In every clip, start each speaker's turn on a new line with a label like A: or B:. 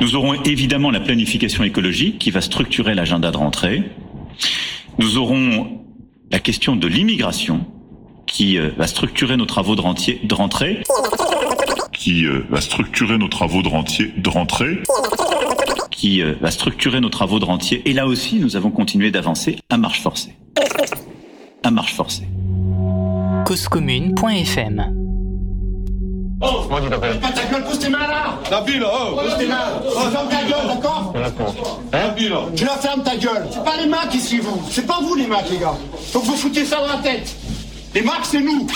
A: Nous aurons évidemment la planification écologique qui va structurer l'agenda de rentrée. Nous aurons la question de l'immigration qui euh, va structurer nos travaux de, rentier, de rentrée.
B: Qui euh, va structurer nos travaux de, rentier, de rentrée
A: qui euh, va structurer nos travaux de rentier. Et là aussi, nous avons continué d'avancer à marche forcée. À marche forcée.
C: causecommune.fm Oh Comment tu t'appelles
D: Pas ta gueule, pose tes mains là.
E: La ville, oh
D: Pose tes mains. Ferme ta gueule, d'accord
E: hein oh.
D: La ville Tu la fermes ta gueule. C'est pas les Macs ici, vous. C'est pas vous les Macs, les gars. Donc vous foutez ça dans la tête. Les Macs, c'est nous.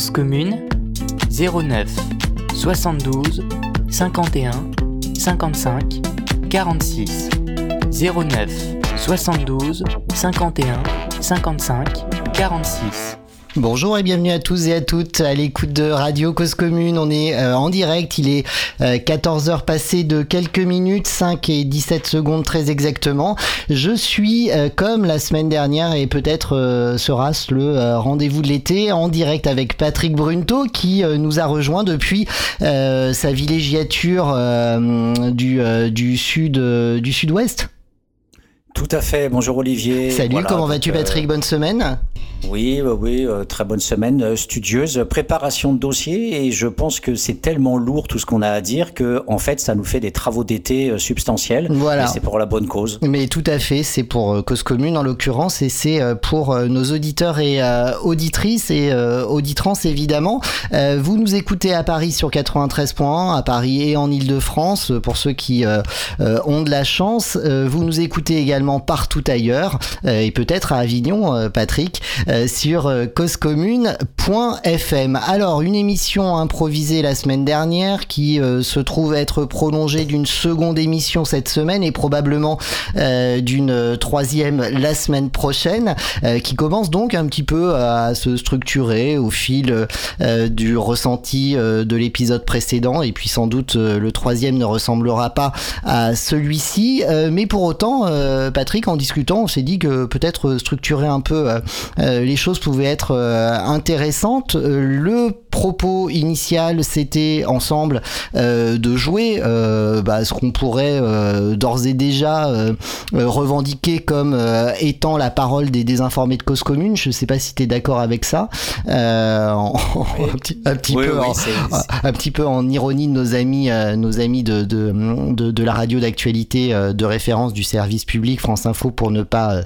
F: cause
C: commune 09 72 51 55 46 09 72 51 55 46
G: Bonjour et bienvenue à tous et à toutes à l'écoute de Radio Cause Commune. On est euh, en direct, il est 14h passé de quelques minutes, 5 et 17 secondes très exactement. Je suis euh, comme la semaine dernière et peut-être euh, sera-ce le rendez-vous de l'été en direct avec Patrick Brunto qui nous a rejoint depuis sa villégiature du sud du sud-ouest.
H: Tout à fait. Bonjour Olivier.
G: Salut, comment vas-tu Patrick Bonne semaine
H: oui, oui, euh, très bonne semaine euh, studieuse, préparation de dossier et je pense que c'est tellement lourd tout ce qu'on a à dire que en fait ça nous fait des travaux d'été euh, substantiels.
G: Voilà.
H: c'est pour la bonne cause.
G: Mais tout à fait, c'est pour cause commune en l'occurrence et c'est pour nos auditeurs et auditrices et auditrances évidemment. Vous nous écoutez à Paris sur 93.1, à Paris et en Ile-de-France pour ceux qui ont de la chance. Vous nous écoutez également partout ailleurs et peut-être à Avignon, Patrick. Euh, sur euh, causecommune.fm. Alors, une émission improvisée la semaine dernière qui euh, se trouve être prolongée d'une seconde émission cette semaine et probablement d'une troisième la semaine prochaine, qui commence donc un petit peu à se structurer au fil du ressenti de l'épisode précédent et puis sans doute le troisième ne ressemblera pas à celui-ci, mais pour autant, Patrick, en discutant, on s'est dit que peut-être structurer un peu euh, les choses pouvaient être euh, intéressantes. Euh, le propos initial, c'était ensemble de jouer bah, ce qu'on pourrait d'ores et déjà revendiquer comme étant la parole des désinformés de cause commune. Je ne sais pas si tu es d'accord avec ça. un, petit, peu en, un petit peu en ironie de nos amis, nos amis de, de, de, la radio d'actualité de référence du service public France Info pour ne pas,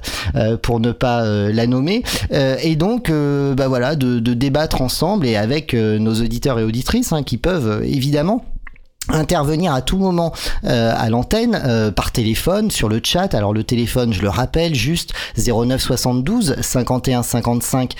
G: pour ne pas la nommer. Euh, et donc, euh, bah voilà, de, débattre ensemble et avec euh, nos auditeurs et auditrices hein, qui peuvent évidemment intervenir à tout moment euh, à l'antenne euh, par téléphone sur le chat. Alors le téléphone je le rappelle juste 09 72 51 55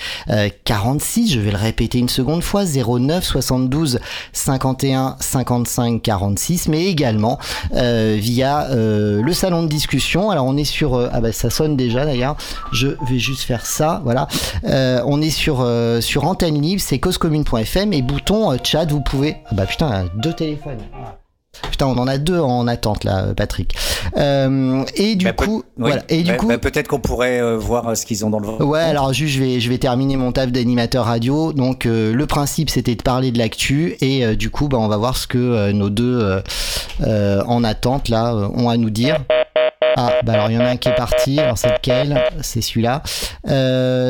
G: 46 je vais le répéter une seconde fois 09 72 51 55 46 mais également euh, via le salon de discussion. Alors on est sur ah bah ça sonne déjà d'ailleurs. Je vais juste faire ça voilà. On est sur sur antenne libre c'est causecommune.fm et bouton chat. Vous pouvez ah bah putain deux téléphones Putain, on en a deux en attente là, Patrick. Euh, et du bah, coup, voilà. Et du coup,
H: bah, peut-être qu'on pourrait euh, voir euh, ce qu'ils ont dans le ventre.
G: Ouais, alors juste, je vais, je vais terminer mon taf d'animateur radio. Donc, le principe, c'était de parler de l'actu, et du coup, bah, on va voir ce que nos deux en attente là ont à nous dire. Ah, bah alors il y en a un qui est parti. Alors c'est lequel? C'est celui-là.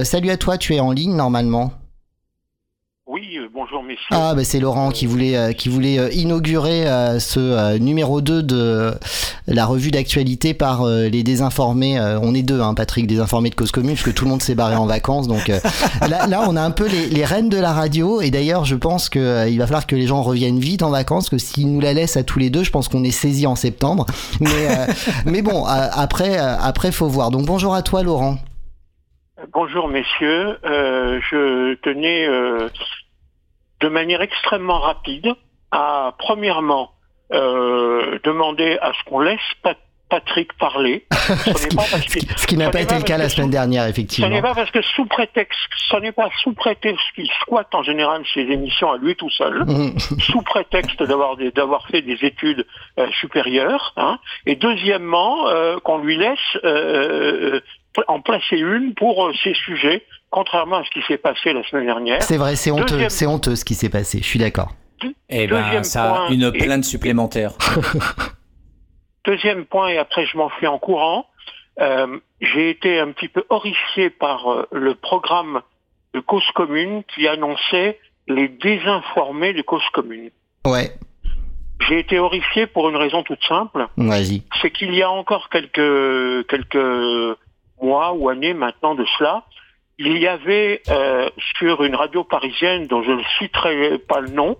G: salut à toi, tu es en ligne normalement?
I: Euh, bonjour.
G: Ah, bah c'est Laurent qui voulait, euh, qui voulait euh, inaugurer ce numéro 2 de la revue d'actualité par les désinformés. on est deux, hein, Patrick, désinformés de cause commune, puisque tout le monde s'est barré en vacances. Donc là, là, on a un peu les, les reines de la radio. Et d'ailleurs, je pense qu'il va falloir que les gens reviennent vite en vacances, que s'ils nous la laissent à tous les deux, je pense qu'on est saisis en septembre. Mais, mais bon, après, après, faut voir. Donc bonjour à toi, Laurent.
I: Bonjour messieurs, euh, je tenais euh, de manière extrêmement rapide à premièrement euh, demander à ce qu'on laisse Patrick parler.
G: ce qui, n'a pas été le cas la semaine dernière, effectivement.
I: Ce n'est pas parce que sous prétexte, ce n'est pas sous prétexte qu'il squatte en général ses émissions à lui tout seul, mhm. sous prétexte d'avoir d'avoir fait des études supérieures, hein. et deuxièmement qu'on lui laisse en placer une pour euh, ces sujets, contrairement à ce qui s'est passé la semaine dernière.
G: C'est vrai, c'est honteux, c'est honteux ce qui s'est passé, je suis d'accord.
H: Eh ben, ça a une plainte supplémentaire.
I: Deuxième point, et après je m'en m'enfuis en courant, euh, j'ai été un petit peu horrifié par euh, le programme de cause commune qui annonçait les désinformés de cause commune.
G: Ouais.
I: J'ai été horrifié pour une raison toute simple.
G: Vas-y.
I: C'est qu'il y a encore quelques quelques mois ou années maintenant de cela, il y avait euh, sur une radio parisienne dont je ne citerai pas le nom,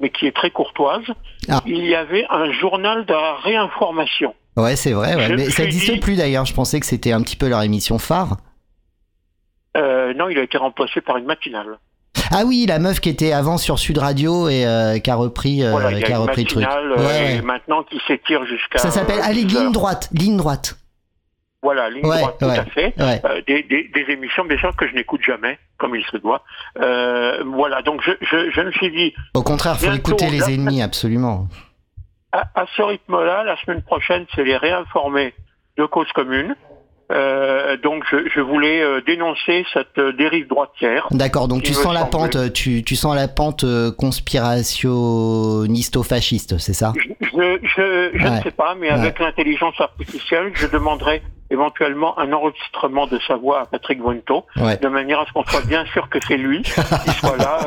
I: mais qui est très courtoise, ah. il y avait un journal de réinformation.
G: Ouais, c'est vrai, mais ça n'existe plus d'ailleurs. Je pensais que c'était un petit peu leur émission phare.
I: Euh, non, il a été remplacé par une matinale.
G: Ah oui, la meuf qui était avant sur Sud Radio et euh, qui a repris, euh,
I: Voilà,
G: qui
I: a
G: repris le truc.
I: matinale,
G: Ouais,
I: et
G: ouais.
I: maintenant qui s'étire jusqu'à.
G: Ça s'appelle Allez,
I: 12
G: ligne droite, ligne droite.
I: Voilà, ligne
G: Ouais,
I: droite, tout
G: ouais,
I: à fait.
G: ouais.
I: Euh, des, des, des émissions, bien sûr, que je n'écoute jamais, comme il se doit. Euh, voilà, donc je, je, je me suis dit,
G: Au contraire, faut
I: Bientôt,
G: écouter les ennemis, absolument.
I: à, à ce rythme-là, la semaine prochaine, c'est les réinformer de cause commune. Euh, donc je, je voulais euh, dénoncer cette euh, dérive droitière.
G: D'accord, donc tu sens la pente, tu, tu sens la pente conspirationisto-fasciste, c'est ça?
I: Je, je, je ne sais pas, mais avec l'intelligence artificielle, je demanderai éventuellement un enregistrement de sa voix à Patrick Vonto,
G: Ouais.
I: de manière à ce qu'on soit bien sûr que c'est lui qui soit là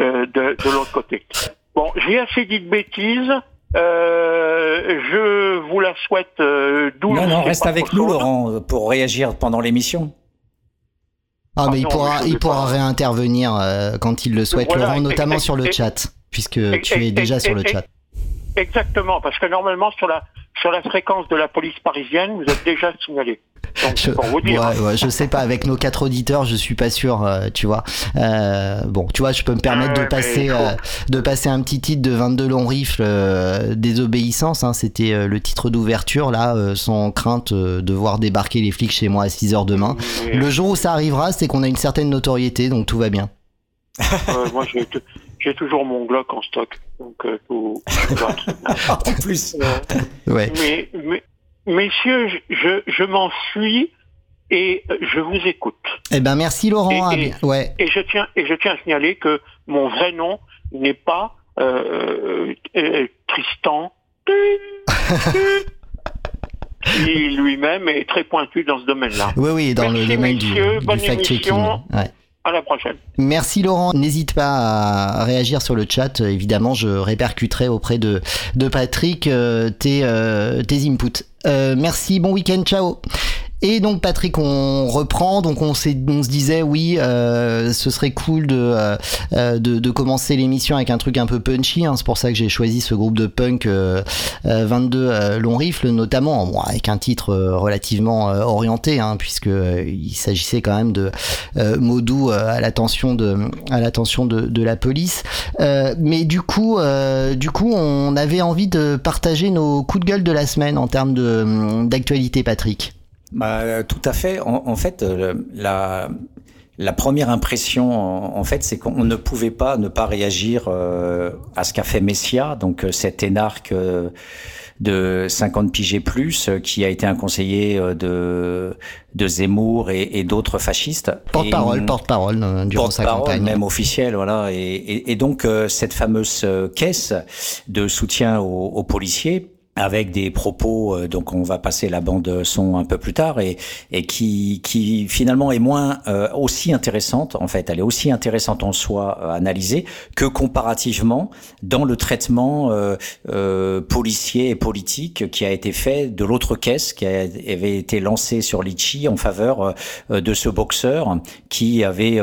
I: euh, de, de, de l'autre côté. Bon, j'ai assez dit de bêtises. Euh, je vous la souhaite euh, douce.
H: Non, non, reste avec nous. Laurent, pour réagir pendant l'émission.
G: Ah, mais il pourra, il pourra réintervenir euh, quand il le souhaite,
I: Voilà,
G: Laurent, notamment sur le chat, puisque tu es déjà sur le chat.
I: Exactement, parce que normalement sur la sur la fréquence de la police parisienne, vous êtes déjà signalé. Donc
G: Je,
I: pour vous dire.
G: ouais, ouais, je sais pas, avec nos quatre auditeurs, je suis pas sûr, euh, tu vois. Euh, bon, tu vois, je peux me permettre
I: Ah
G: de passer, euh, de passer un petit titre de 22 longs rifles, désobéissance, hein, c'était le titre d'ouverture, là, sans crainte de voir débarquer les flics chez moi à 6 heures demain.
I: Mais,
G: Le jour où ça arrivera, c'est qu'on a une certaine notoriété, donc tout va bien.
I: moi t- j'ai toujours mon Glock en stock, donc euh, tout-.
H: En plus.
I: Euh,
G: Ouais.
I: mais, mais- messieurs, je, je, je m'en suis et je vous écoute.
G: Eh ben, merci Laurent.
I: Et-
G: Ah,
I: et-
G: ouais.
I: Et je tiens et je tiens à signaler que mon vrai nom n'est pas euh, euh, Tristan. qui lui-même est très pointu dans ce domaine-là.
G: Oui, oui, dans le
I: Merci,
G: domaine du,
I: messieurs,
G: du
I: bonne
G: fact-checking. Ouais.
I: À la prochaine.
G: Merci Laurent. N'hésite pas à réagir sur le chat. Évidemment, je répercuterai auprès de, de Patrick euh, tes, euh, tes inputs. Euh, merci, bon week-end, ciao. Et donc Patrick, on reprend. Donc on, on se disait oui, euh, ce serait cool de, euh, euh, de, de commencer l'émission avec un truc un peu punchy. hein. C'est pour ça que j'ai choisi ce groupe de punk euh, euh, 22 euh, long rifle, notamment bon, avec un titre euh, relativement euh, orienté, hein, puisque euh, il s'agissait quand même de euh, mots doux euh, à l'attention de à l'attention de, de la police. Euh, mais du coup, euh, du coup, on avait envie de partager nos coups de gueule de la semaine en termes de d'actualité, Patrick.
H: Bah, tout à fait. En, en fait, euh, la, la première impression, en, en fait, c'est qu'on ne pouvait pas ne pas réagir euh, à ce qu'a fait Messia, donc euh, cet énarque euh, de 50 pigés plus, euh, qui a été un conseiller de, de Zemmour et, et d'autres fascistes.
G: Porte-parole, porte-parole durant sa
H: porte-parole,
G: campagne.
H: même officiel, voilà. Et, et, et donc cette fameuse caisse de soutien aux, aux policiers avec des propos, euh, donc on va passer la bande son un peu plus tard, et, et qui, qui finalement est moins euh, aussi intéressante, en fait, elle est aussi intéressante en soi euh, analysée que comparativement dans le traitement euh, euh, policier et politique qui a été fait de l'autre caisse qui avait été lancée sur Litchi en faveur euh, de ce boxeur qui avait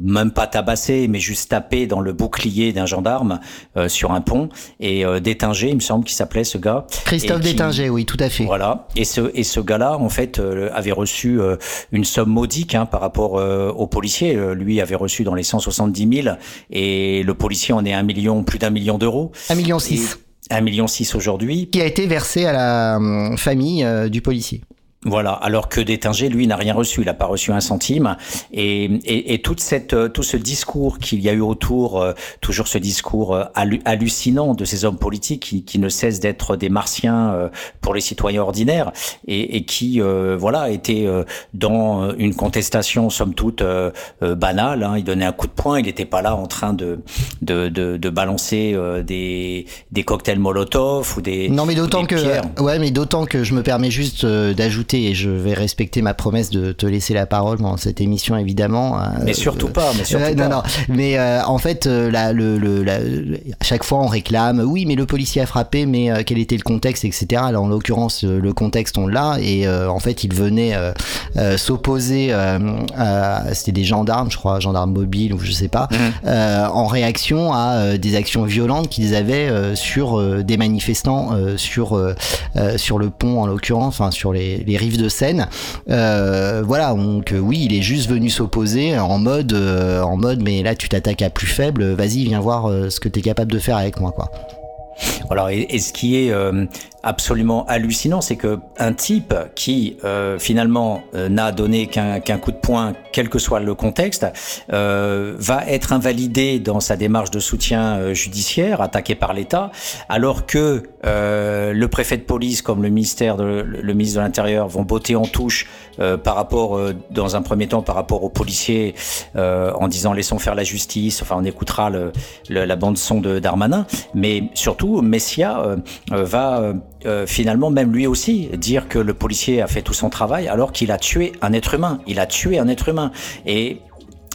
H: même pas tabassé, mais juste tapé dans le bouclier d'un gendarme sur un pont et Détinger, il me semble qu'il s'appelait ce gars.
G: Christophe Détinger, oui, tout à fait.
H: Voilà. Et ce et ce gars-là, en fait, euh, avait reçu euh, une somme modique hein, par rapport euh, au policier. Lui avait reçu dans les 170 000 et le policier en est un million, plus d'un million d'euros.
G: 1,6 million. six,
H: Un million six aujourd'hui.
G: Qui a été versé à la famille du policier.
H: Voilà, alors que Détinger, lui, n'a rien reçu, il n'a pas reçu un centime. Et, et, et toute cette, euh, tout ce discours qu'il y a eu autour, euh, toujours ce discours euh, hallu- hallucinant de ces hommes politiques qui, qui ne cessent d'être des martiens euh, pour les citoyens ordinaires et, et qui, euh, voilà, étaient dans une contestation, somme toute, banale. Hein. Il donnait un coup de poing, il n'était pas là en train de, de, de, de balancer des, des cocktails Molotov ou des,
G: Non, mais d'autant que,
H: pierres.
G: ouais, mais d'autant que je me permets juste euh, et je vais respecter ma promesse de te laisser la parole dans cette émission, évidemment. euh,
H: Mais surtout pas, mais surtout
G: euh,
H: pas.
G: non, mais euh, en fait, euh, la, le, le, la- le- à chaque fois on réclame, oui, mais le policier a frappé, mais quel était le contexte, etc. Là, en l'occurrence, le contexte on l'a, et en fait, il venait s'opposer c'était des gendarmes, je crois, gendarmes mobiles ou je sais pas, euh, en réaction à des actions violentes qu'ils avaient sur des manifestants, sur sur le pont en l'occurrence, enfin sur les, les rives de Seine. voilà, donc oui, il est juste venu s'opposer en mode, en mode, mais là tu t'attaques à plus faible, vas-y, viens voir ce que tu es capable de faire avec moi, quoi.
H: Alors, et, ce qui est absolument hallucinant, c'est que un type qui euh, finalement euh, n'a donné qu'un coup de poing, quel que soit le contexte, euh, va être invalidé dans sa démarche de soutien judiciaire, attaqué par l'État, alors que le préfet de police, comme le ministère, de, le, ministre de l'Intérieur, vont botter en touche par rapport, dans un premier temps, par rapport aux policiers, en disant laissons faire la justice. Enfin, on écoutera le, la bande son de Darmanin, mais surtout Messia va euh, finalement même lui aussi dire que le policier a fait tout son travail alors qu'il a tué un être humain. Il a tué un être humain. Et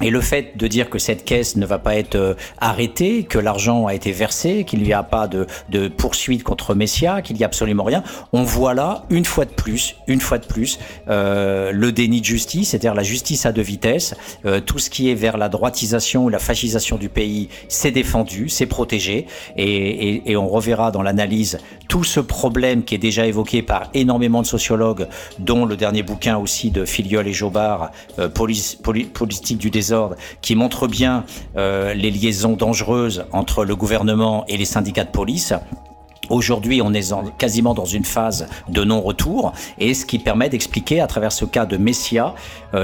H: et le fait de dire que cette caisse ne va pas être euh, arrêtée, que l'argent a été versé, qu'il n'y a pas de, de poursuite contre Messia, qu'il n'y a absolument rien, on voit là, une fois de plus, une fois de plus, euh, le déni de justice, c'est-à-dire la justice à deux vitesses. Euh, tout ce qui est vers la droitisation ou la fascisation du pays, c'est défendu, c'est protégé. Et, et, et, on reverra dans l'analyse tout ce problème qui est déjà évoqué par énormément de sociologues, dont le dernier bouquin aussi de Filiol et Jobard, euh, police, Politique du désordre qui montre bien euh, les liaisons dangereuses entre le gouvernement et les syndicats de police. Aujourd'hui, on est quasiment dans une phase de non-retour, et ce qui permet d'expliquer à travers ce cas de Messia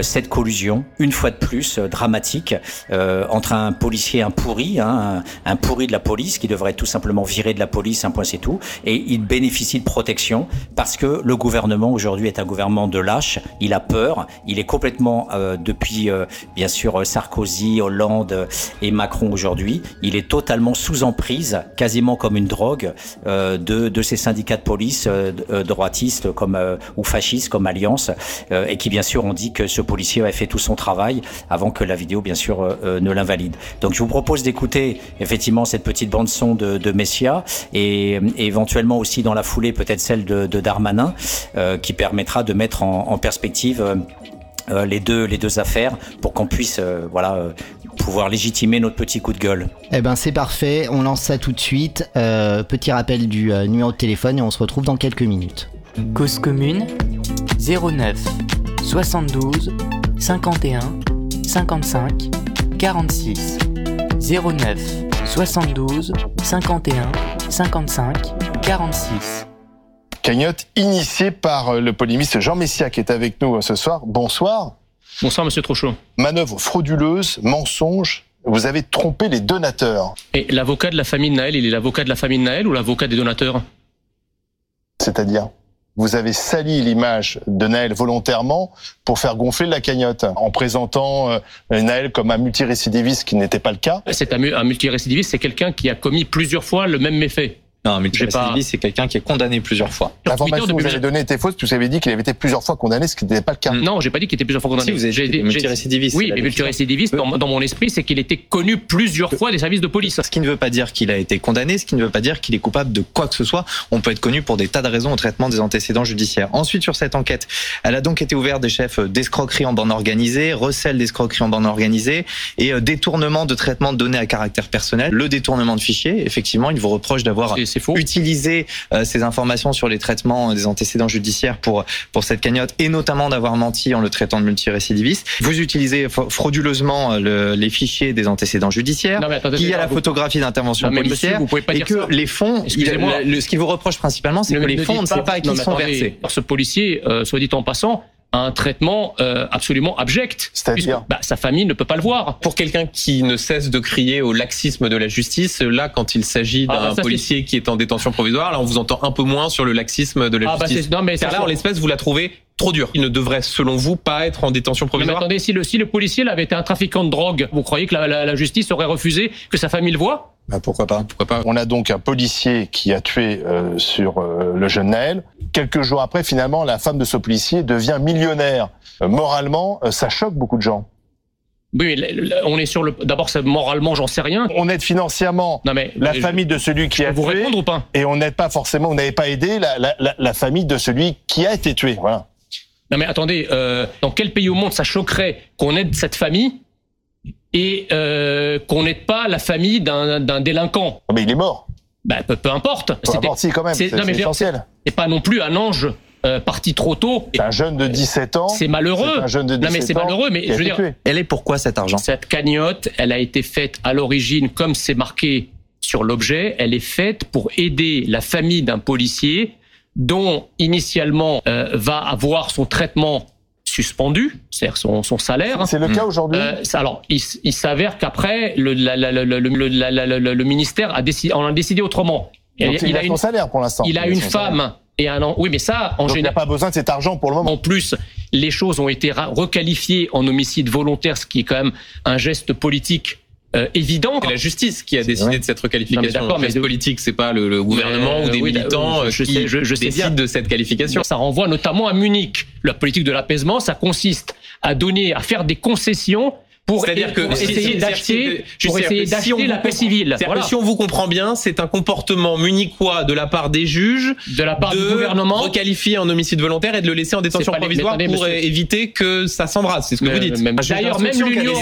H: cette collusion, une fois de plus euh, dramatique, euh, entre un policier un pourri, hein, un, pourri de la police qui devrait tout simplement virer de la police, un point c'est tout, et il bénéficie de protection parce que le gouvernement aujourd'hui est un gouvernement de lâche, il a peur, il est complètement depuis bien sûr Sarkozy, Hollande et Macron aujourd'hui, il est totalement sous emprise, quasiment comme une drogue. Euh, de, de, ces syndicats de police euh, euh, droitistes comme ou fascistes comme Alliance et qui bien sûr ont dit que ce policier avait fait tout son travail avant que la vidéo bien sûr ne l'invalide. Donc je vous propose d'écouter effectivement cette petite bande son de, de Messia et, éventuellement aussi dans la foulée peut-être celle de, de Darmanin qui permettra de mettre en, en perspective les deux les deux affaires pour qu'on puisse voilà pouvoir légitimer notre petit coup de gueule.
G: Eh ben c'est parfait, on lance ça tout de suite. Euh, petit rappel du euh, numéro de téléphone et on se retrouve dans quelques minutes.
C: Cause commune 09 72 51 55 46 09 72 51 55 46
J: Cagnotte initiée par euh, le polémiste Jean Messia qui est avec nous ce soir. Bonsoir.
K: Bonsoir, monsieur Trochot.
J: Manœuvre frauduleuse, mensonge. Vous avez trompé les donateurs.
K: Et l'avocat de la famille de Naël, il est l'avocat de la famille de Naël ou l'avocat des donateurs?
J: C'est-à-dire? Vous avez sali l'image de Naël volontairement pour faire gonfler la cagnotte en présentant euh, Naël comme un multirécidiviste qui n'était pas le cas.
K: C'est un, un multirécidiviste, c'est quelqu'un qui a commis plusieurs fois le même méfait.
L: Non, mais pas... c'est quelqu'un qui est condamné plusieurs fois.
J: L'information que vous avez donnée était fausse, vous avez dit qu'il avait été plusieurs fois condamné, ce qui n'était pas le cas.
K: Non, j'ai pas dit qu'il était plusieurs fois condamné.
L: Si, vous avez dit multirécidiviste.
K: Oui, mais multirécidiviste, dans, dans mon esprit, c'est qu'il était connu plusieurs fois des services de police.
L: Ce qui ne veut pas dire qu'il a été condamné, ce qui ne veut pas dire qu'il est coupable de quoi que ce soit. On peut être connu pour des tas de raisons au traitement des antécédents judiciaires. Ensuite, sur cette enquête, elle a donc été ouverte des chefs d'escroquerie en bande organisée, recel d'escroquerie en bande organisée et euh, détournement de traitement de données à caractère personnel. Le détournement de fichiers, effectivement, il vous reproche d'avoir utilisé euh, ces informations sur les traitements des antécédents judiciaires pour pour cette cagnotte et notamment d'avoir menti en le traitant de multirécidiviste. Vous utilisez frauduleusement euh, les fichiers des antécédents judiciaires. il y a la photographie d'intervention policière vous pouvez pas et que les fonds. ce qui vous reproche principalement, c'est que les fonds, on ne sait pas à qui sont versés.
K: Ce policier, euh, soit dit en passant, un traitement euh, absolument abject.
J: C'est-à-dire
K: bah, Sa famille ne peut pas le voir.
L: Pour quelqu'un qui ne cesse de crier au laxisme de la justice, là, quand il s'agit ah, d'un bah, policier qui est en détention provisoire, là, on vous entend un peu moins sur le laxisme de la ah, bah, justice. non, mais Car là, en l'espèce, vous la trouvez trop dur. Il ne devrait, selon vous, pas être en détention provisoire.
K: Mais attendez, si le, si le policier avait été un trafiquant de drogue, vous croyez que la, la, la justice aurait refusé que sa famille le voie?
J: Bah, pourquoi pas Pourquoi pas On a donc un policier qui a tué euh, sur euh, le jeune Naël. Quelques jours après, finalement, la femme de ce policier devient millionnaire. Euh, moralement, ça choque beaucoup de gens.
K: Oui, on est sur le. D'abord, moralement, j'en sais rien.
J: On aide financièrement non, mais, la famille de celui qui a
K: vous
J: tué.
K: répondre ou pas?
J: Et on n'aide pas forcément. On n'avait pas aidé la, la, la, famille de celui qui a été tué. Voilà.
K: Non mais attendez, dans quel pays au monde ça choquerait qu'on aide cette famille et euh, qu'on n'aide pas la famille d'un délinquant?
J: Ah, mais il est mort.
K: Ben, peu, peu importe.
J: Peu importe, si, quand même, c'est essentiel.
K: C'est pas non plus un ange euh, parti trop tôt.
J: C'est un jeune de 17 ans.
K: C'est malheureux.
J: C'est un jeune de
K: non mais
J: 17
K: c'est malheureux, mais je veux dire,
J: tué.
L: Elle est pourquoi cet argent?
K: cette cagnotte, elle a été faite à l'origine, comme c'est marqué sur l'objet, elle est faite pour aider la famille d'un policier dont initialement euh, va avoir son traitement suspendu, c'est-à-dire son, son salaire.
J: C'est le cas aujourd'hui?
K: Euh, alors, il, s'avère qu'après, le, ministère a décidé, on a décidé autrement.
J: Donc, il, a,
K: une,
J: son salaire pour l'instant.
K: il a une
J: salaire.
K: femme et un an. Oui, mais ça, en
J: Donc il n'a
K: général.
J: pas besoin de cet argent pour le moment.
K: En plus, les choses ont été requalifiées en homicide volontaire, ce qui est quand même un geste politique euh, évident.
M: C'est la justice qui a décidé de cette
K: Non,
M: requalification.
K: d'accord,
M: mais
K: mais de-
M: politique, c'est pas le, le gouvernement
K: Euh,
M: ou des
K: oui,
M: militants
K: je
M: qui
K: sais, je- je sais
M: décident de cette qualification.
K: Ça renvoie notamment à Munich. La politique de l'apaisement, ça consiste à donner, à faire des concessions pour,
M: C'est-à-dire que
K: pour essayer d'acheter, pour essayer
M: si
K: d'acheter la paix civile. Voilà.
M: si on vous comprend bien, c'est un comportement munichois de la part des juges
K: De la part
M: de
K: du gouvernement.
M: requalifier en homicide volontaire et de le laisser en détention
K: les-
M: provisoire pour
K: monsieur.
M: éviter que ça s'embrasse. C'est ce que
K: Mais-
M: vous dites. juge
K: d'ailleurs, même l'Union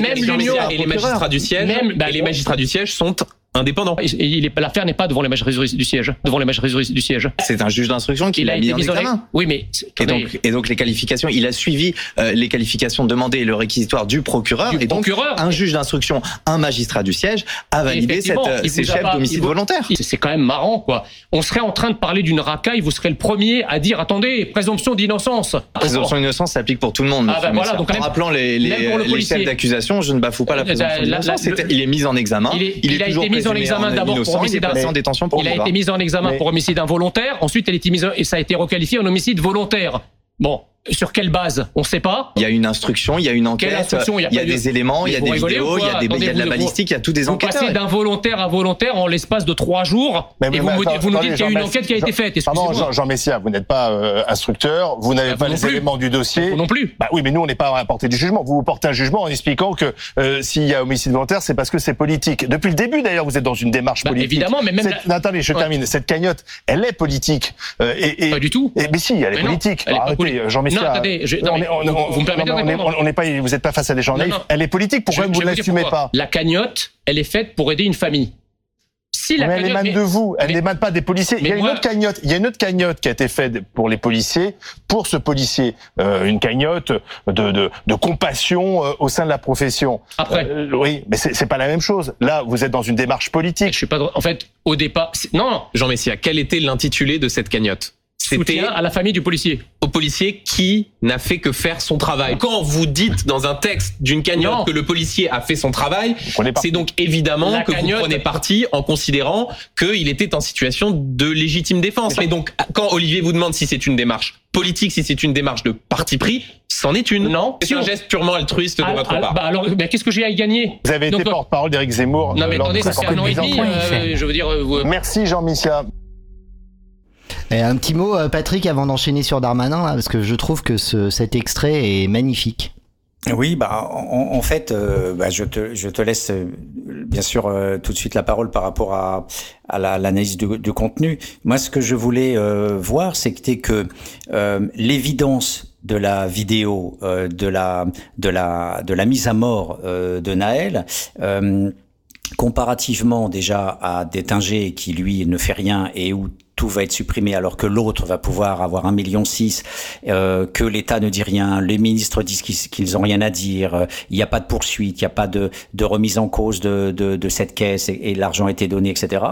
K: même l'Union-
M: et les magistrats du siège
K: Même- bah,
M: et les magistrats du siège sont
K: Et- et est- L'affaire n'est pas devant les magistrats du siège. Devant les magistrats du siège.
L: C'est un juge d'instruction qui l'a mis en examen.
K: Oui, mais
L: Et donc, et donc les qualifications, il a suivi euh, les qualifications demandées et le réquisitoire du procureur.
K: Du
L: et donc
K: procureur.
L: un juge d'instruction, un magistrat du siège a validé cette, euh, ces chefs d'homicide
K: vous-
L: volontaire.
K: C'est quand même marrant, quoi. On serait en train de parler d'une racaille, vous serez le premier à dire attendez, présomption d'innocence.
L: Présomption d'innocence s'applique pour tout le monde.
K: Ah,
L: monsieur
K: bah voilà,
L: Messia.
K: donc
L: en
K: même-
L: rappelant les, les,
K: le
L: chefs d'accusation, je ne bafoue pas la
K: Euh,
L: présomption
K: la- la-
L: d'innocence. Il est mis en examen.
K: Il est- il
L: toujours
K: mis en examen d'abord pour homicide
L: détention
K: Il a été mis en examen pour homicide involontaire. Ensuite, elle a été mise en- et ça a été requalifié en homicide volontaire. Bon, sur quelle base? On ne sait pas.
L: Il y a une instruction, il y a une enquête,
K: instruction?
L: Il y a, des éléments, il y a
K: vous
L: des vidéos, il y a,
K: quoi
L: des, il y a de la
K: vous-
L: balistique, il y a tous des
K: Vous
L: enquêteurs.
K: passez d'involontaire à volontaire en l'espace de trois jours
J: Mais-
K: et
J: mais-
K: vous,
J: mais attends,
K: vous nous dites qu'il y a une
J: Jean-
K: enquête qui a été faite.
J: Pardon,
K: Excusez-moi.
J: Jean, Jean Messia, vous n'êtes pas euh, instructeur, vous n'avez
K: Euh,
J: pas
K: vous
J: les éléments du dossier.
K: Vous non plus.
J: Bah oui, mais nous, on n'est pas à la portée du jugement. Vous vous portez un jugement en expliquant que euh, s'il y a homicide volontaire, c'est parce que c'est politique. Depuis le début, d'ailleurs, vous êtes dans une démarche
K: Bah,
J: politique.
K: évidemment, mais même
J: Attendez, je termine. Cette cagnotte, elle est politique. Euh,
K: Pas du tout.
J: et- mais si, elle est politique.
K: pas
J: Arrêtez,
K: politique.
J: Jean
K: Non, attendez, je- non,
J: on
K: mais
J: est- on-
K: vous-
J: on-
K: vous me permettez
J: non,
K: de
J: on est-
K: répondre
J: on n'est pas, vous n'êtes pas face à des gens naïfs. Elle est politique. Pourquoi
K: Je-
J: vous
K: je
J: ne l'assumez pas?
K: La cagnotte, elle est faite pour aider une famille. Si la
J: mais elle émane
K: mais-
J: de vous, elle
K: mais-
J: n'émane pas des policiers. Il y a une autre cagnotte, il y a une autre cagnotte qui a été faite pour les policiers, pour ce policier, Euh, une cagnotte de, de, de compassion euh, au sein de la profession.
K: Après.
J: Euh, oui, mais c'est pas la même chose. Là, vous êtes dans une démarche
K: Je
J: politique.
K: suis pas. En fait, au départ, non.
M: Jean Messia, quel était l'intitulé de cette cagnotte? C'était
K: à la famille du policier.
M: au policier qui n'a fait que faire son travail. Quand vous dites dans un texte d'une cagnotte
K: Non.
M: que le policier a fait son travail, c'est donc évidemment
K: La
M: que
K: cagnotte-
M: vous prenez parti en considérant qu'il était en situation de légitime défense. Et donc, quand Olivier vous demande si c'est une démarche politique, si c'est une démarche de parti pris, c'en est une.
K: Non.
M: C'est
K: Si
M: un
K: on-
M: geste purement altruiste de
K: Ah,
M: votre
K: ah,
M: part.
K: bah alors, mais qu'est-ce que j'ai à y gagner?
J: Vous avez
K: Donc,
J: été
K: euh,
J: porte-parole d'Éric Zemmour.
K: Non,
J: euh,
K: mais
J: de
K: attendez, ça fait un an et demi. Euh, je veux dire, euh, vous-
J: Merci Jean Missia.
G: Un petit mot, euh, Patrick, avant d'enchaîner sur Darmanin, parce que je trouve que ce, cet extrait est magnifique.
H: Oui, bah en, fait, euh, bah, je te laisse euh, bien sûr tout de suite la parole par rapport à à la- l'analyse du, contenu. Moi, ce que je voulais voir, c'était que l'évidence de la vidéo, de la de la mise à mort de Naël. Comparativement déjà à Détinger qui lui ne fait rien et où tout va être supprimé alors que l'autre va pouvoir avoir un million six, euh, que l'État ne dit rien, les ministres disent qu'ils qu'ils ont rien à dire, il n'y a pas de poursuite, il n'y a pas de, remise en cause de, de, de cette caisse et, et l'argent a été donné, etc.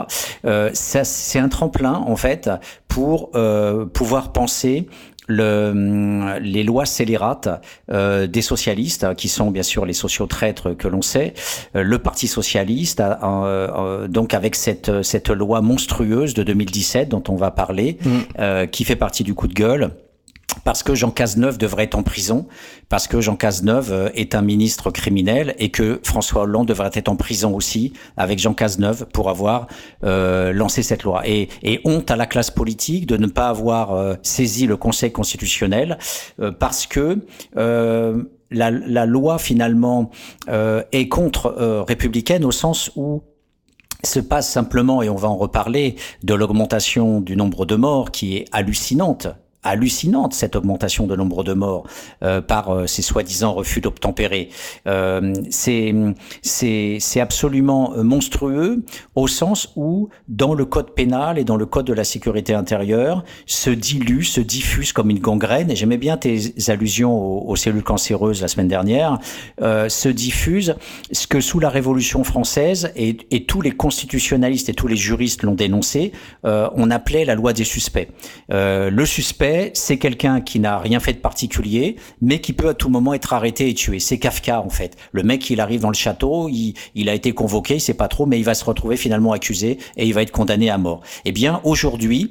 H: Euh, ça, c'est un tremplin en fait pour euh, pouvoir penser le, les lois scélérates euh, des socialistes, qui sont bien sûr les sociotraîtres que l'on sait, euh, le Parti socialiste, euh, donc avec cette, cette loi monstrueuse de 2017 dont on va parler, euh, qui fait partie du coup de gueule parce que Jean Cazeneuve devrait être en prison, parce que Jean Cazeneuve euh, est un ministre criminel et que François Hollande devrait être en prison aussi avec Jean Cazeneuve pour avoir euh, lancé cette loi. Et, honte à la classe politique de ne pas avoir euh, saisi le Conseil constitutionnel parce que la, loi finalement est contre républicaine au sens où se passe simplement, et on va en reparler, de l'augmentation du nombre de morts qui est hallucinante hallucinante cette augmentation de nombre de morts euh, par euh, ces soi-disant refus d'obtempérer. Euh, c'est c'est absolument monstrueux au sens où dans le code pénal et dans le code de la sécurité intérieure se dilue, se diffuse comme une gangrène. Et j'aimais bien tes allusions aux, aux, cellules cancéreuses la semaine dernière. Euh, se diffuse ce que sous la Révolution française et, et tous les constitutionnalistes et tous les juristes l'ont dénoncé, euh, on appelait la loi des suspects. le suspect c'est quelqu'un qui n'a rien fait de particulier, mais qui peut à tout moment être arrêté et tué. C'est Kafka en fait. Le mec, il arrive dans le château, il, a été convoqué, il sait pas trop, mais il va se retrouver finalement accusé et il va être condamné à mort. Eh bien, aujourd'hui,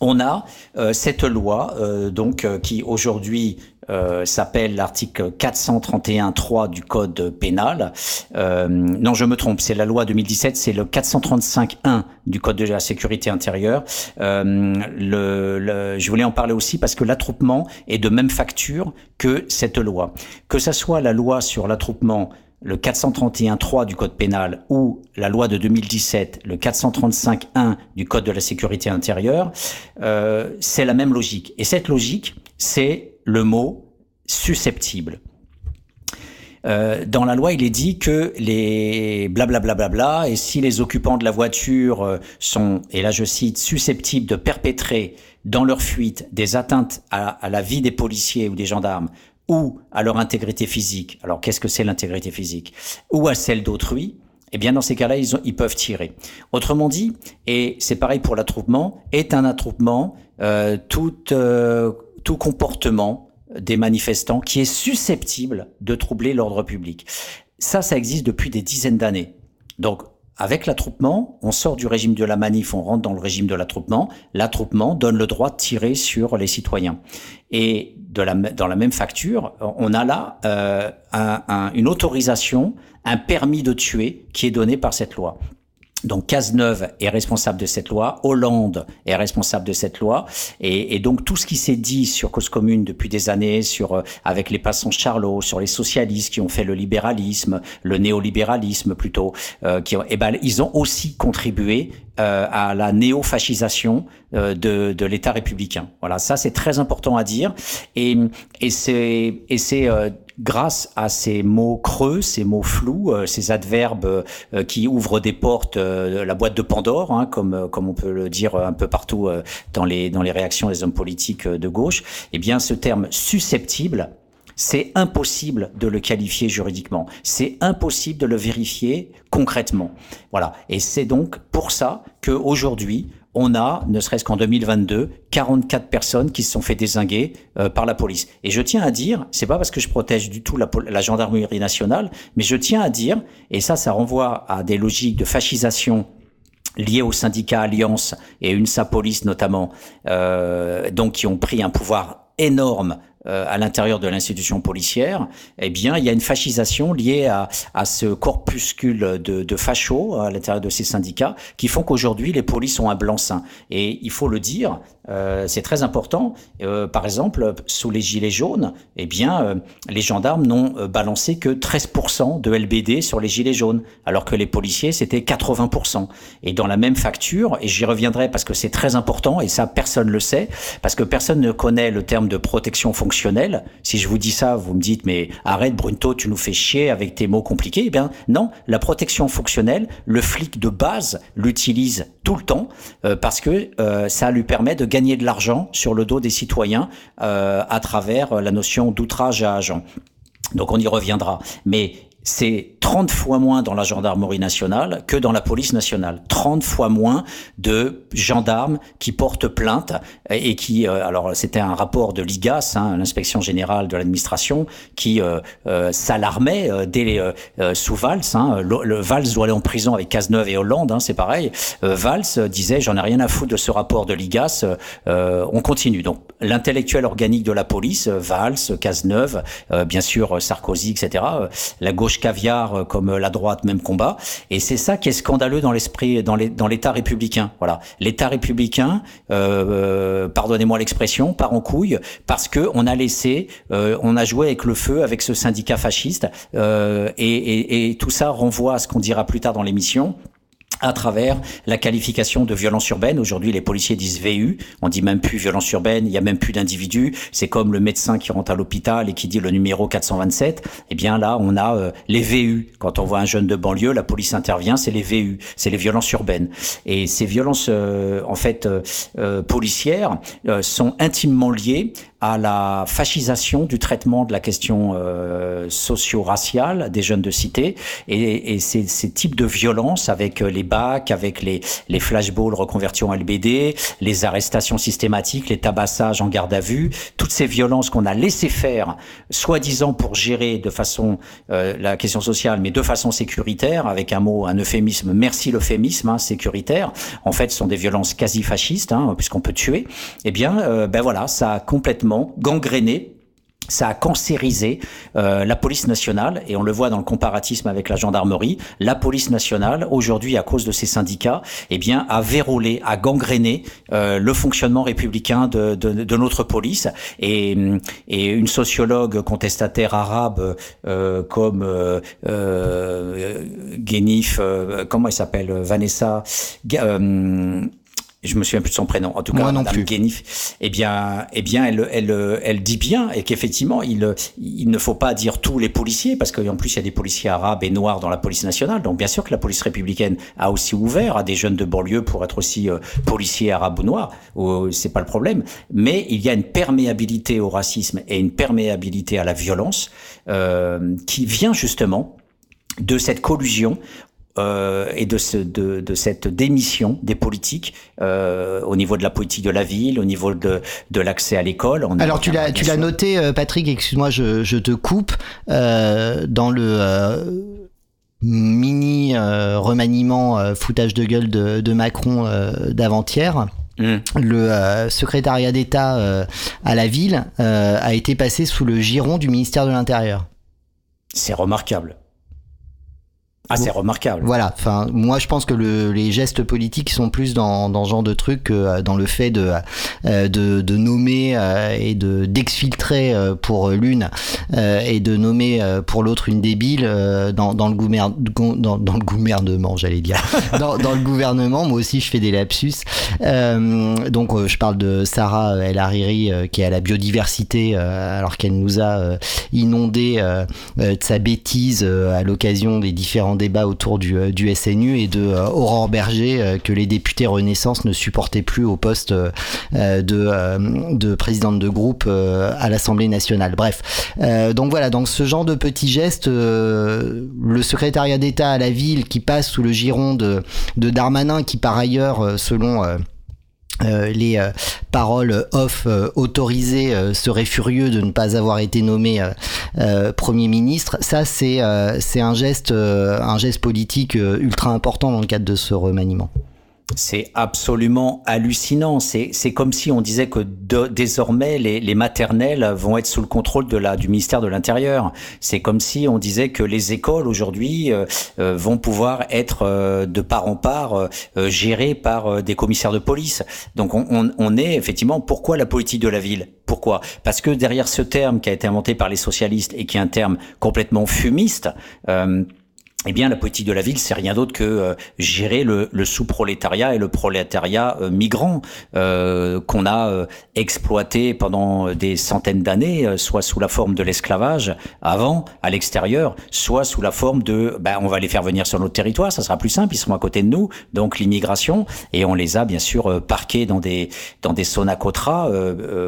H: on a euh, cette loi euh, donc euh, qui aujourd'hui euh, s'appelle l'article 431.3 du code pénal. Euh, non, je me trompe, c'est la loi 2017, c'est le 435.1 du code de la sécurité intérieure. Euh, le, je voulais en parler aussi parce que l'attroupement est de même facture que cette loi. Que ça soit la loi sur l'attroupement le 431.3 du Code pénal ou la loi de 2017, le 435.1 du Code de la sécurité intérieure, euh, c'est la même logique. Et cette logique, c'est le mot susceptible. Euh, dans la loi, il est dit que les blablabla bla bla bla, et si les occupants de la voiture euh, sont, et là je cite, susceptibles de perpétrer dans leur fuite des atteintes à, la vie des policiers ou des gendarmes ou à leur intégrité physique. Alors qu'est-ce que c'est l'intégrité physique? Ou à celle d'autrui. Eh bien, dans ces cas-là, ils, peuvent tirer. Autrement dit, et c'est pareil pour l'attroupement, est un attroupement euh, tout euh, tout comportement des manifestants qui est susceptible de troubler l'ordre public. Ça, ça existe depuis des dizaines d'années. Donc, avec l'attroupement, on sort du régime de la manif, on rentre dans le régime de l'attroupement. L'attroupement donne le droit de tirer sur les citoyens. Et dans la même facture, on a là euh, un, un, une autorisation, un permis de tuer qui est donné par cette loi. Donc Cazeneuve est responsable de cette loi, Hollande est responsable de cette loi, et, et donc tout ce qui s'est dit sur cause commune depuis des années, sur euh, avec les passants Charlot, sur les socialistes qui ont fait le libéralisme, le néolibéralisme plutôt, euh, qui ont, eh ben, ils ont aussi contribué euh, à la néofascisation euh, de, de l'État républicain. Voilà, ça c'est très important à dire, et, et c'est et c'est euh, grâce à ces mots creux, ces mots flous, euh, ces adverbes euh, qui ouvrent des portes, euh, la boîte de Pandore, hein, comme comme on peut le dire un peu partout dans les dans les réactions des hommes politiques de gauche. Eh bien, ce terme susceptible c'est impossible de le qualifier juridiquement. C'est impossible de le vérifier concrètement. Voilà. Et c'est donc pour ça qu'aujourd'hui, on a, ne serait-ce qu'en 2022, 44 personnes qui se sont fait désinguer euh, par la police. Et je tiens à dire, c'est pas parce que je protège du tout la, gendarmerie nationale, mais je tiens à dire, et ça, ça renvoie à des logiques de fascisation liées au syndicat Alliance et une Police notamment, euh, donc qui ont pris un pouvoir énorme euh, à l'intérieur de l'institution policière, eh bien, il y a une fascisation liée à, à ce corpuscule de, de fachos à l'intérieur de ces syndicats qui font qu'aujourd'hui, les polices ont un blanc-seing. Et il faut le dire, euh, c'est très important. Euh, par exemple, sous les gilets jaunes, eh bien, euh, les gendarmes n'ont euh, balancé que 13% de LBD sur les gilets jaunes, alors que les policiers, c'était 80%. Et dans la même facture, et j'y reviendrai parce que c'est très important, et ça, personne le sait, parce que personne ne connaît le terme de protection fonctionnelle. Si je vous dis ça, vous me dites, mais arrête, Brunto, tu nous fais chier avec tes mots compliqués. Eh bien, non, la protection fonctionnelle, le flic de base l'utilise tout le temps, parce que ça lui permet de gagner gagner de l'argent sur le dos des citoyens euh, à travers la notion d'outrage à agent. Donc on y reviendra. Mais c'est 30 fois moins dans la gendarmerie nationale que dans la police nationale. 30 fois moins de gendarmes qui portent plainte et qui, euh, alors c'était un rapport de l'IGAS, hein, l'inspection générale de l'administration, qui euh, euh, s'alarmait euh, dès euh, sous Valls. Hein, le, le, Valls doit aller en prison avec Cazeneuve et Hollande, hein, c'est pareil. Valls disait j'en ai rien à foutre de ce rapport de l'IGAS, on continue. Donc l'intellectuel organique de la police, Valls, Cazeneuve, bien sûr Sarkozy, etc. La gauche caviar euh, comme la droite, même combat. Et c'est ça qui est scandaleux dans l'esprit, dans l'État républicain. Voilà, l'État républicain, euh, euh, pardonnez-moi l'expression, part en couille parce que on a laissé, euh, on a joué avec le feu avec ce syndicat fasciste, euh, et, et, et tout ça renvoie à ce qu'on dira plus tard dans l'émission à travers la qualification de violence urbaine. Aujourd'hui, les policiers disent VU, on dit même plus violence urbaine, il y a même plus d'individus. C'est comme le médecin qui rentre à l'hôpital et qui dit le numéro 427. Eh bien là, on a euh, les VU. Quand on voit un jeune de banlieue, la police intervient, c'est les VU, c'est les violences urbaines. Et ces violences, euh, en fait, euh, policières, sont intimement liées à la fascisation du traitement de la question euh, socio-raciale des jeunes de cité. Et, et ces, ces, types de violences avec les bacs, avec les, les flashballs reconvertis en LBD, les arrestations systématiques, les tabassages en garde à vue, toutes ces violences qu'on a laissé faire, soi-disant pour gérer de façon euh, la question sociale, mais de façon sécuritaire, avec un mot, un euphémisme, merci l'euphémisme, hein, sécuritaire, en fait, sont des violences quasi fascistes, hein, puisqu'on peut tuer, eh bien, euh, ben voilà, ça a complètement gangréné ça a cancérisé euh, la police nationale et on le voit dans le comparatisme avec la gendarmerie. La police nationale aujourd'hui, à cause de ces syndicats, eh bien, a vérolé, a gangréné euh, le fonctionnement républicain de, de, de notre police. Et, et, une sociologue contestataire arabe euh, comme euh, euh Genif, euh, comment elle s'appelle, Vanessa je me souviens plus de son prénom, en tout cas,
G: Moi non
H: Madame
G: plus.
H: Guénif, eh bien, eh bien, elle, elle, elle dit bien et qu'effectivement, il, il ne faut pas dire tous les policiers, parce qu'en plus, il y a des policiers arabes et noirs dans la police nationale. Donc, bien sûr que la police républicaine a aussi ouvert à des jeunes de banlieue pour être aussi euh, policiers arabes ou noirs. Euh, c'est pas le problème. Mais il y a une perméabilité au racisme et une perméabilité à la violence euh, qui vient justement de cette collusion euh, et de, ce, de, de, cette démission des politiques euh, au niveau de la politique de la ville, au niveau de, de l'accès à l'école.
G: Alors tu l'as tu l'as noté, euh, Patrick. Excuse-moi, je, je, te coupe euh, dans le mini remaniement foutage de gueule de, de Macron d'avant-hier. Mmh. Le secrétariat d'État à la ville a été passé sous le giron du ministère de l'Intérieur.
H: C'est remarquable. Ah, c'est remarquable.
G: Voilà. Enfin, moi, je pense que le, les gestes politiques sont plus dans, dans ce genre de truc que dans le fait de, euh, de, de, nommer euh, et de d'exfiltrer euh, pour l'une et de nommer pour l'autre une débile dans, dans, le gouvernement, dans, dans, le gouvernement, j'allais dire. dans, dans, le gouvernement, moi aussi, je fais des lapsus. donc, je parle de Sarah El Hariri qui est à la biodiversité alors qu'elle nous a inondé de sa bêtise à l'occasion des différents débat autour du, euh, du SNU et de euh, Aurore Berger euh, que les députés Renaissance ne supportaient plus au poste de, de présidente de groupe à l'Assemblée nationale. Bref, donc voilà, donc ce genre de petits gestes, le secrétariat d'État à la ville qui passe sous le giron de, de Darmanin, qui par ailleurs, selon euh, les euh, paroles off euh, autorisées seraient furieux de ne pas avoir été nommé premier ministre. Ça, c'est c'est un geste un geste politique ultra important dans le cadre de ce remaniement.
H: C'est absolument hallucinant. C'est, comme si on disait que de, désormais les, les, maternelles vont être sous le contrôle de la, du ministère de l'Intérieur. C'est comme si on disait que les écoles aujourd'hui euh, euh, vont pouvoir être euh, de part en part euh, gérées par euh, des commissaires de police. Donc on, on, on, est effectivement pourquoi la politique de la ville? Pourquoi? Parce que derrière ce terme qui a été inventé par les socialistes et qui est un terme complètement fumiste. Euh, eh bien, la politique de la ville, c'est rien d'autre que euh, gérer le, le sous-prolétariat et le prolétariat euh, migrant euh, qu'on a euh, exploité pendant des centaines d'années, euh, soit sous la forme de l'esclavage avant, à l'extérieur, soit sous la forme de, ben, on va les faire venir sur notre territoire, ça sera plus simple, ils seront à côté de nous, donc l'immigration, et on les a bien sûr parqués dans des dans des sonacotras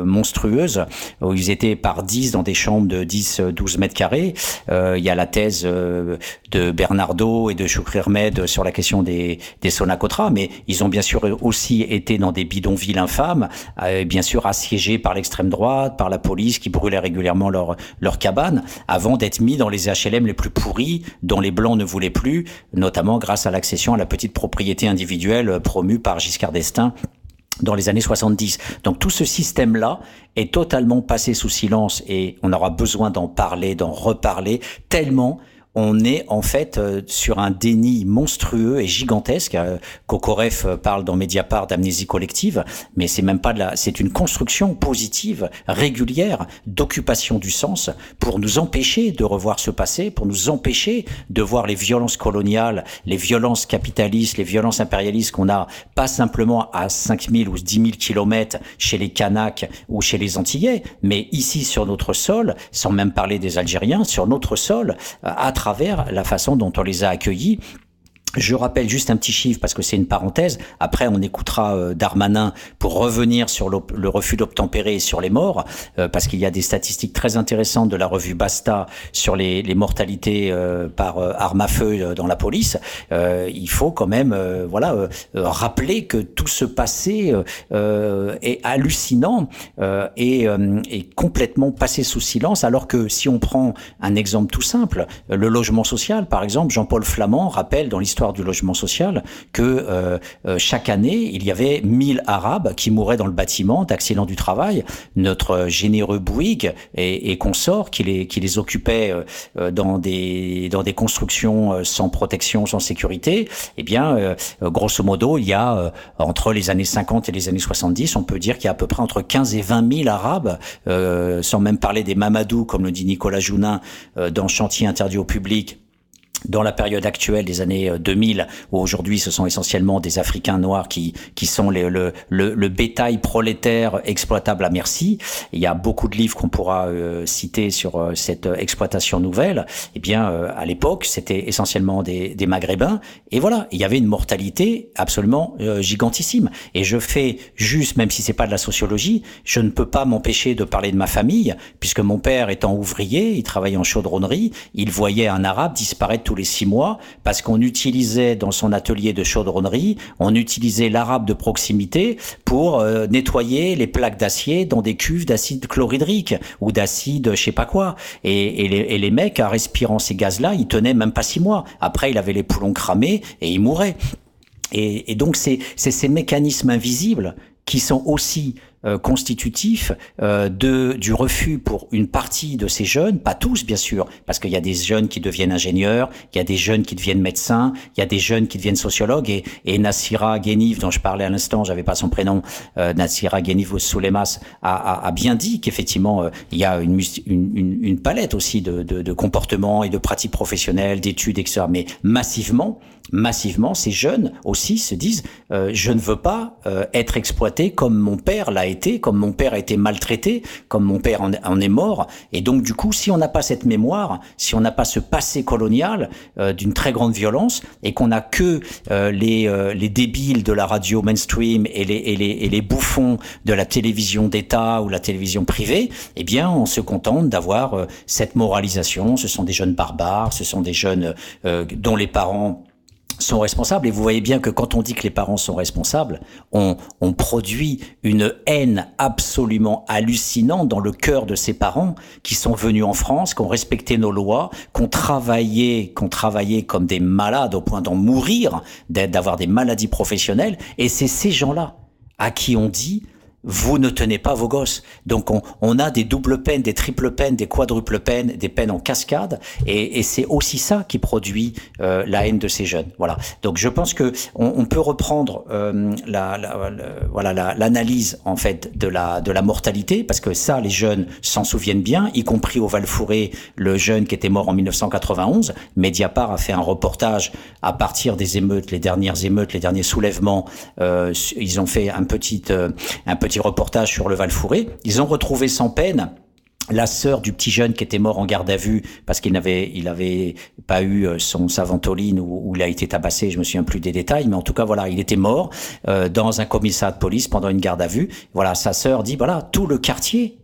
H: monstrueuses où ils étaient par 10 dans des chambres de 10-12 mètres carrés. Il y a la thèse de Bernardo et de Choukri Ahmed sur la question des, des Sonacotra, mais ils ont bien sûr aussi été dans des bidonvilles infâmes, euh, bien sûr assiégés par l'extrême droite, par la police qui brûlait régulièrement leurs leur cabanes, avant d'être mis dans les HLM les plus pourris, dont les Blancs ne voulaient plus, notamment grâce à l'accession à la petite propriété individuelle promue par Giscard d'Estaing dans les années 70. Donc tout ce système-là est totalement passé sous silence et on aura besoin d'en parler, d'en reparler, tellement on est en fait euh, sur un déni monstrueux et gigantesque. Euh, Kokorev euh, parle dans Mediapart d'amnésie collective, mais c'est même pas de la, c'est une construction positive, régulière, d'occupation du sens pour nous empêcher de revoir ce passé, pour nous empêcher de voir les violences coloniales, les violences capitalistes, les violences impérialistes qu'on a pas simplement à 5000 ou 10 000 kilomètres chez les Kanaks ou chez les Antillais, mais ici sur notre sol, sans même parler des Algériens, sur notre sol, à travers la façon dont on les a accueillis je rappelle juste un petit chiffre parce que c'est une parenthèse. Après, on écoutera euh, Darmanin pour revenir sur le refus d'obtempérer et sur les morts, euh, parce qu'il y a des statistiques très intéressantes de la revue Basta sur les, les mortalités euh, par arme à feu dans la police. il faut quand même, voilà, rappeler que tout ce passé est hallucinant et est complètement passé sous silence. Alors que si on prend un exemple tout simple, le logement social, par exemple, Jean-Paul Flamand rappelle dans l'histoire du logement social que euh, euh, chaque année, il y avait 1000 Arabes qui mouraient dans le bâtiment d'accidents du travail. Notre généreux Bouygues et, et consorts qui les, qui les occupaient euh, dans, des, dans des constructions sans protection, sans sécurité, eh bien, grosso modo, il y a entre les années 50 et les années 70, on peut dire qu'il y a à peu près entre 15 et 20 000 Arabes, sans même parler des Mamadou, comme le dit Nicolas Jounin, dans Chantier interdit au public, dans la période actuelle des années 2000, euh, où aujourd'hui ce sont essentiellement des Africains noirs qui, qui sont le, le, le, bétail prolétaire exploitable à merci, il y a beaucoup de livres qu'on pourra euh, citer sur euh, cette exploitation nouvelle, eh bien à l'époque c'était essentiellement des, des, Maghrébins, et voilà, il y avait une mortalité absolument gigantissime. Et je fais juste, même si c'est pas de la sociologie, je ne peux pas m'empêcher de parler de ma famille, puisque mon père étant ouvrier, il travaillait en chaudronnerie, il voyait un arabe disparaître tous les six mois parce qu'on utilisait dans son atelier de chaudronnerie, on utilisait l'arabe de proximité pour euh, nettoyer les plaques d'acier dans des cuves d'acide chlorhydrique ou d'acide je sais pas quoi. Et, les, mecs, en respirant ces gaz-là, ils tenaient même pas six mois. Après, il avait les poulons cramés et il mourait. Et donc, c'est ces mécanismes invisibles qui sont aussi euh, constitutif euh, de du refus pour une partie de ces jeunes, pas tous bien sûr, parce qu'il y a des jeunes qui deviennent ingénieurs, il y a des jeunes qui deviennent médecins, il y a des jeunes qui deviennent sociologues et, et Nassira Guéniv dont je parlais à l'instant, j'avais pas son prénom, euh, Nassira Guéniv Soulemas a, a, a, bien dit qu'effectivement euh, il y a une, une, une palette aussi de, de, de comportements et de pratiques professionnelles, d'études, etc. Mais massivement, massivement, ces jeunes aussi se disent euh, je ne veux pas être exploité comme mon père l'a été, comme mon père a été maltraité, comme mon père en, est mort. Et donc, du coup, si on n'a pas cette mémoire, si on n'a pas ce passé colonial euh, d'une très grande violence, et qu'on n'a que euh, les, euh, les débiles de la radio mainstream et les bouffons de la télévision d'État ou la télévision privée, eh bien, on se contente d'avoir cette moralisation. Ce sont des jeunes barbares, ce sont des jeunes dont les parents sont responsables. Et vous voyez bien que quand on dit que les parents sont responsables, on, produit une haine absolument hallucinante dans le cœur de ces parents qui sont venus en France, qui ont respecté nos lois, qui ont travaillé, qui ont travaillé comme des malades au point d'en mourir, d'avoir des maladies professionnelles. Et c'est ces gens-là à qui on dit vous ne tenez pas vos gosses. Donc on, on, a des doubles peines, des triples peines, des quadruples peines, des peines en cascade, et, et c'est aussi ça qui produit euh, la haine de ces jeunes. Voilà. Donc je pense que on, on peut reprendre euh, la, la, la, voilà l'analyse en fait de la de la mortalité parce que ça les jeunes s'en souviennent bien, y compris au Val Fouré, le jeune qui était mort en 1991. Mediapart a fait un reportage à partir des émeutes, les dernières émeutes, les derniers soulèvements. Euh, ils ont fait un petit euh, un petit petit reportage sur le Val Fouré. Ils ont retrouvé sans peine la sœur du petit jeune qui était mort en garde à vue parce qu'il n'avait il pas eu euh, son saventoline ou, il a été tabassé, je me souviens plus des détails, mais en tout cas voilà, il était mort euh, dans un commissariat de police pendant une garde à vue. Voilà, sa sœur dit voilà, tout le quartier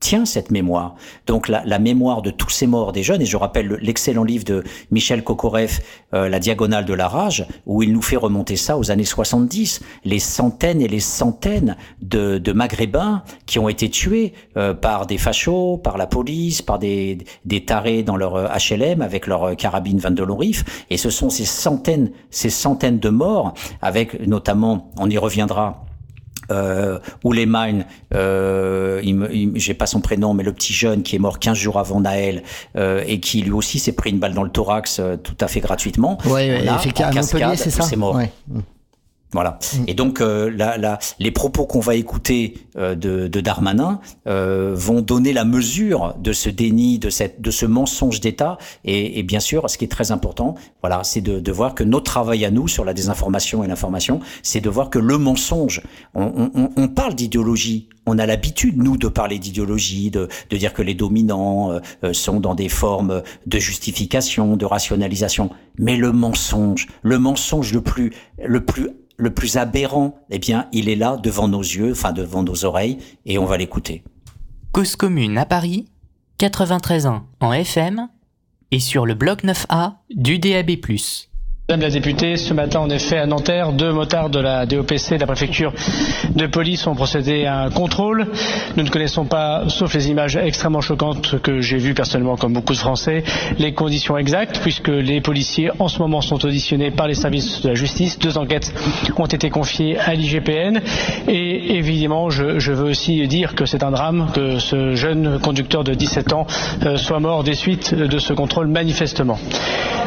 H: tient cette mémoire. Donc la, la, mémoire de tous ces morts des jeunes, et je rappelle l'excellent livre de Michel Kokorev, euh, La diagonale de la rage, où il nous fait remonter ça aux années 70, les centaines et les centaines de, de Maghrébins qui ont été tués euh, par des fachos, par la police, par des, des tarés dans leur HLM avec leur carabine Van de Lorif, et ce sont ces centaines, ces centaines de morts, avec notamment, on y reviendra, euh, Ouleman, euh, j'ai pas son prénom, mais le petit jeune qui est mort 15 jours avant Naël euh, et qui lui aussi s'est pris une balle dans le thorax euh, tout à fait gratuitement.
G: Oui, ouais, effectivement, à Montpellier, c'est ça.
H: C'est mort. Ouais. Voilà. Et donc, euh, la, la, les propos qu'on va écouter euh, de, de, Darmanin euh, vont donner la mesure de ce déni, de, cette, de ce mensonge d'État. Et, et, bien sûr, ce qui est très important, voilà, c'est de, de, voir que notre travail à nous sur la désinformation et l'information, c'est de voir que le mensonge, on, on, on parle d'idéologie, on a l'habitude, nous, de parler d'idéologie, de, de, dire que les dominants euh, sont dans des formes de justification, de rationalisation. Mais le mensonge, le mensonge le plus, le plus le plus aberrant, eh bien, il est là devant nos yeux, enfin devant nos oreilles, et on va l'écouter.
C: Cause commune à Paris, 93.1 en FM et sur le bloc 9A du DAB+.
N: Madame la députée, ce matin en effet à Nanterre, deux motards de la DOPC, de la préfecture de police, ont procédé à un contrôle. Nous ne connaissons pas, sauf les images extrêmement choquantes que j'ai vues personnellement comme beaucoup de Français, les conditions exactes, puisque les policiers en ce moment sont auditionnés par les services de la justice. Deux enquêtes ont été confiées à l'IGPN. Et évidemment, je, je, veux aussi dire que c'est un drame que ce jeune conducteur de 17 ans euh, soit mort des suites de ce contrôle manifestement.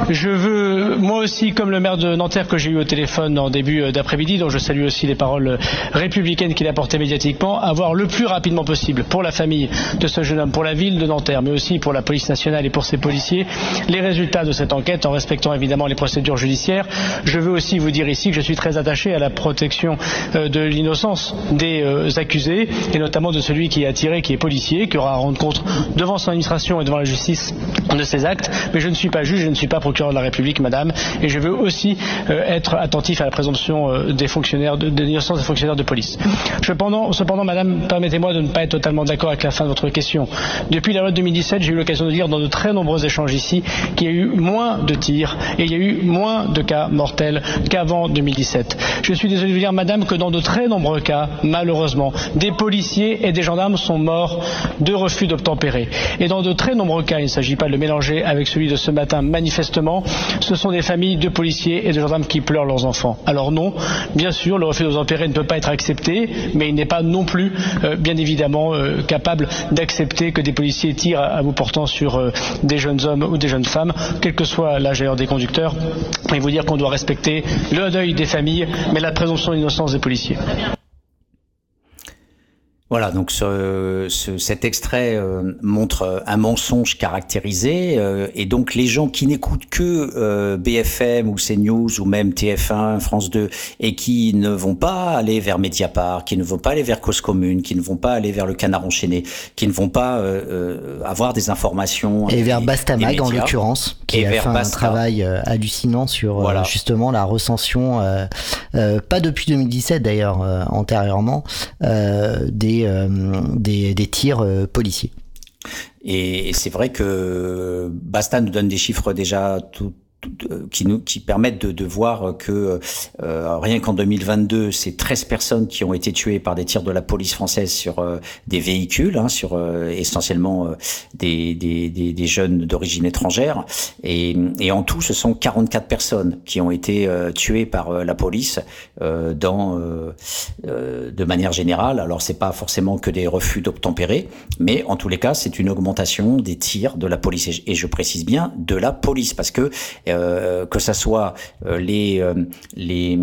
N: Je veux moi aussi comme le maire de Nanterre que j'ai eu au téléphone en début d'après-midi, dont je salue aussi les paroles républicaines qu'il a portées médiatiquement, avoir le plus rapidement possible pour la famille de ce jeune homme, pour la ville de Nanterre, mais aussi pour la police nationale et pour ses policiers, les résultats de cette enquête en respectant évidemment les procédures judiciaires. Je veux aussi vous dire ici que je suis très attaché à la protection de l'innocence des accusés et notamment de celui qui a tiré, qui est policier, qui aura à rendre compte devant son administration et devant la justice de ses actes. Mais je ne suis pas juge, je ne suis pas procureur de la République, madame, et je veux aussi euh, être attentif à la présomption euh, des fonctionnaires de, de l'innocence des fonctionnaires de police. Cependant, cependant madame, permettez-moi de ne pas être totalement d'accord avec la fin de votre question. Depuis la loi de 2017, j'ai eu l'occasion de dire dans de très nombreux échanges ici qu'il y a eu moins de tirs et il y a eu moins de cas mortels qu'avant 2017. Je suis désolé de vous dire, madame, que dans de très nombreux cas, malheureusement, des policiers et des gendarmes sont morts de refus d'obtempérer. Et dans de très nombreux cas, il ne s'agit pas de le mélanger avec celui de ce matin, manifestement, ce sont des familles de policiers et de gendarmes qui pleurent leurs enfants. Alors non, bien sûr, le refus d'obtempérer ne peut pas être accepté, mais il n'est pas non plus, euh, bien évidemment, euh, capable d'accepter que des policiers tirent à bout portant sur euh, des jeunes hommes ou des jeunes femmes, quel que soit l'âge d'ailleurs des conducteurs, et vous dire qu'on doit respecter le deuil des familles, mais la présomption d'innocence des policiers.
H: Voilà, donc ce, ce, cet extrait euh, montre un mensonge caractérisé, euh, et donc les gens qui n'écoutent que euh, BFM ou CNews ou même TF1, France 2, et qui ne vont pas aller vers Mediapart, qui ne vont pas aller vers Cause Commune, qui ne vont pas aller vers le Canard enchaîné, qui ne vont pas avoir des informations
G: et vers Bastamag en l'occurrence, qui et a fait un travail hallucinant sur voilà. justement la recension, pas depuis 2017 d'ailleurs, antérieurement, des des, des, tirs policiers.
H: Et c'est vrai que Basta nous donne des chiffres déjà tout, qui nous qui permettent de, de voir que euh, rien qu'en 2022, c'est 13 personnes qui ont été tuées par des tirs de la police française sur euh, des véhicules, hein, sur euh, essentiellement des, des, des, des, jeunes d'origine étrangère. Et, et, en tout, ce sont 44 personnes qui ont été tuées par la police dans de manière générale. Alors c'est pas forcément que des refus d'obtempérer, mais en tous les cas, c'est une augmentation des tirs de la police. Et je précise bien de la police parce que euh, que ça soit euh, les, euh, les,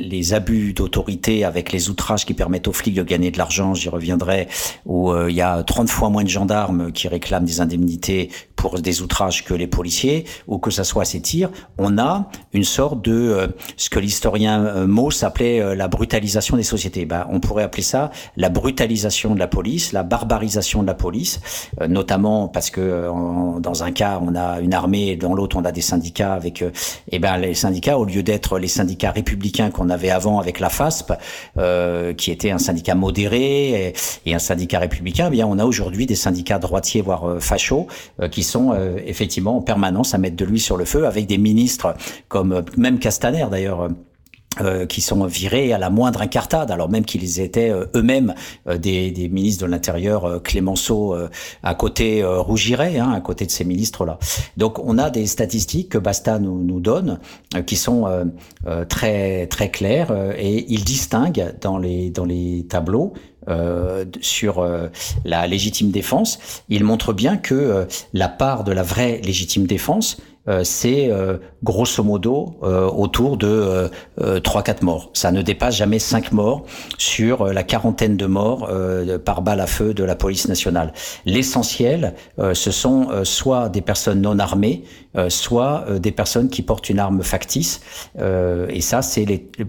H: les abus d'autorité avec les outrages qui permettent aux flics de gagner de l'argent, j'y reviendrai, où il y a 30 fois moins de gendarmes qui réclament des indemnités pour des outrages que les policiers, ou que ça soit ces tirs, on a une sorte de ce que l'historien Mauss appelait la brutalisation des sociétés. Ben, on pourrait appeler ça la brutalisation de la police, la barbarisation de la police, notamment parce que en, dans un cas on a une armée, et dans l'autre on a des syndicats avec euh, eh ben les syndicats au lieu d'être les syndicats républicains qu'on avait avant avec la FASP euh, qui était un syndicat modéré et, et un syndicat républicain eh bien on a aujourd'hui des syndicats droitiers voire euh, fachos euh, qui sont euh, effectivement en permanence à mettre de l'huile sur le feu avec des ministres comme même Castaner d'ailleurs euh, qui sont virés à la moindre incartade, alors même qu'ils étaient euh, eux-mêmes euh, des, des, ministres de l'Intérieur, Clémenceau à côté Rougiret, hein, à côté de ces ministres-là. Donc on a des statistiques que Basta nous, nous donne qui sont très très claires et il distingue dans les dans les tableaux euh, sur la légitime défense, il montre bien que la part de la vraie légitime défense euh, c'est euh, grosso modo euh, autour de 3-4 morts. Ça ne dépasse jamais 5 morts sur la quarantaine de morts par balle à feu de la police nationale. L'essentiel, ce sont soit des personnes non armées, soit des personnes qui portent une arme factice. et ça, c'est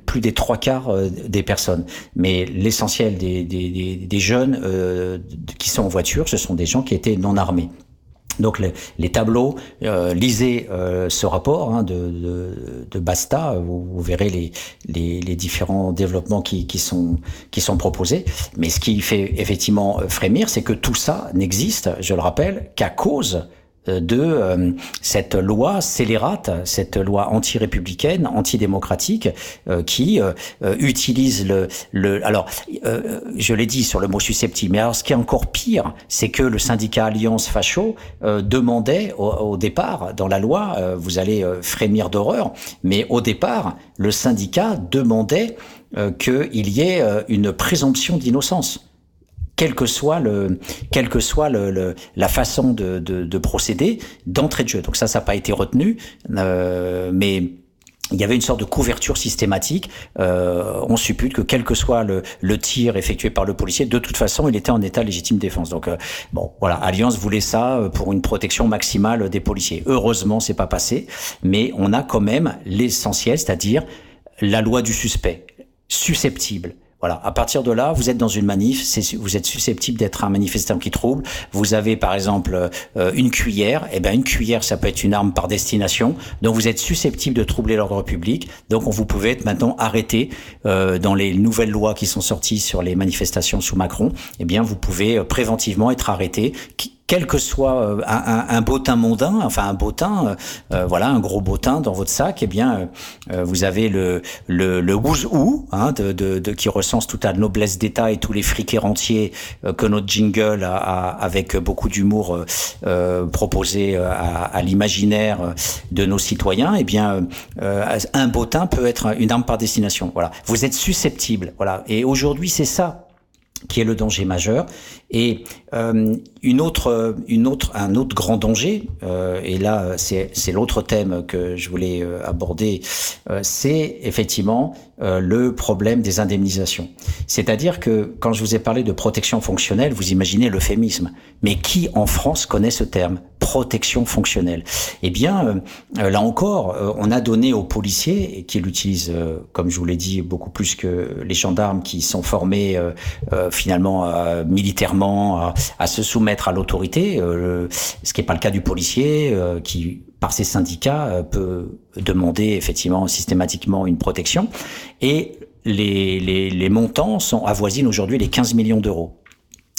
H: plus des trois quarts des personnes. Mais l'essentiel des, des, des, jeunes qui sont en voiture, ce sont des gens qui étaient non armés. Donc les, tableaux, euh, lisez euh, ce rapport hein, de, Basta, vous, verrez les, différents développements qui, sont, proposés. Mais ce qui fait effectivement frémir, c'est que tout ça n'existe, je le rappelle, qu'à cause de euh, cette loi scélérate, cette loi anti-républicaine, anti-démocratique, euh, qui utilise le, le alors je l'ai dit sur le mot susceptible, mais alors ce qui est encore pire, c'est que le syndicat Alliance Facho demandait au, au, départ dans la loi, vous allez frémir d'horreur, mais au départ le syndicat demandait qu'il y ait une présomption d'innocence quelle que soit le, quelle que soit le, la façon de, de, de procéder d'entrée de jeu. Donc ça, ça n'a pas été retenu, euh, mais il y avait une sorte de couverture systématique. Euh, on suppute que quel que soit le, le, tir effectué par le policier, de toute façon, il était en état légitime défense. Donc euh, bon, voilà, Alliance voulait ça euh, pour une protection maximale des policiers. Heureusement, c'est pas passé, mais on a quand même l'essentiel, c'est-à-dire la loi du suspect, susceptible voilà. À partir de là, vous êtes dans une manif, vous êtes susceptible d'être un manifestant qui trouble. Vous avez par exemple euh, une cuillère. Eh ben une cuillère, ça peut être une arme par destination. Donc vous êtes susceptible de troubler l'ordre public. Donc on vous pouvez être maintenant arrêté euh, dans les nouvelles lois qui sont sorties sur les manifestations sous Macron. Eh bien vous pouvez euh, préventivement être arrêté quel que soit euh, un, un, bottin mondain, enfin un bottin, euh, euh, voilà, un gros bottin dans votre sac, eh bien, vous avez le le, le ou hein, de, de, de, qui recense toute la noblesse d'État et tous les friquets rentiers que notre jingle a, avec beaucoup d'humour proposé à, à l'imaginaire de nos citoyens. Eh bien, un bottin peut être une arme par destination. Voilà, vous êtes susceptible. Voilà, et aujourd'hui, c'est ça qui est le danger majeur. Et euh, une autre, une autre, un autre grand danger, euh, et là c'est, l'autre thème que je voulais euh, aborder, euh, c'est effectivement euh, le problème des indemnisations. C'est-à-dire que quand je vous ai parlé de protection fonctionnelle, vous imaginez l'euphémisme. Mais qui en France connaît ce terme protection fonctionnelle? Eh bien, là encore, on a donné aux policiers, et qui l'utilisent, comme je vous l'ai dit, beaucoup plus que les gendarmes qui sont formés finalement militairement à, se soumettre à l'autorité, euh, ce qui n'est pas le cas du policier euh, qui par ses syndicats euh, peut demander effectivement systématiquement une protection et les, les, les montants sont avoisinent aujourd'hui les 15 millions d'euros.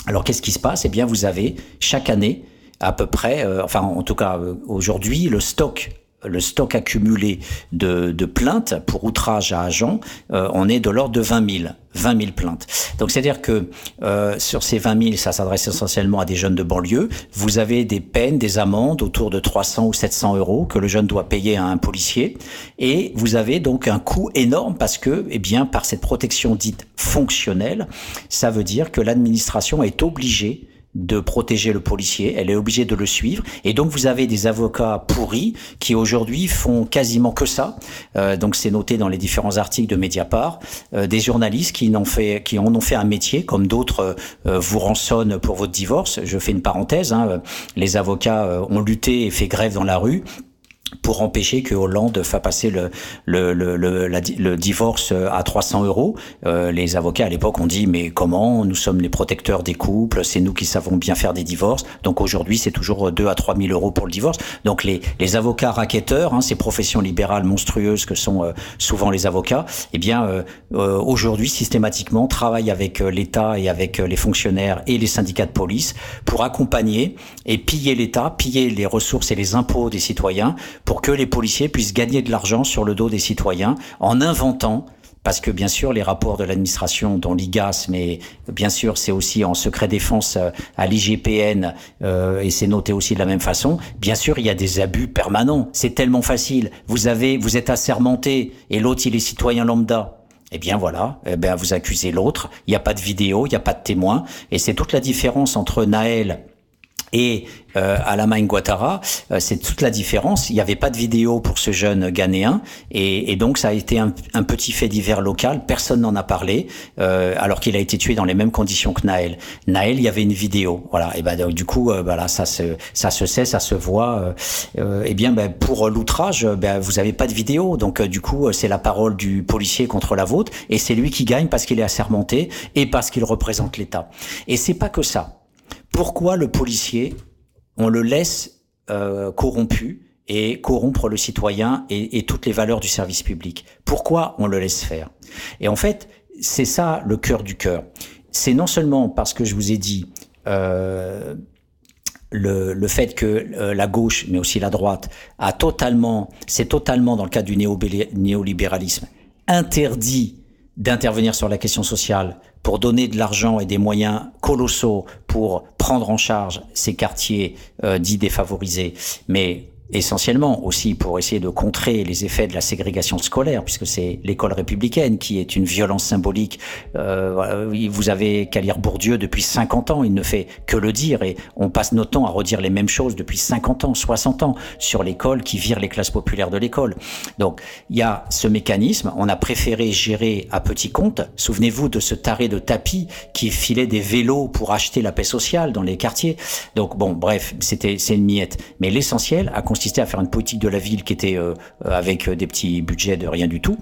H: Alors qu'est-ce qui se passe? Eh bien vous avez chaque année à peu près, enfin en tout cas aujourd'hui, le stock le stock accumulé de, de, plaintes pour outrage à agent, euh, on est de l'ordre de 20 000. 20 000 plaintes. Donc c'est-à-dire que euh, sur ces 20 000, ça s'adresse essentiellement à des jeunes de banlieue. Vous avez des peines, des amendes autour de 300 ou 700 euros que le jeune doit payer à un policier, et vous avez donc un coût énorme parce que, eh bien, par cette protection dite fonctionnelle, ça veut dire que l'administration est obligée de protéger le policier, elle est obligée de le suivre, et donc vous avez des avocats pourris qui aujourd'hui font quasiment que ça. Euh, donc c'est noté dans les différents articles de Mediapart, euh, des journalistes qui en fait, qui en ont fait un métier, comme d'autres euh, vous rançonnent pour votre divorce. Je fais une parenthèse, hein, les avocats ont lutté et fait grève dans la rue pour empêcher que Hollande fasse passer le, le, le, le, divorce à 300 euros. Euh, les avocats à l'époque ont dit mais comment Nous sommes les protecteurs des couples, c'est nous qui savons bien faire des divorces. Donc aujourd'hui c'est toujours 2 à 3 000 euros pour le divorce. Donc les, les avocats raquetteurs, hein, ces professions libérales monstrueuses que sont euh, souvent les avocats, eh bien euh, euh aujourd'hui systématiquement travaillent avec euh, l'État et avec les fonctionnaires et les syndicats de police pour accompagner et piller l'État, piller les ressources et les impôts des citoyens pour que les policiers puissent gagner de l'argent sur le dos des citoyens en inventant parce que bien sûr les rapports de l'administration, dont l'IGAS, mais bien sûr c'est aussi en secret défense euh, à l'IGPN euh, et c'est noté aussi de la même façon. Bien sûr, il y a des abus permanents. C'est tellement facile. Vous avez, vous êtes assermenté et l'autre il est citoyen lambda. Eh bien voilà, eh bien vous accusez l'autre. Il n'y a pas de vidéo, il n'y a pas de témoin, et c'est toute la différence entre Naël et euh, Alama Ouattara, euh, c'est toute la différence. Il n'y avait pas de vidéo pour ce jeune Ghanéen, et, et donc ça a été un, petit fait divers local. Personne n'en a parlé, euh, alors qu'il a été tué dans les mêmes conditions que Naël. Naël, il y avait une vidéo, voilà. Et ben du coup, euh, voilà, ça se ça se sait, ça se voit. Euh, et bien, ben, pour l'outrage, ben, vous avez pas de vidéo, donc du coup, c'est la parole du policier contre la vôtre, et c'est lui qui gagne parce qu'il est assermenté et parce qu'il représente l'État. Et c'est pas que ça pourquoi le policier, on le laisse euh, corrompu et corrompre le citoyen et, toutes les valeurs du service public? Pourquoi on le laisse faire? Et en fait, c'est ça le cœur du cœur. C'est non seulement parce que je vous ai dit euh, le, le, fait que euh, la gauche, mais aussi la droite, a totalement, c'est totalement dans le cadre du néolibéralisme, interdit d'intervenir sur la question sociale pour donner de l'argent et des moyens colossaux pour prendre en charge ces quartiers euh, dits défavorisés, mais essentiellement aussi pour essayer de contrer les effets de la ségrégation scolaire, puisque c'est l'école républicaine qui est une violence symbolique. Euh, vous avez qu'à lire Bourdieu depuis 50 ans, il ne fait que le dire, et on passe notre temps à redire les mêmes choses depuis 50 ans, 60 ans, sur l'école qui vire les classes populaires de l'école. Donc il y a ce mécanisme, on a préféré gérer à petit compte. Souvenez-vous de ce taré de tapis qui filait des vélos pour acheter la paix sociale dans les quartiers. Donc bon, bref, c'était c'est une miette. Mais l'essentiel consisté à faire une politique de la ville qui était euh, avec des petits budgets de rien du tout.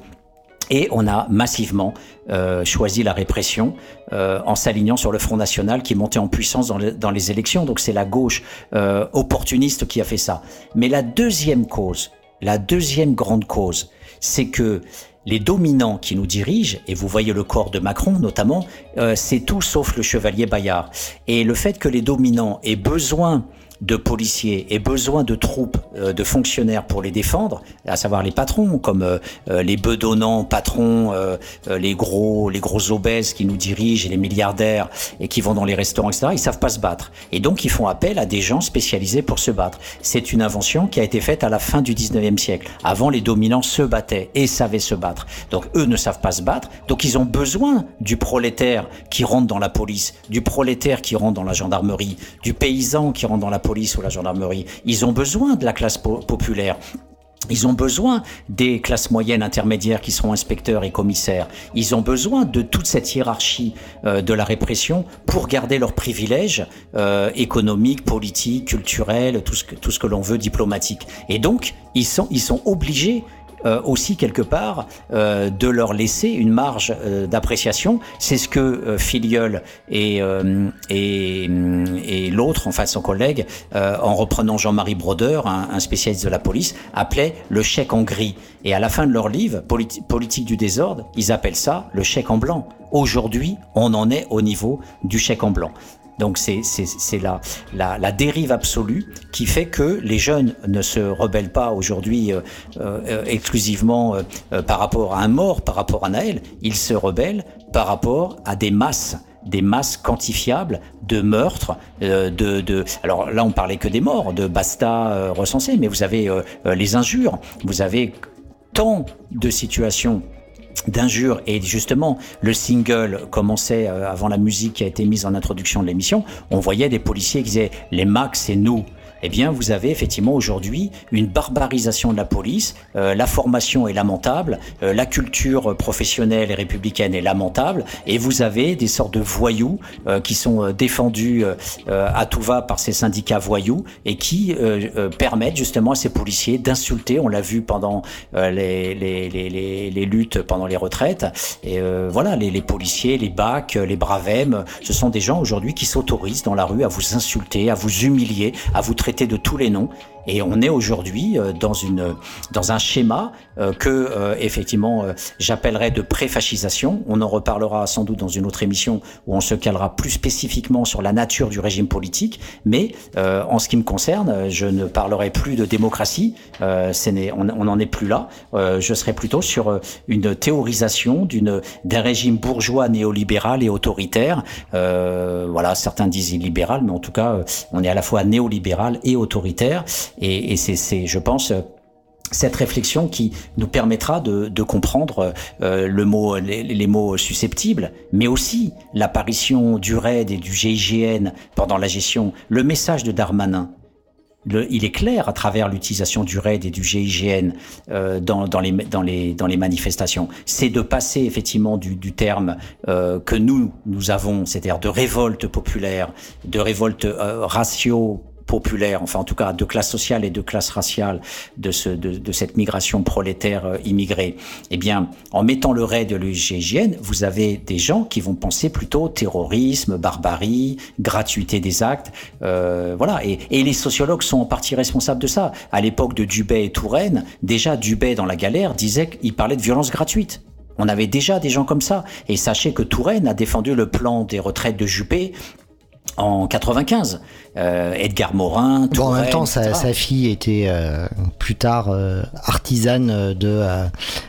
H: Et on a massivement euh, choisi la répression euh, en s'alignant sur le Front National qui montait en puissance dans, dans les élections. Donc c'est la gauche euh, opportuniste qui a fait ça. Mais la deuxième cause, la deuxième grande cause, c'est que les dominants qui nous dirigent, et vous voyez le corps de Macron notamment, euh, c'est tout sauf le chevalier Bayard. Et le fait que les dominants aient besoin de policiers et besoin de troupes, euh, de fonctionnaires pour les défendre, à savoir les patrons, comme euh, euh les bedonnants patrons, euh, euh, les gros, les gros obèses qui nous dirigent et les milliardaires et qui vont dans les restaurants, etc. Ils savent pas se battre. Et donc, ils font appel à des gens spécialisés pour se battre. C'est une invention qui a été faite à la fin du 19e siècle. Avant, les dominants se battaient et savaient se battre. Donc, eux ne savent pas se battre. Donc, ils ont besoin du prolétaire qui rentre dans la police, du prolétaire qui rentre dans la gendarmerie, du paysan qui rentre dans la police ou la gendarmerie. Ils ont besoin de la classe po populaire. Ils ont besoin des classes moyennes intermédiaires qui seront inspecteurs et commissaires. Ils ont besoin de toute cette hiérarchie euh, de la répression pour garder leurs privilèges euh, économiques, politiques, culturels, tout ce que, que l'on veut, diplomatiques. Et donc, ils sont, ils sont obligés euh, aussi quelque part euh, de leur laisser une marge euh, d'appréciation. C'est ce que euh, Filiol et, euh, et, et l'autre, enfin son collègue, euh, en reprenant Jean-Marie Broder, un, un, spécialiste de la police, appelait le chèque en gris. Et à la fin de leur livre, Politi Politique du désordre, ils appellent ça le chèque en blanc. Aujourd'hui, on en est au niveau du chèque en blanc. Donc c'est la, la, la, dérive absolue qui fait que les jeunes ne se rebellent pas aujourd'hui euh, euh, exclusivement euh, par rapport à un mort, par rapport à Naël, ils se rebellent par rapport à des masses des masses quantifiables de meurtres, euh, de, de, alors là on parlait que des morts, de basta euh, recensés, mais vous avez euh, les injures, vous avez tant de situations d'injures. Et justement le single commençait euh, avant la musique qui a été mise en introduction de l'émission on voyait des policiers qui disaient les max c'est nous eh bien, vous avez effectivement aujourd'hui une barbarisation de la police. Euh, la formation est lamentable, euh, la culture professionnelle et républicaine est lamentable, et vous avez des sortes de voyous euh, qui sont défendus euh, à tout va par ces syndicats voyous et qui euh, permettent justement à ces policiers d'insulter. On l'a vu pendant les, les, les, les, luttes pendant les retraites. Et voilà, les, les policiers, les bacs, les bravem, ce sont des gens aujourd'hui qui s'autorisent dans la rue à vous insulter, à vous humilier, à vous traiter de tous les noms. Et on est aujourd'hui euh, dans une dans un schéma euh, que euh, effectivement j'appellerais de préfascisation. On en reparlera sans doute dans une autre émission où on se calera plus spécifiquement sur la nature du régime politique. Mais en ce qui me concerne, je ne parlerai plus de démocratie. on n'en est plus là. je serai plutôt sur une théorisation d'une d'un régime bourgeois néolibéral et autoritaire. voilà, certains disent illibéral, mais en tout cas, on est à la fois néolibéral et autoritaire. Et, c'est, je pense, cette réflexion qui nous permettra de, comprendre euh, le mot, les, mots susceptibles, mais aussi l'apparition du RAID et du GIGN pendant la gestion, le message de Darmanin. il est clair à travers l'utilisation du RAID et du GIGN euh, dans, les, dans, les, dans les manifestations, c'est de passer effectivement du, terme euh, que nous, nous avons, c'est-à-dire de révolte populaire, de révolte ratio populaire, enfin en tout cas de classe sociale et de classe raciale de, ce, de, cette migration prolétaire euh, immigrée, eh bien, en mettant le raid de l'UGIN, vous avez des gens qui vont penser plutôt terrorisme, barbarie, gratuité des actes, euh, voilà. Et, et, les sociologues sont en partie responsables de ça. À l'époque de Dubé et Touraine, déjà Dubé dans la galère disait qu'il parlait de violence gratuite. On avait déjà des gens comme ça. Et sachez que Touraine a défendu le plan des retraites de Juppé en 95. Euh, Edgar Morin.
G: Bon, en même temps, sa, sa, fille était euh, plus tard euh, artisane de,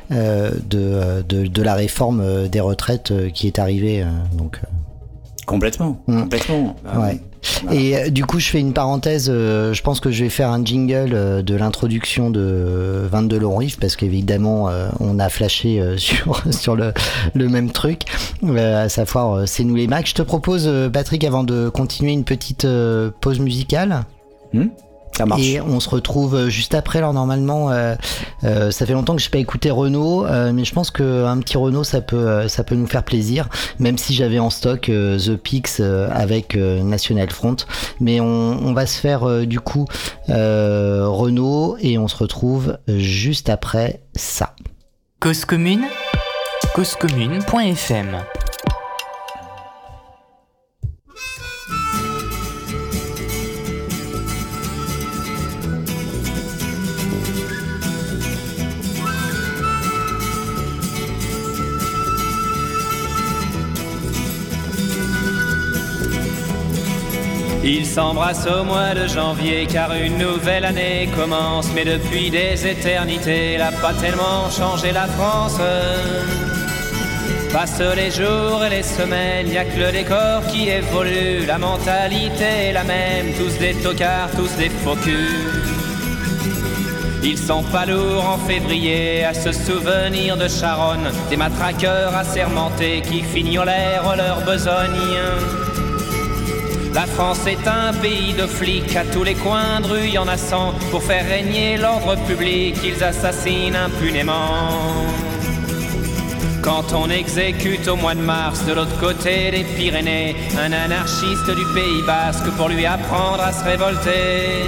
G: de, de, de, la réforme des retraites qui est arrivée. donc,
H: complètement, mm. complètement.
G: Ouais. Et euh, du coup, je fais une parenthèse. Euh, je pense que je vais faire un jingle euh, de l'introduction de 22 Long Riff parce qu'évidemment, on a flashé sur, sur le, le même truc, à savoir C'est nous les Macs. Je te propose, Patrick, avant de continuer, une petite pause musicale. Et on se retrouve euh, juste après. Alors normalement, euh, euh, ça fait longtemps que je n'ai pas écouté Renault, mais je pense qu'un petit Renault, ça peut, ça peut nous faire plaisir, même si j'avais en stock The Pix avec National Front. Mais on, on va se faire du coup Renault et on se retrouve juste après ça.
C: Cause commune, causecommune.fm
O: Ils s'embrassent au mois de janvier car une nouvelle année commence. Mais depuis des éternités, elle a pas tellement changé la France. Passent les jours et les semaines, y a que le décor qui évolue. La mentalité est la même, tous des tocards, tous des faux Ils sont pas lourds en février à se souvenir de Charonne, des matraqueurs assermentés qui fignolèrent leur besogne. La France est un pays de flics, à tous les coins de rue, y en a. Pour faire régner l'ordre public, ils assassinent impunément. Quand on exécute au mois de mars de l'autre côté des Pyrénées un anarchiste du Pays basque pour lui apprendre à se révolter.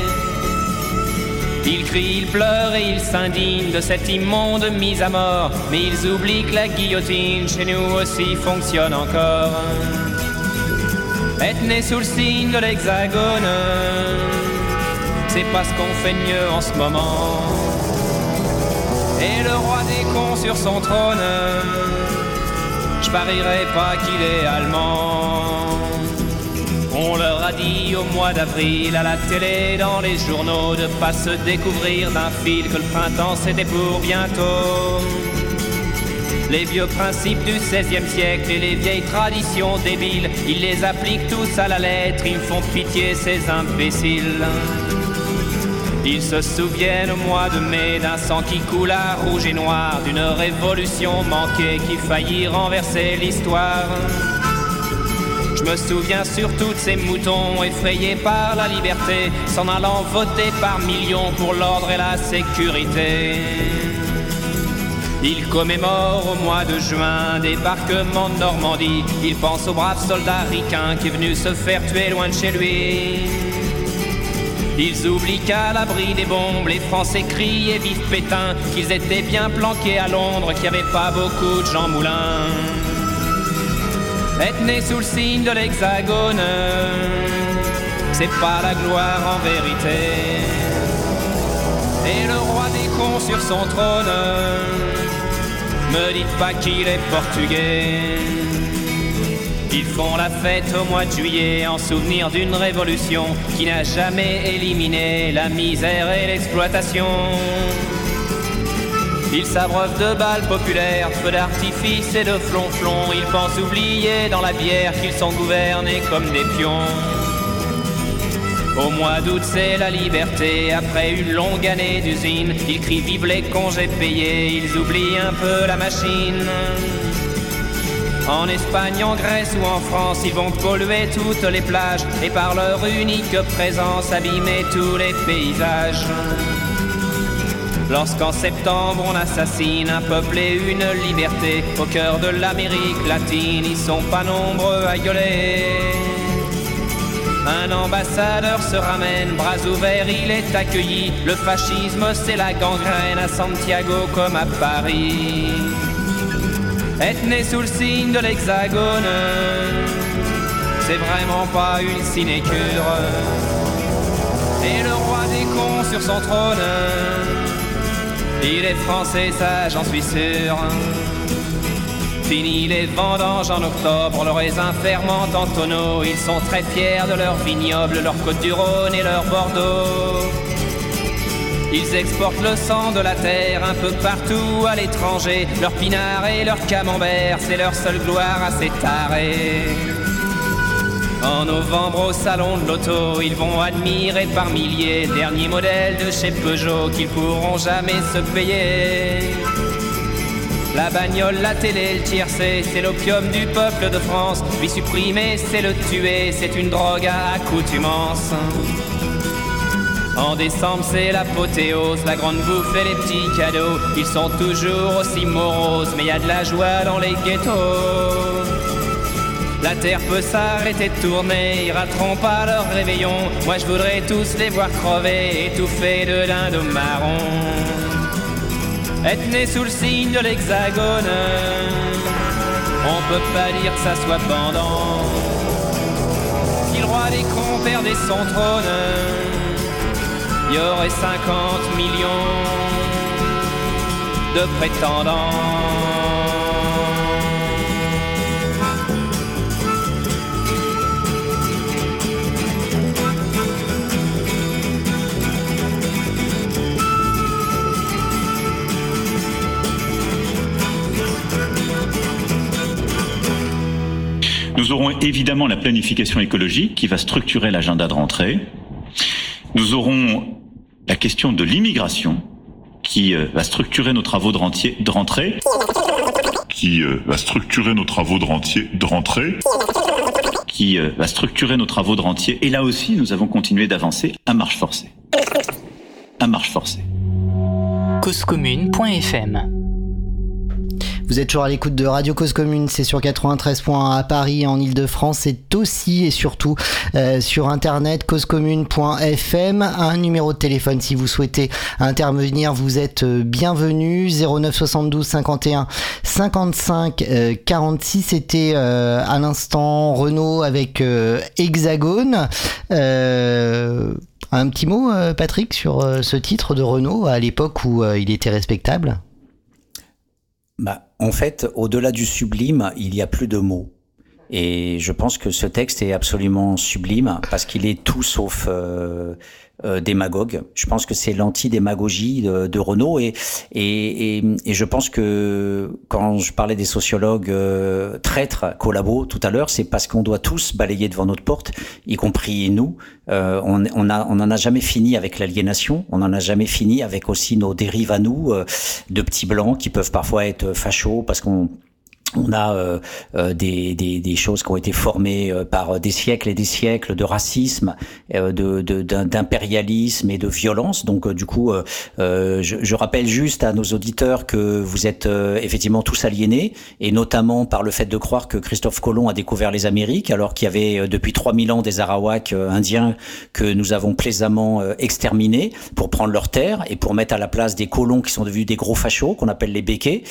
O: Il crie, il pleure et il s'indigne de cette immonde mise à mort, mais ils oublient que la guillotine chez nous aussi fonctionne encore être né sous le signe de l'hexagone, c'est pas ce qu'on fait de mieux en ce moment. Et le roi des cons sur son trône, je parierais pas qu'il est allemand. On leur a dit au mois d'avril à la télé, dans les journaux, de pas se découvrir d'un fil que le printemps c'était pour bientôt. Les vieux principes du XVIe siècle et les vieilles traditions débiles, ils les appliquent tous à la lettre, ils font pitié ces imbéciles. Ils se souviennent au mois de mai d'un sang qui coule à rouge et noir, d'une révolution manquée qui faillit renverser l'histoire. Je me souviens surtout de ces moutons effrayés par la liberté, s'en allant voter par millions pour l'ordre et la sécurité. Il commémore au mois de juin débarquement de Normandie. Il pense au brave soldat ricain qui est venu se faire tuer loin de chez lui. Ils oublient qu'à l'abri des bombes, les Français crient et vivent Pétain, qu'ils étaient bien planqués à Londres, qu'il n'y avait pas beaucoup de Jean Moulin. Être né sous le signe de l'hexagone, c'est pas la gloire en vérité. Et le roi des cons sur son trône. Me dites pas qu'il est portugais. Ils font la fête au mois de juillet en souvenir d'une révolution qui n'a jamais éliminé la misère et l'exploitation. Ils s'abreuvent de balles populaires, feux d'artifice et de flonflons. Ils pensent oublier dans la bière qu'ils sont gouvernés comme des pions. Au mois d'août, c'est la liberté. Après une longue année d'usine, ils crient vive les congés payés. Ils oublient un peu la machine. En Espagne, en Grèce ou en France, ils vont polluer toutes les plages et par leur unique présence abîmer tous les paysages. Lorsqu'en septembre on assassine un peuple et une liberté au cœur de l'Amérique latine, ils sont pas nombreux à gueuler. Un ambassadeur se ramène, bras ouverts, il est accueilli. Le fascisme, c'est la gangrène à Santiago comme à Paris. Être né sous le signe de l'hexagone, c'est vraiment pas une sinécure. Et le roi des cons sur son trône, il est français, ça j'en suis sûr. Fini les vendanges en octobre, le raisin fermente en tonneaux. Ils sont très fiers de leur vignoble, leur côte du Rhône et leur Bordeaux. Ils exportent le sang de la terre un peu partout à l'étranger. Leur pinard et leur camembert, c'est leur seule gloire à s'étarer. En novembre au salon de l'auto, ils vont admirer par milliers derniers modèles de chez Peugeot qu'ils pourront jamais se payer. La bagnole, la télé, le tiercé, c'est l'opium du peuple de France. Lui supprimer, c'est le tuer, c'est une drogue à accoutumance. En décembre, c'est l'apothéose, la grande bouffe et les petits cadeaux. Ils sont toujours aussi moroses, mais y a de la joie dans les ghettos. La terre peut s'arrêter de tourner, ils rateront pas leur réveillon. Moi je voudrais tous les voir crever, étouffés de dindon marron. Être né sous le signe de l'hexagone, on peut pas dire que ça soit pendant. Si le roi des cons perdait son trône, il y aurait 50 millions de prétendants.
A: Nous aurons évidemment la planification écologique qui va structurer l'agenda de rentrée. Nous aurons la question de l'immigration qui euh, va structurer nos travaux de, rentier- de rentrée.
B: qui euh, va structurer nos travaux de, rentier- de rentrée.
A: qui euh, va structurer nos travaux de rentier. Et là aussi, nous avons continué d'avancer à marche forcée. À marche forcée.
C: causecommune.fm
G: Vous êtes toujours à l'écoute de Radio Cause Commune, c'est sur 93.1 à Paris, en Ile-de-France, c'est aussi et surtout euh, sur internet causecommune.fm, un numéro de téléphone si vous souhaitez intervenir, vous êtes bienvenue, 09 72 51 55 euh, 46, c'était euh, à l'instant Renault avec euh, Hexagone. Euh, un petit mot, euh, Patrick, sur ce titre de Renault à l'époque où il était respectable?
H: Bah, en fait, au-delà du sublime, il y a plus de mots. Et je pense que ce texte est absolument sublime parce qu'il est tout sauf euh, euh, démagogue. Je pense que c'est l'anti-démagogie de, de Renaud et, et, et, je pense que quand je parlais des sociologues euh, traîtres, collabos tout à l'heure, c'est parce qu'on doit tous balayer devant notre porte, y compris nous. Euh, on, on, a, on en a jamais fini avec l'aliénation, on en a jamais fini avec aussi nos dérives à nous, euh, de petits blancs qui peuvent parfois être fachos parce qu'on on a euh, euh, des, des, des, choses qui ont été formées euh, par des siècles et des siècles de racisme, euh, de, d'impérialisme et de violence. Donc euh, du coup, je, je, rappelle juste à nos auditeurs que vous êtes effectivement tous aliénés, et notamment par le fait de croire que Christophe Colomb a découvert les Amériques, alors qu'il y avait depuis 3000 ans des Arawaks indiens que nous avons plaisamment exterminés pour prendre leurs terres et pour mettre à la place des colons qui sont devenus des gros fachos qu'on appelle les béquets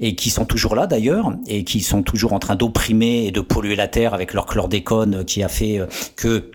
H: et qui sont toujours là d'ailleurs et qui sont toujours en train d'opprimer et de polluer la terre avec leur chlordécone qui a fait que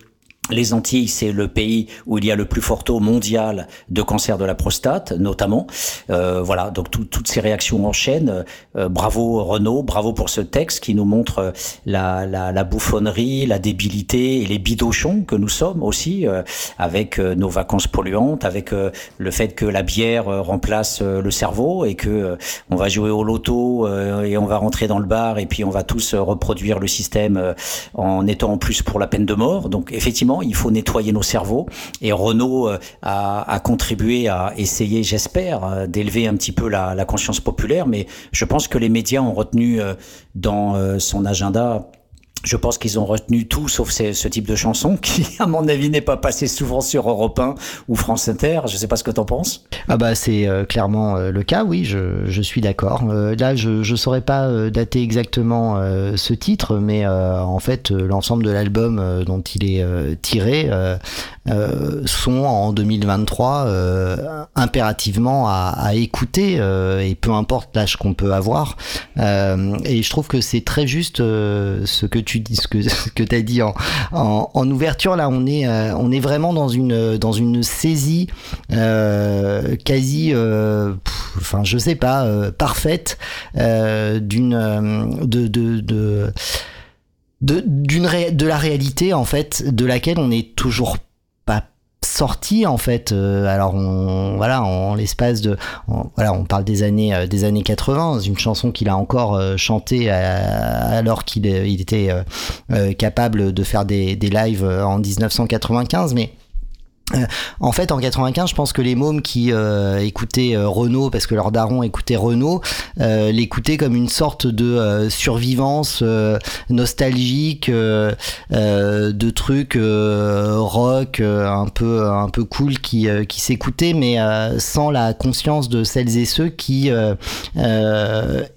H: les Antilles, c'est le pays où il y a le plus fort taux mondial de cancer de la prostate, notamment. Euh, voilà, donc toutes ces réactions enchaînent. Euh, bravo Renaud, bravo pour ce texte qui nous montre euh, la, la, la bouffonnerie, la débilité et les bidochons que nous sommes aussi, euh, avec euh, nos vacances polluantes, avec le fait que la bière remplace le cerveau et que on va jouer au loto et on va rentrer dans le bar et puis on va tous reproduire le système en étant en plus pour la peine de mort. Donc effectivement il faut nettoyer nos cerveaux. Et Renault euh, a, contribué à essayer, j'espère, euh, d'élever un petit peu la, conscience populaire. Mais je pense que les médias ont retenu euh, dans son agenda je pense qu'ils ont retenu tout sauf ce type de chanson qui, à mon avis, n'est pas passé souvent sur Europe 1 ou France Inter. Je sais pas ce que tu en penses.
G: Ah bah c'est euh, clairement euh, le cas, oui, je, suis d'accord. Euh, là, je je saurais pas dater exactement ce titre, mais en fait, l'ensemble de l'album dont il est tiré sont en 2023 impérativement à, à écouter et peu importe l'âge qu'on peut avoir. et je trouve que c'est très juste ce que tu tu dis ce que que t'as dit en, en, ouverture là on est euh, on est vraiment dans une dans une saisie euh, quasi euh, enfin je sais pas parfaite d'une de de, de d'une de la réalité en fait de laquelle on est toujours sorti en fait euh, alors on voilà en l'espace de voilà on parle des années euh, des années 80 une chanson qu'il a encore euh, chantée alors qu'il il était capable de faire des, des lives en 1995 mais euh, en fait, en 95, je pense que les mômes qui euh, écoutaient euh, Renault, parce que leur daron écoutait Renault, l'écoutaient comme une sorte de survivance nostalgique, de trucs rock un peu un peu cool qui qui s'écoutaient, mais sans la conscience de celles et ceux qui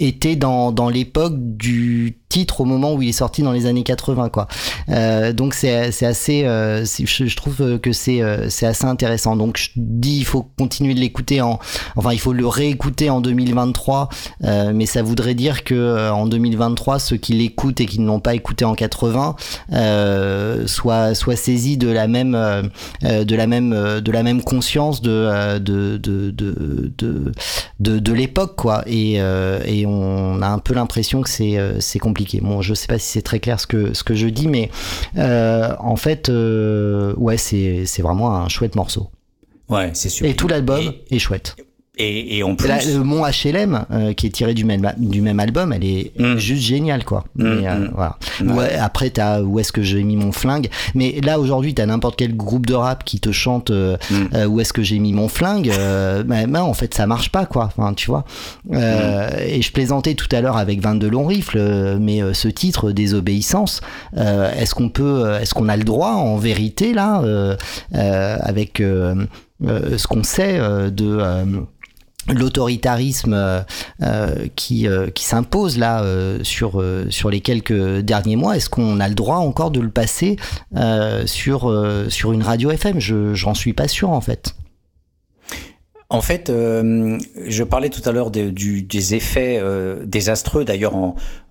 G: étaient dans dans l'époque du titre au moment où il est sorti dans les années 80 quoi. Euh, donc c'est assez euh, je, trouve que c'est euh, c'est assez intéressant. Donc je dis il faut continuer de l'écouter en enfin il faut le réécouter en 2023 euh, mais ça voudrait dire que en 2023 ceux qui l'écoutent et qui ne l'ont pas écouté en 80 soient soient saisis de la même de la même de la même conscience de de de de de, de, de l'époque quoi et et on a un peu l'impression que c'est c'est compliqué Bon, je sais pas si c'est très clair ce que, ce que je dis, mais euh, en fait, euh, ouais, c'est vraiment un chouette morceau.
H: Ouais, c'est sûr.
G: Et tout l'album est chouette.
H: Et, et en plus,
G: le mon HLM euh, qui est tiré du même du même album, elle est mm. juste géniale quoi. Mm, mais, euh, mm. voilà. Ouais, après t'as où est-ce que j'ai mis mon flingue? Mais là aujourd'hui t'as n'importe quel groupe de rap qui te chante euh, où est-ce que j'ai mis mon flingue. bah, bah, en fait ça marche pas quoi. Enfin tu vois. Et je plaisantais tout à l'heure avec 22 longs rifles, mais ce titre désobéissance, est-ce qu'on peut, est-ce qu'on a le droit en vérité là avec ce qu'on sait de l'autoritarisme euh, euh, qui, euh, qui s'impose là sur, sur les quelques derniers mois, est-ce qu'on a le droit encore de le passer sur, sur une radio FM Je j'en suis pas sûr en fait.
H: En fait, euh, je parlais tout à l'heure de, des effets euh, désastreux. D'ailleurs,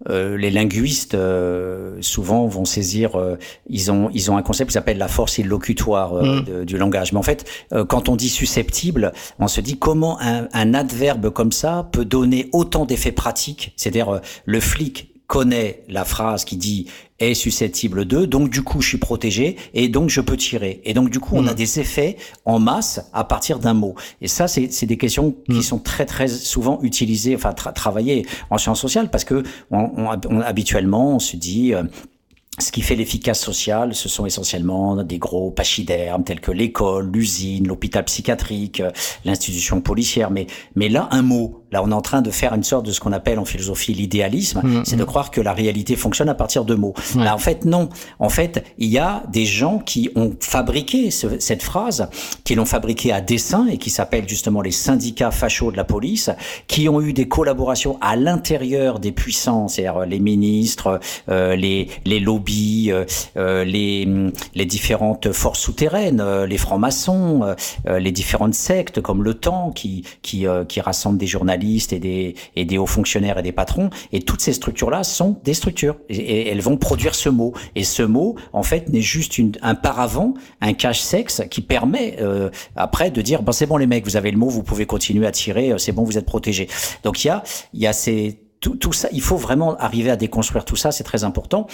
H: euh, les linguistes euh, souvent vont saisir. Euh, ils ont ils ont un concept qui s'appelle la force illocutoire mm. de, du langage. Mais en fait, quand on dit susceptible, on se dit comment un, un adverbe comme ça peut donner autant d'effets pratiques. C'est-à-dire le flic connaît la phrase qui dit est susceptible de, donc du coup je suis protégé et donc je peux tirer. Et donc du coup on a mm. des effets en masse à partir d'un mot. Et ça c'est des questions qui mm. sont très très souvent utilisées, enfin travaillées en sciences sociales parce que on, habituellement on se dit euh, ce qui fait l'efficace sociale, ce sont essentiellement des gros pachydermes tels que l'école, l'usine, l'hôpital psychiatrique, euh, l'institution policière. Mais, mais là, un mot, Là, on est en train de faire une sorte de ce qu'on appelle en philosophie l'idéalisme, mm, c'est de mm. croire que la réalité fonctionne à partir de mots. Là, en fait, non. En fait, il y a des gens qui ont fabriqué cette phrase, qui l'ont fabriquée à dessein et qui s'appellent justement les syndicats fachos de la police, qui ont eu des collaborations à l'intérieur des puissances, c'est-à-dire les ministres, euh, les, les lobbies, euh, euh les, les différentes forces souterraines, euh, les francs-maçons, euh, les différentes sectes comme le Temps qui, qui, qui rassemblent des journalistes et des, hauts fonctionnaires et des patrons. Et toutes ces structures-là sont des structures. Et, elles vont produire ce mot. Et ce mot, en fait, n'est juste un paravent, un cache-sexe qui permet euh, après de dire, ben, c'est bon les mecs, vous avez le mot, vous pouvez continuer à tirer, euh, c'est bon, vous êtes protégés. Donc il y a, il y a ces tout, tout ça, il faut vraiment arriver à déconstruire tout ça, c'est très important.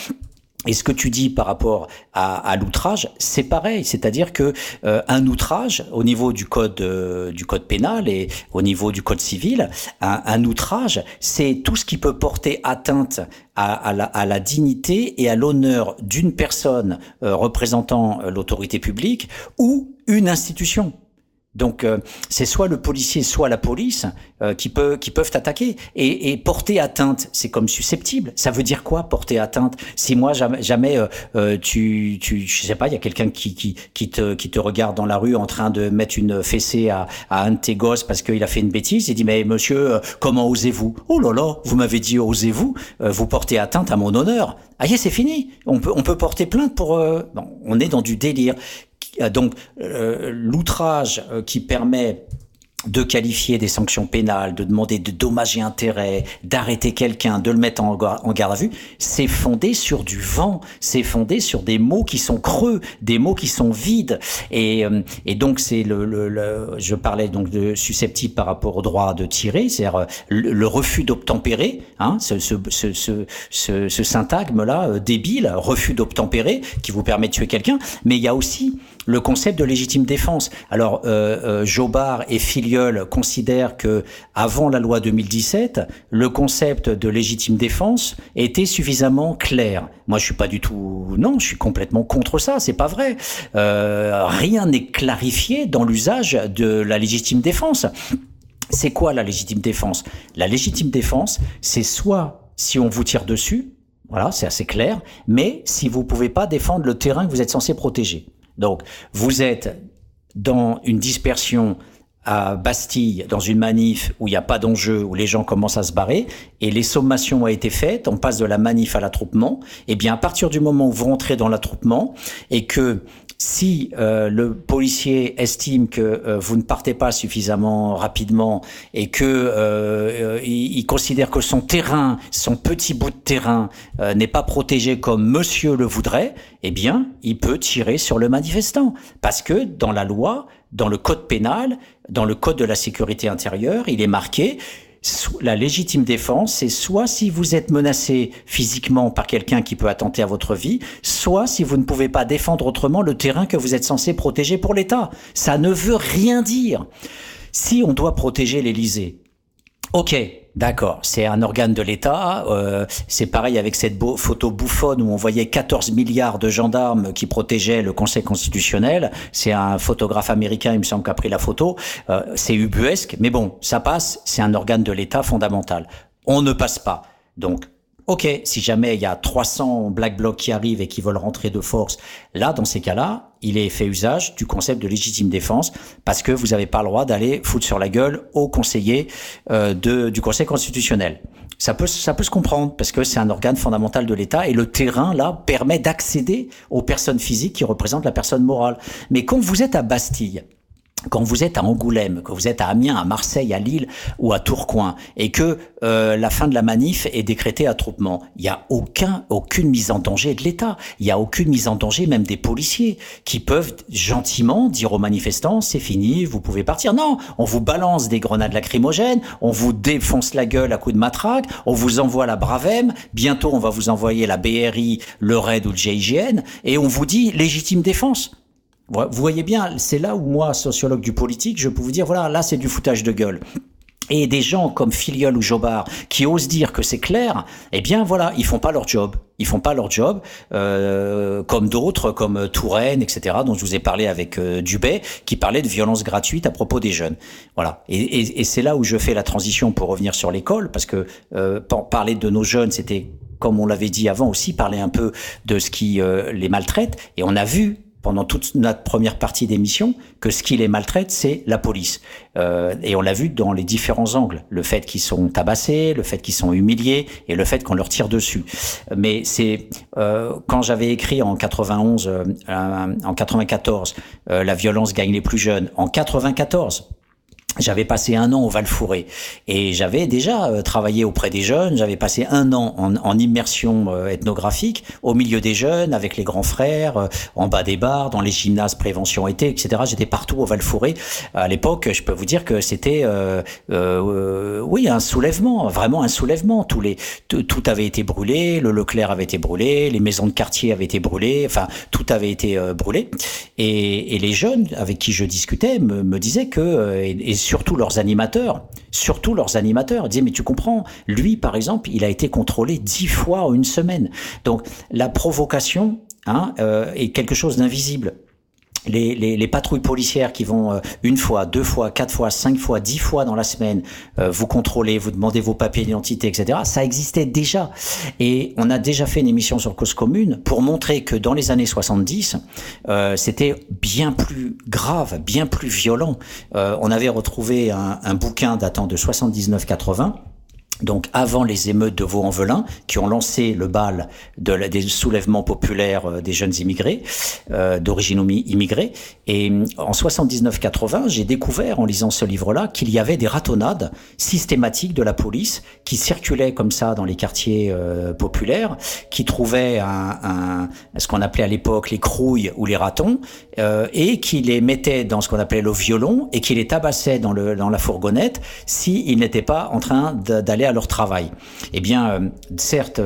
H: Et ce que tu dis par rapport à, l'outrage, c'est pareil, c'est-à-dire que euh, un outrage au niveau du code euh, du code pénal et au niveau du code civil, un, outrage, c'est tout ce qui peut porter atteinte à, à, la, à la, dignité et à l'honneur d'une personne euh, représentant l'autorité publique ou une institution. Donc euh, c'est soit le policier, soit la police euh, qui, peut, qui peuvent attaquer et, et porter atteinte. C'est comme susceptible. Ça veut dire quoi porter atteinte? Si moi jamais, jamais euh, euh, tu, tu, je sais pas, il y a quelqu'un qui, qui, qui, te, qui te regarde dans la rue en train de mettre une fessée à, à un de tes gosses parce qu'il a fait une bêtise, il dit mais monsieur, euh, comment osez-vous? Oh là là, vous m'avez dit osez-vous? Vous portez atteinte à mon honneur. Ah c'est fini. On peut, on peut porter plainte pour. Bon, on est dans du délire. Donc euh, l'outrage euh, qui permet de qualifier des sanctions pénales, de demander de dommages et intérêts, d'arrêter quelqu'un, de le mettre en, garde à vue, c'est fondé sur du vent, c'est fondé sur des mots qui sont creux, des mots qui sont vides. Et, euh, et donc c'est le, le, le, je parlais donc de susceptible par rapport au droit de tirer, c'est-à-dire le, le, refus d'obtempérer, hein, ce, ce, ce, ce, ce syntagme là débile, refus d'obtempérer, qui vous permet de tuer quelqu'un. Mais il y a aussi le concept de légitime défense. Alors, euh, euh, Jobard et Filiol considèrent que avant la loi 2017, le concept de légitime défense était suffisamment clair. Moi, je suis pas du tout, non, je suis complètement contre ça. C'est pas vrai. Euh, rien n'est clarifié dans l'usage de la légitime défense. C'est quoi la légitime défense? La légitime défense, c'est soit si on vous tire dessus, voilà, c'est assez clair, mais si vous pouvez pas défendre le terrain que vous êtes censé protéger. Donc, vous êtes dans une dispersion à Bastille, dans une manif où il n'y a pas d'enjeu, où les gens commencent à se barrer, et les sommations ont été faites, on passe de la manif à l'attroupement, et bien à partir du moment où vous rentrez dans l'attroupement, et que si euh, le policier estime que euh, vous ne partez pas suffisamment rapidement et que euh, il, il, considère que son terrain, son petit bout de terrain euh, n'est pas protégé comme monsieur le voudrait, eh bien, il peut tirer sur le manifestant. Parce que dans la loi, dans le code pénal, dans le code de la sécurité intérieure, il est marqué la légitime défense, c'est soit si vous êtes menacé physiquement par quelqu'un qui peut attenter à votre vie, soit si vous ne pouvez pas défendre autrement le terrain que vous êtes censé protéger pour l'État. Ça ne veut rien dire. Si on doit protéger l'Élysée, ok, D'accord, c'est un organe de l'État. Euh, c'est pareil avec cette beau, photo bouffonne où on voyait 14 milliards de gendarmes qui protégeaient le Conseil constitutionnel. C'est un photographe américain, il me semble, qui a pris la photo. Euh, c'est ubuesque, mais bon, ça passe. C'est un organe de l'État fondamental. On ne passe pas. Donc, Ok, si jamais il y a 300 black blocs qui arrivent et qui veulent rentrer de force, là, dans ces cas-là, il est fait usage du concept de légitime défense parce que vous n'avez pas le droit d'aller foutre sur la gueule aux conseillers euh, de, du Conseil constitutionnel. Ça peut, ça peut se comprendre parce que c'est un organe fondamental de l'État et le terrain, là, permet d'accéder aux personnes physiques qui représentent la personne morale. Mais quand vous êtes à Bastille, quand vous êtes à Angoulême, que vous êtes à Amiens, à Marseille, à Lille ou à Tourcoing, et que euh, la fin de la manif est décrétée attroupement, il n'y a aucun, aucune mise en danger de l'État. Il n'y a aucune mise en danger même des policiers qui peuvent gentiment dire aux manifestants c'est fini, vous pouvez partir. Non, on vous balance des grenades lacrymogènes, on vous défonce la gueule à coups de matraque, on vous envoie la Bravem, bientôt on va vous envoyer la BRI, le RAID ou le GIGN, et on vous dit légitime défense. Vous voyez bien, c'est là où moi, sociologue du politique, je peux vous dire, voilà, là c'est du foutage de gueule. Et des gens comme Filiol ou Jobard qui osent dire que c'est clair, eh bien voilà, ils font pas leur job. Ils font pas leur job, euh, comme d'autres, comme Touraine, etc., dont je vous ai parlé avec euh, Dubé, qui parlait de violence gratuite à propos des jeunes. Voilà. Et c'est là où je fais la transition pour revenir sur l'école, parce que euh, parler de nos jeunes, c'était comme on l'avait dit avant aussi, parler un peu de ce qui euh, les maltraite. Et on a vu pendant toute notre première partie d'émission que ce qui les maltraite, c'est la police. Euh, et on l'a vu dans les différents angles. Le fait qu'ils sont tabassés, le fait qu'ils sont humiliés et le fait qu'on leur tire dessus. Mais c'est euh, quand j'avais écrit en 91, euh, en 94, euh, la violence gagne les plus jeunes. En 94, j'avais passé un an au Val-Fouré et j'avais déjà euh, travaillé auprès des jeunes. J'avais passé un an en, en immersion euh, ethnographique au milieu des jeunes, avec les grands frères, euh, en bas des bars, dans les gymnases prévention été, etc. J'étais partout au Val-Fouré. À l'époque, je peux vous dire que c'était, euh, euh, oui, un soulèvement, vraiment un soulèvement. Tous les, tout, avait été brûlé, le Leclerc avait été brûlé, les maisons de quartier avaient été brûlées, enfin tout avait été brûlé. Et, et, les jeunes avec qui je discutais me, me disaient que et surtout leurs animateurs, surtout leurs animateurs, disaient mais tu comprends, lui par exemple, il a été contrôlé dix fois en une semaine. Donc la provocation hein, euh, est quelque chose d'invisible. Les, les, les, patrouilles policières qui vont euh, une fois, deux fois, quatre fois, cinq fois, dix fois dans la semaine euh, vous contrôler, vous demander vos papiers d'identité, etc. Ça existait déjà. Et on a déjà fait une émission sur Cause Commune pour montrer que dans les années 70, euh, c'était bien plus grave, bien plus violent. Euh, on avait retrouvé un, un bouquin datant de 79-80 donc avant les émeutes de Vaux-en-Velin, qui ont lancé le bal des soulèvements populaires euh, des jeunes immigrés, euh, d'origine immigrée. Et en 79-80, j'ai découvert en lisant ce livre-là qu'il y avait des ratonnades systématiques de la police qui circulaient comme ça dans les quartiers euh, populaires, qui trouvaient un, un, ce qu'on appelait à l'époque les crouilles ou les ratons, euh, et qui les mettaient dans ce qu'on appelait le violon, et qui les tabassaient dans, le, dans la fourgonnette s'ils n'étaient pas en train d'aller à leur travail. Eh bien, euh, certes,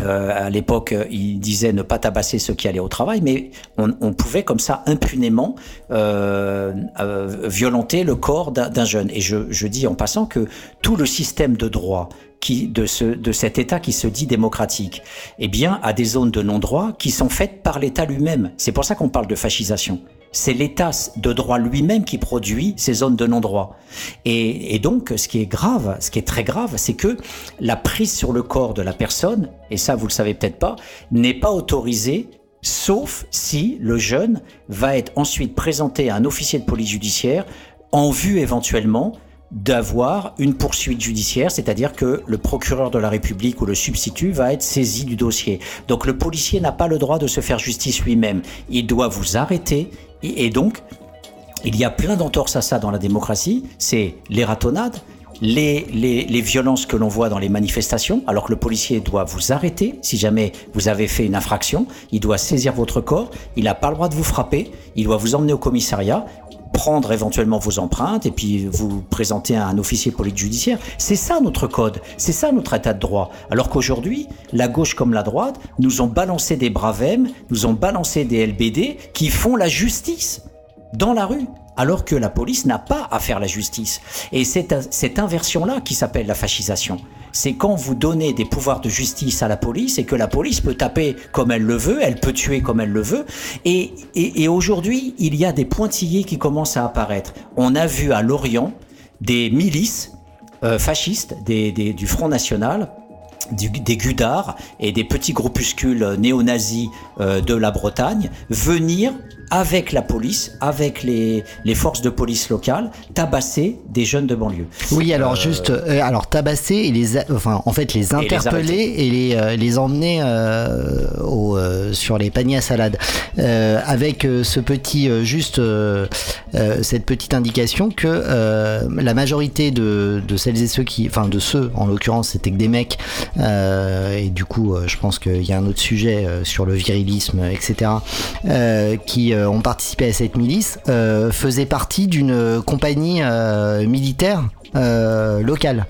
H: euh, à l'époque, il disait ne pas tabasser ceux qui allaient au travail, mais on, pouvait comme ça impunément euh, violenter le corps d'un jeune. Et je, dis en passant que tout le système de droit qui, de, ce, de cet État qui se dit démocratique, eh bien, a des zones de non-droit qui sont faites par l'État lui-même. C'est pour ça qu'on parle de fascisation c'est l'État de droit lui-même qui produit ces zones de non-droit. Et, donc, ce qui est grave, ce qui est très grave, c'est que la prise sur le corps de la personne, et ça vous le savez peut-être pas, n'est pas autorisée sauf si le jeune va être ensuite présenté à un officier de police judiciaire en vue éventuellement d'avoir une poursuite judiciaire, c'est-à-dire que le procureur de la République ou le substitut va être saisi du dossier. Donc le policier n'a pas le droit de se faire justice lui-même. Il doit vous arrêter, et donc, il y a plein d'entorses à ça dans la démocratie. C'est les ratonnades, les, les, les, violences que l'on voit dans les manifestations, alors que le policier doit vous arrêter si jamais vous avez fait une infraction, il doit saisir votre corps, il n'a pas le droit de vous frapper, il doit vous emmener au commissariat, prendre éventuellement vos empreintes et puis vous présenter à un officier police judiciaire. C'est ça notre code, c'est ça notre état de droit. Alors qu'aujourd'hui, la gauche comme la droite nous ont balancé des bravem, nous ont balancé des LBD qui font la justice dans la rue alors que la police n'a pas à faire la justice. Et c'est cette inversion-là qui s'appelle la fascisation. C'est quand vous donnez des pouvoirs de justice à la police et que la police peut taper comme elle le veut, elle peut tuer comme elle le veut. Et, aujourd'hui, il y a des pointillés qui commencent à apparaître. On a vu à Lorient des milices euh, fascistes des, du Front National des Gudards et des petits groupuscules néo-nazis euh, de la Bretagne venir avec la police, avec les, les forces de police locales, tabasser des jeunes de banlieue.
G: Oui, alors euh... juste, euh, alors tabasser et les, enfin, en fait, les interpeller et les, et les, euh, les, emmener euh, au, sur les paniers à salade, avec ce petit, juste cette petite indication que la majorité de, de celles et ceux qui, enfin, de ceux, en l'occurrence, c'était que des mecs, et du coup, je pense qu'il y a un autre sujet sur le virilisme, etc., qui euh, ont participé à cette milice euh, faisaient partie d'une compagnie euh, militaire locale.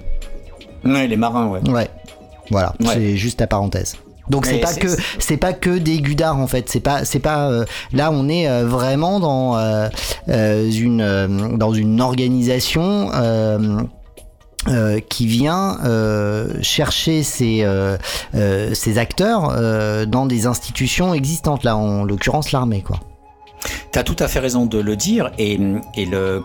H: Les marins, ouais.
G: Ouais. Voilà, ouais. c'est juste la parenthèse. Donc c'est pas que c'est pas que des gudards en fait. C'est pas c'est pas euh, là on est euh, vraiment dans euh, une dans une organisation. Euh, qui vient euh, chercher ces, euh, ces acteurs dans des institutions existantes, là en l'occurrence l'armée. quoi.
H: Tu as tout à fait raison de le dire et, et le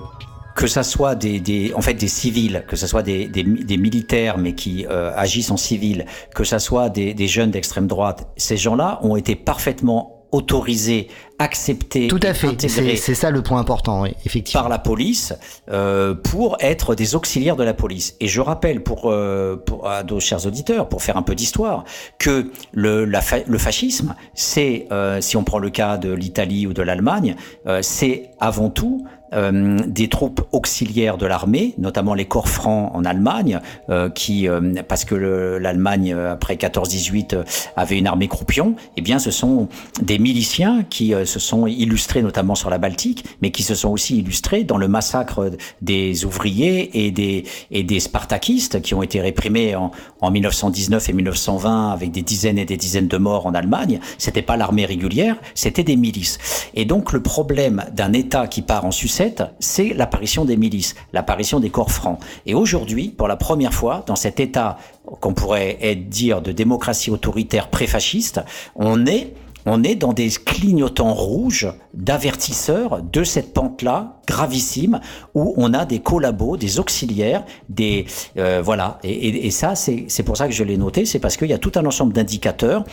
H: que ça soit des, des, en fait des civils, que ça soit des, des, des militaires mais qui euh, agissent en civil, que ça soit des, des jeunes d'extrême droite, ces gens-là ont été parfaitement autorisés acceptés,
G: Tout à fait. C'est ça le point important, oui, effectivement.
H: par la police euh, pour être des auxiliaires de la police. Et je rappelle pour, euh, pour à nos chers auditeurs, pour faire un peu d'histoire, que le, la fa- le fascisme, c'est, euh, si on prend le cas de l'Italie ou de l'Allemagne, euh, c'est avant tout euh, des troupes auxiliaires de l'armée, notamment les corps francs en Allemagne, euh, qui, euh, parce que le- l'Allemagne euh, après 14-18 euh, avait une armée croupion, eh bien ce sont des miliciens qui se sont illustrés notamment sur la Baltique, mais qui se sont aussi illustrés dans le massacre des ouvriers et des et des spartakistes qui ont été réprimés en, en 1919 et 1920 avec des dizaines et des dizaines de morts en Allemagne. C'était pas l'armée régulière, c'était des milices. Et donc le problème d'un État qui part en sucette, c'est l'apparition des milices, l'apparition des corps francs. Et aujourd'hui, pour la première fois, dans cet État qu'on pourrait dire de démocratie autoritaire pré-fasciste, on est on est dans des clignotants rouges d'avertisseurs de cette pente-là gravissime où on a des collabos, des auxiliaires, des euh, voilà. Et, et- ça, c'est pour ça que je l'ai noté, c'est parce qu'il y a tout un ensemble d'indicateurs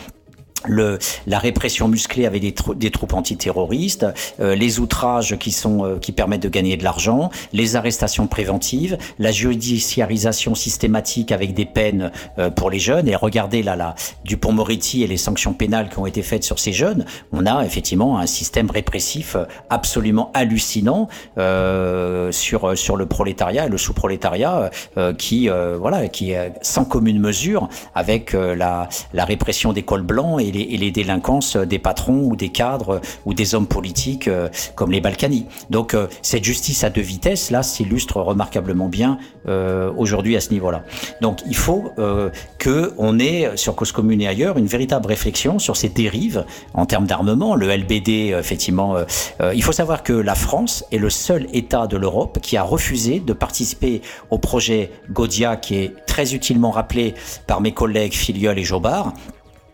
H: le, la répression musclée avec des, des troupes antiterroristes, euh, les outrages qui sont euh, qui permettent de gagner de l'argent, les arrestations préventives, la judiciarisation systématique avec des peines euh, pour les jeunes. Et regardez là, là, Dupont-Moretti et les sanctions pénales qui ont été faites sur ces jeunes, on a effectivement un système répressif absolument hallucinant euh, sur sur le prolétariat et le sous-prolétariat euh, qui euh, voilà qui sans commune mesure avec la la répression des cols blancs et les, et les délinquances des patrons ou des cadres ou des hommes politiques euh, comme les Balkany. Donc euh, cette justice à deux vitesses là s'illustre remarquablement bien euh, aujourd'hui à ce niveau-là. Donc il faut que on ait sur cause commune et ailleurs une véritable réflexion sur ces dérives en termes d'armement. Le LBD effectivement, il faut savoir que la France est le seul État de l'Europe qui a refusé de participer au projet Godia qui est très utilement rappelé par mes collègues Filiol et Jobard.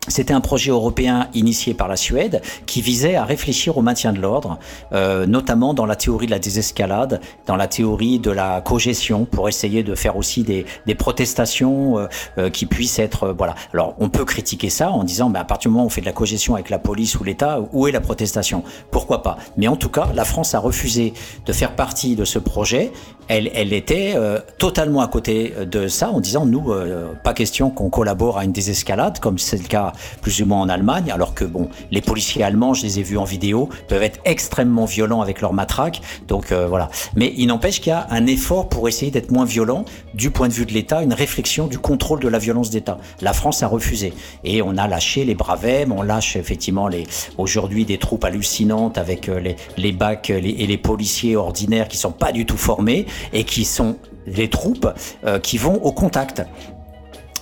H: C'était un projet européen initié par la Suède qui visait à réfléchir au maintien de l'ordre, euh, notamment dans la théorie de la désescalade, dans la théorie de la cogestion, pour essayer de faire aussi des, des protestations euh, euh, qui puissent être euh, voilà. Alors on peut critiquer ça en disant, mais à partir du moment où on fait de la cogestion avec la police ou l'État, où est la protestation? Pourquoi pas? Mais en tout cas, la France a refusé de faire partie de ce projet. Elle, elle était euh, totalement à côté de ça en disant, nous, euh, pas question qu'on collabore à une désescalade, comme c'est le cas plus ou moins en Allemagne, alors que bon, les policiers allemands, je les ai vus en vidéo, peuvent être extrêmement violents avec leurs matraques. Donc euh, voilà. Mais il n'empêche qu'il y a un effort pour essayer d'être moins violent du point de vue de l'État, une réflexion du contrôle de la violence d'État. La France a refusé et on a lâché les bravem, on lâche effectivement les aujourd'hui des troupes hallucinantes avec euh, les les bacs les- et les policiers ordinaires qui sont pas du tout formés et qui sont les troupes euh, qui vont au contact.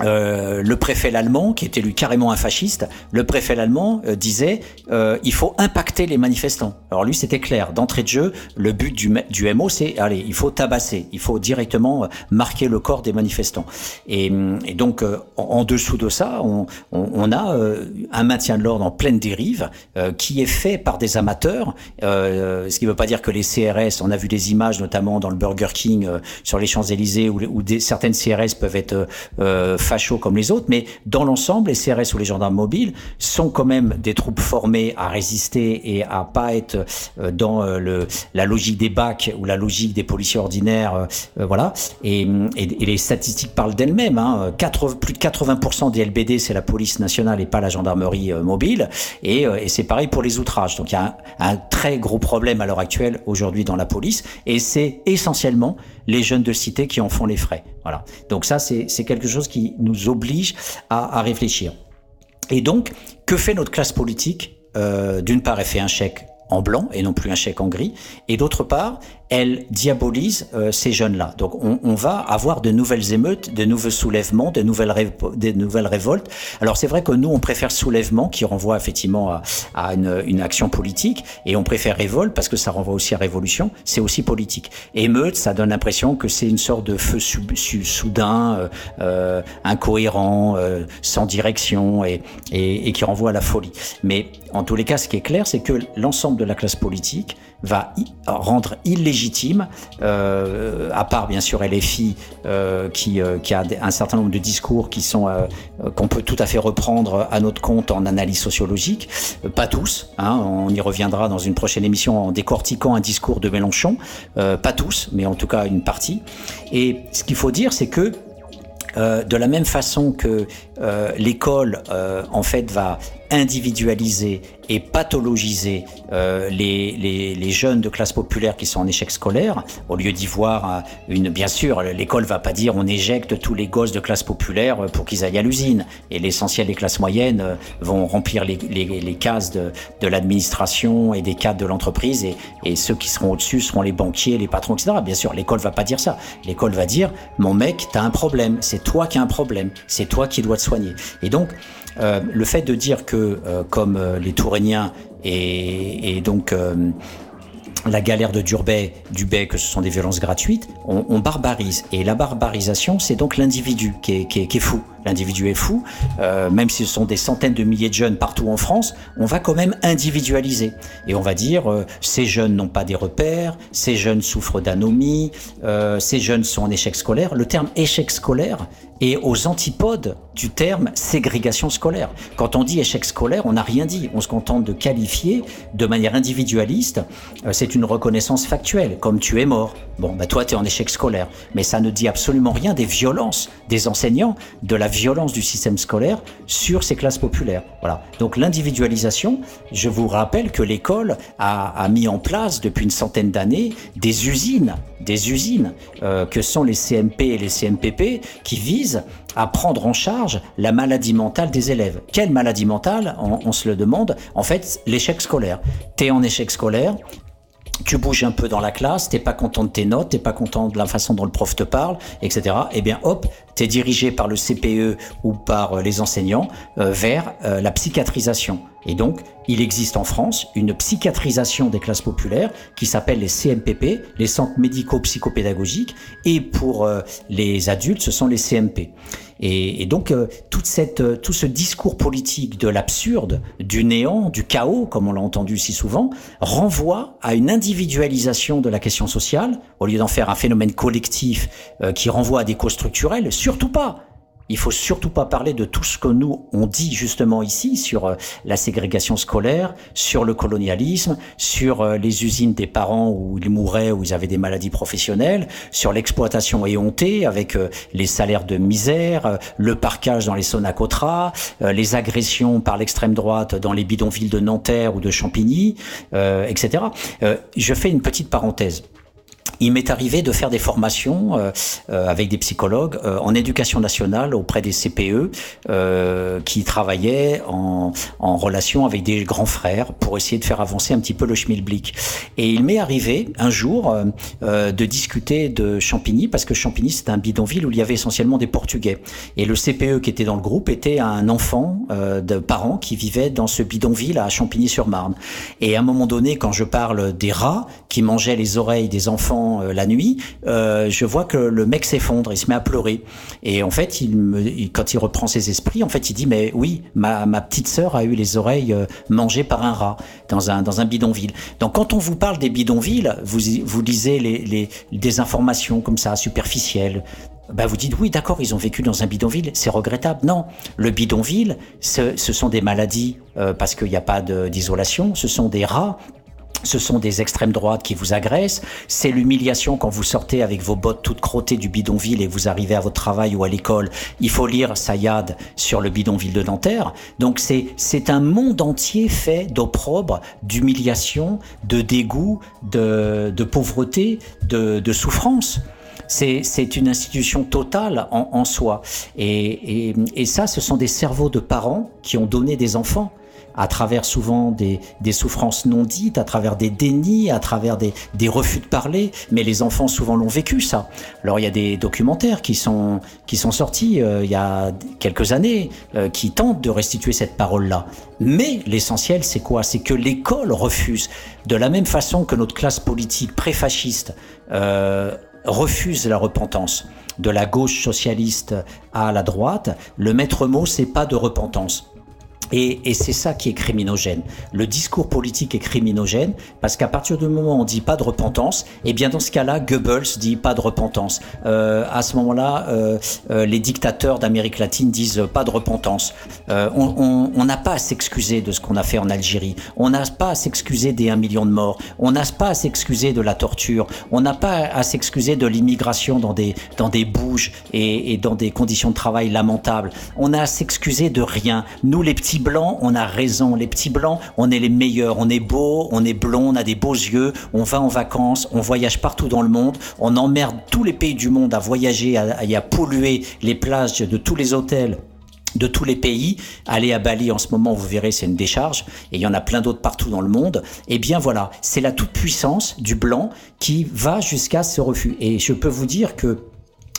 H: Euh, le préfet l'allemand, qui était lui carrément un fasciste, le préfet l'allemand euh, disait euh, il faut impacter les manifestants. Alors lui c'était clair, d'entrée de jeu, le but du, MO c'est allez, il faut tabasser, il faut directement euh, marquer le corps des manifestants. Et, et donc en, dessous de ça, on, a un maintien de l'ordre en pleine dérive qui est fait par des amateurs, ce qui ne veut pas dire que les CRS, on a vu des images notamment dans le Burger King sur les Champs-Élysées où, certaines CRS peuvent être fachos comme les autres, mais dans l'ensemble, les CRS ou les gendarmes mobiles sont quand même des troupes formées à résister et à pas être euh, dans euh, le, la logique des bacs ou la logique des policiers ordinaires, euh, euh, voilà. Et, et- et les statistiques parlent d'elles-mêmes. Hein. 80 plus de 80% des LBD, c'est la police nationale et pas la gendarmerie mobile. Et, et c'est pareil pour les outrages. Donc il y a un, un très gros problème à l'heure actuelle aujourd'hui dans la police, et c'est essentiellement les jeunes de cité qui en font les frais. Voilà. Donc ça, c'est quelque chose qui nous oblige à, à réfléchir. Et donc, que fait notre classe politique? Euh, D'une part, elle fait un chèque en blanc et non plus un chèque en gris, et d'autre part, elle diabolise euh, ces jeunes-là. Donc, on, on va avoir de nouvelles émeutes, de nouveaux soulèvements, de nouvelles, nouvelles révoltes. Alors, c'est vrai que nous, on préfère soulèvement, qui renvoie effectivement à, à une, une action politique, et on préfère révolte parce que ça renvoie aussi à révolution. C'est aussi politique. Émeute, ça donne l'impression que c'est une sorte de feu soudain, euh, euh, incohérent, euh, sans direction, et, et, et qui renvoie à la folie. Mais en tous les cas, ce qui est clair, c'est que l'ensemble de la classe politique va rendre illégitime, euh, à part bien sûr LFI euh, qui, euh, qui a un certain nombre de discours qui sont euh, qu'on peut tout à fait reprendre à notre compte en analyse sociologique, pas tous, hein, on y reviendra dans une prochaine émission en décortiquant un discours de Mélenchon, pas tous, mais en tout cas une partie. Et ce qu'il faut dire, c'est que de la même façon que l'école en fait va individualiser et pathologiser euh, les, les, les jeunes de classe populaire qui sont en échec scolaire, au lieu d'y voir euh, une... Bien sûr, l'école va pas dire on éjecte tous les gosses de classe populaire euh, pour qu'ils aillent à l'usine. Et l'essentiel des classes moyennes euh, vont remplir les, les, cases de, de l'administration et des cadres de l'entreprise et, et ceux qui seront au-dessus seront les banquiers, les patrons, etc. Bien sûr, l'école va pas dire ça. L'école va dire mon mec, t'as un problème, c'est toi qui as un problème, c'est toi qui dois te soigner. Et donc, euh, le fait de dire que, euh, comme euh, les Touréniens et, donc la galère de Dubé, que ce sont des violences gratuites, on, barbarise. Et la barbarisation, c'est donc l'individu qui est, fou. L'individu est fou, même si ce sont des centaines de milliers de jeunes partout en France, on va quand même individualiser. Et on va dire, ces jeunes n'ont pas des repères, ces jeunes souffrent d'anomie, ces jeunes sont en échec scolaire. Le terme échec scolaire est aux antipodes du terme ségrégation scolaire. Quand on dit échec scolaire, on n'a rien dit. On se contente de qualifier de manière individualiste. Euh, c'est une reconnaissance factuelle, comme tu es mort. Bon, bah toi, tu es en échec scolaire. Mais ça ne dit absolument rien des violences des enseignants, de la violence du système scolaire sur ces classes populaires. Voilà. Donc l'individualisation, je vous rappelle que l'école a, a, mis en place depuis une centaine d'années des usines, des usines euh, que sont les CMP et les CMPP qui visent à prendre en charge la maladie mentale des élèves. Quelle maladie mentale? On, se le demande. En fait, l'échec scolaire. T'es en échec scolaire, tu bouges un peu dans la classe, t'es pas content de tes notes, t'es pas content de la façon dont le prof te parle, etc. Eh bien, hop, t'es dirigé par le CPE ou par les enseignants euh, vers euh, la psychiatrisation. Et donc, il existe en France une psychiatrisation des classes populaires qui s'appelle les CMPP, les centres médico-psychopédagogiques, et pour euh, les adultes, ce sont les CMP. Et, et donc, euh, toute cette, euh, tout ce discours politique de l'absurde, du néant, du chaos, comme on l'a entendu si souvent, renvoie à une individualisation de la question sociale, au lieu d'en faire un phénomène collectif euh, qui renvoie à des causes structurelles, surtout pas. Il faut surtout pas parler de tout ce que nous on dit justement ici sur euh, la ségrégation scolaire, sur le colonialisme, sur euh, les usines des parents où ils mouraient, où ils avaient des maladies professionnelles, sur l'exploitation éhontée avec euh, les salaires de misère, le parquage dans les Sonacotra, les agressions par l'extrême droite dans les bidonvilles de Nanterre ou de Champigny, etc. je fais une petite parenthèse il m'est arrivé de faire des formations euh, euh, avec des psychologues euh, en éducation nationale auprès des CPE euh, qui travaillaient en, en, relation avec des grands frères pour essayer de faire avancer un petit peu le schmilblick. Et il m'est arrivé un jour euh, de discuter de Champigny parce que Champigny c'est un bidonville où il y avait essentiellement des Portugais. Et le CPE qui était dans le groupe était un enfant euh, de parents qui vivait dans ce bidonville à Champigny-sur-Marne. Et à un moment donné, quand je parle des rats qui mangeaient les oreilles des enfants euh, la nuit, euh, je vois que le mec s'effondre, il se met à pleurer. Et en fait, quand il reprend ses esprits, en fait, il dit mais oui, ma, petite sœur a eu les oreilles euh, mangées par un rat dans un bidonville. Donc quand on vous parle des bidonvilles, vous lisez les, des informations comme ça superficielles. Ben vous dites oui, d'accord, ils ont vécu dans un bidonville, c'est regrettable. Non, le bidonville, ce, sont des maladies parce qu'il n'y a pas d'isolation, ce sont des rats ce sont des extrêmes droites qui vous agressent, c'est l'humiliation quand vous sortez avec vos bottes toutes crottées du bidonville et vous arrivez à votre travail ou à l'école, il faut lire Sayad sur le bidonville de Nanterre. Donc c'est c'est un monde entier fait d'opprobre, d'humiliation, de dégoût, de, pauvreté, de, souffrance c'est une institution totale en, soi. Et, et, ça, ce sont des cerveaux de parents qui ont donné des enfants à travers souvent des, des, souffrances non dites, à travers des dénis, à travers des, des refus de parler. Mais les enfants souvent l'ont vécu ça. Alors il y a des documentaires qui sont qui sont sortis euh, il y a quelques années euh, qui tentent de restituer cette parole-là. Mais l'essentiel c'est quoi? C'est que l'école refuse, de la même façon que notre classe politique pré-fasciste euh, refuse la repentance. De la gauche socialiste à la droite, le maître mot c'est pas de repentance. Et, et c'est ça qui est criminogène. Le discours politique est criminogène parce qu'à partir du moment où on dit pas de repentance, eh bien dans ce cas-là, Goebbels dit pas de repentance. Euh, à ce moment-là, euh, euh, les dictateurs d'Amérique latine disent pas de repentance. Euh, on n'a pas à s'excuser de ce qu'on a fait en Algérie. On n'a pas à s'excuser des 1 million de morts. On n'a pas à s'excuser de la torture. On n'a pas à s'excuser de l'immigration dans des, dans des bouges et, et dans des conditions de travail lamentables. On a à s'excuser de rien. Nous, les petits blancs, on a raison. Les petits blancs, on est les meilleurs. On est beaux, on est blonds, on a des beaux yeux. On va en vacances, on voyage partout dans le monde. On emmerde tous les pays du monde à voyager à- et à polluer les plages de tous les hôtels de tous les pays. Allez à Bali en ce moment, vous verrez, c'est une décharge. Et il y en a plein d'autres partout dans le monde. Eh bien voilà, c'est la toute-puissance du blanc qui va jusqu'à ce refus. Et je peux vous dire que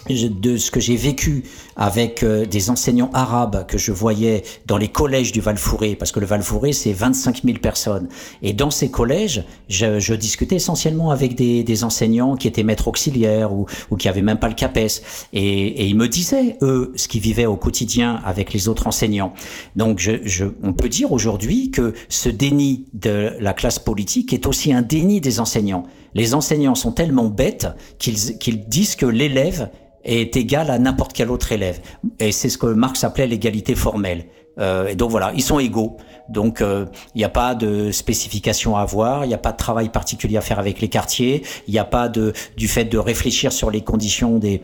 H: de ce que j'ai vécu avec euh, des enseignants arabes que je voyais dans les collèges du Val-Fouré, parce que le Val-Fouré, c'est 25 000 personnes. Et dans ces collèges, je, je discutais essentiellement avec des, des enseignants qui étaient maîtres auxiliaires ou, ou qui avaient même pas le CAPES. Et, et ils me disaient, eux, ce qu'ils vivaient au quotidien avec les autres enseignants. Donc, je, je, on peut dire aujourd'hui que ce déni de la classe politique est aussi un déni des enseignants. Les enseignants sont tellement bêtes qu'ils disent que l'élève est égal à n'importe quel autre élève. Et c'est ce que Marx appelait l'égalité formelle. Euh, et donc voilà, ils sont égaux. Donc euh, il n'y a pas de spécification à avoir, il n'y a pas de travail particulier à faire avec les quartiers, il n'y a pas de du fait de réfléchir sur les conditions des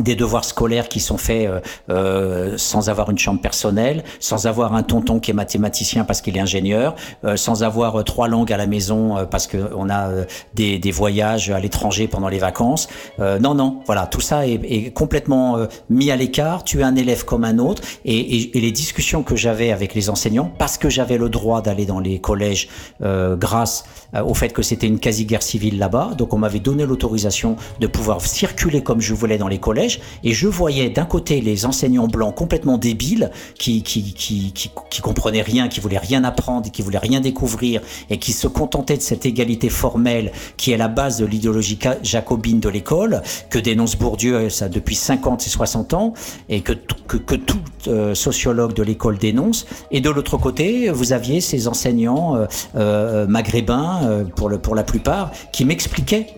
H: des devoirs scolaires qui sont faits euh, euh, sans avoir une chambre personnelle, sans avoir un tonton qui est mathématicien parce qu'il est ingénieur, euh, sans avoir euh, trois langues à la maison euh, parce qu'on a des, des voyages à l'étranger pendant les vacances. Euh, non, non, voilà, tout ça est, est complètement mis à l'écart. Tu es un élève comme un autre. Et, et- et les discussions que j'avais avec les enseignants, parce que j'avais le droit d'aller dans les collèges grâce au fait que c'était une quasi-guerre civile là-bas, donc on m'avait donné l'autorisation de pouvoir circuler comme je voulais dans les collèges, et je voyais d'un côté les enseignants blancs complètement débiles, qui, qui, qui, qui, comprenaient rien, qui voulaient rien apprendre, qui voulaient rien découvrir, et qui se contentaient de cette égalité formelle qui est la base de l'idéologie jacobine de l'école, que dénonce Bourdieu euh, ça, depuis 50 et 60 ans, et que, que, que tout euh, sociologue de l'école dénonce. Et de l'autre côté, vous aviez ces enseignants euh, maghrébins, pour, le, pour la plupart, qui m'expliquaient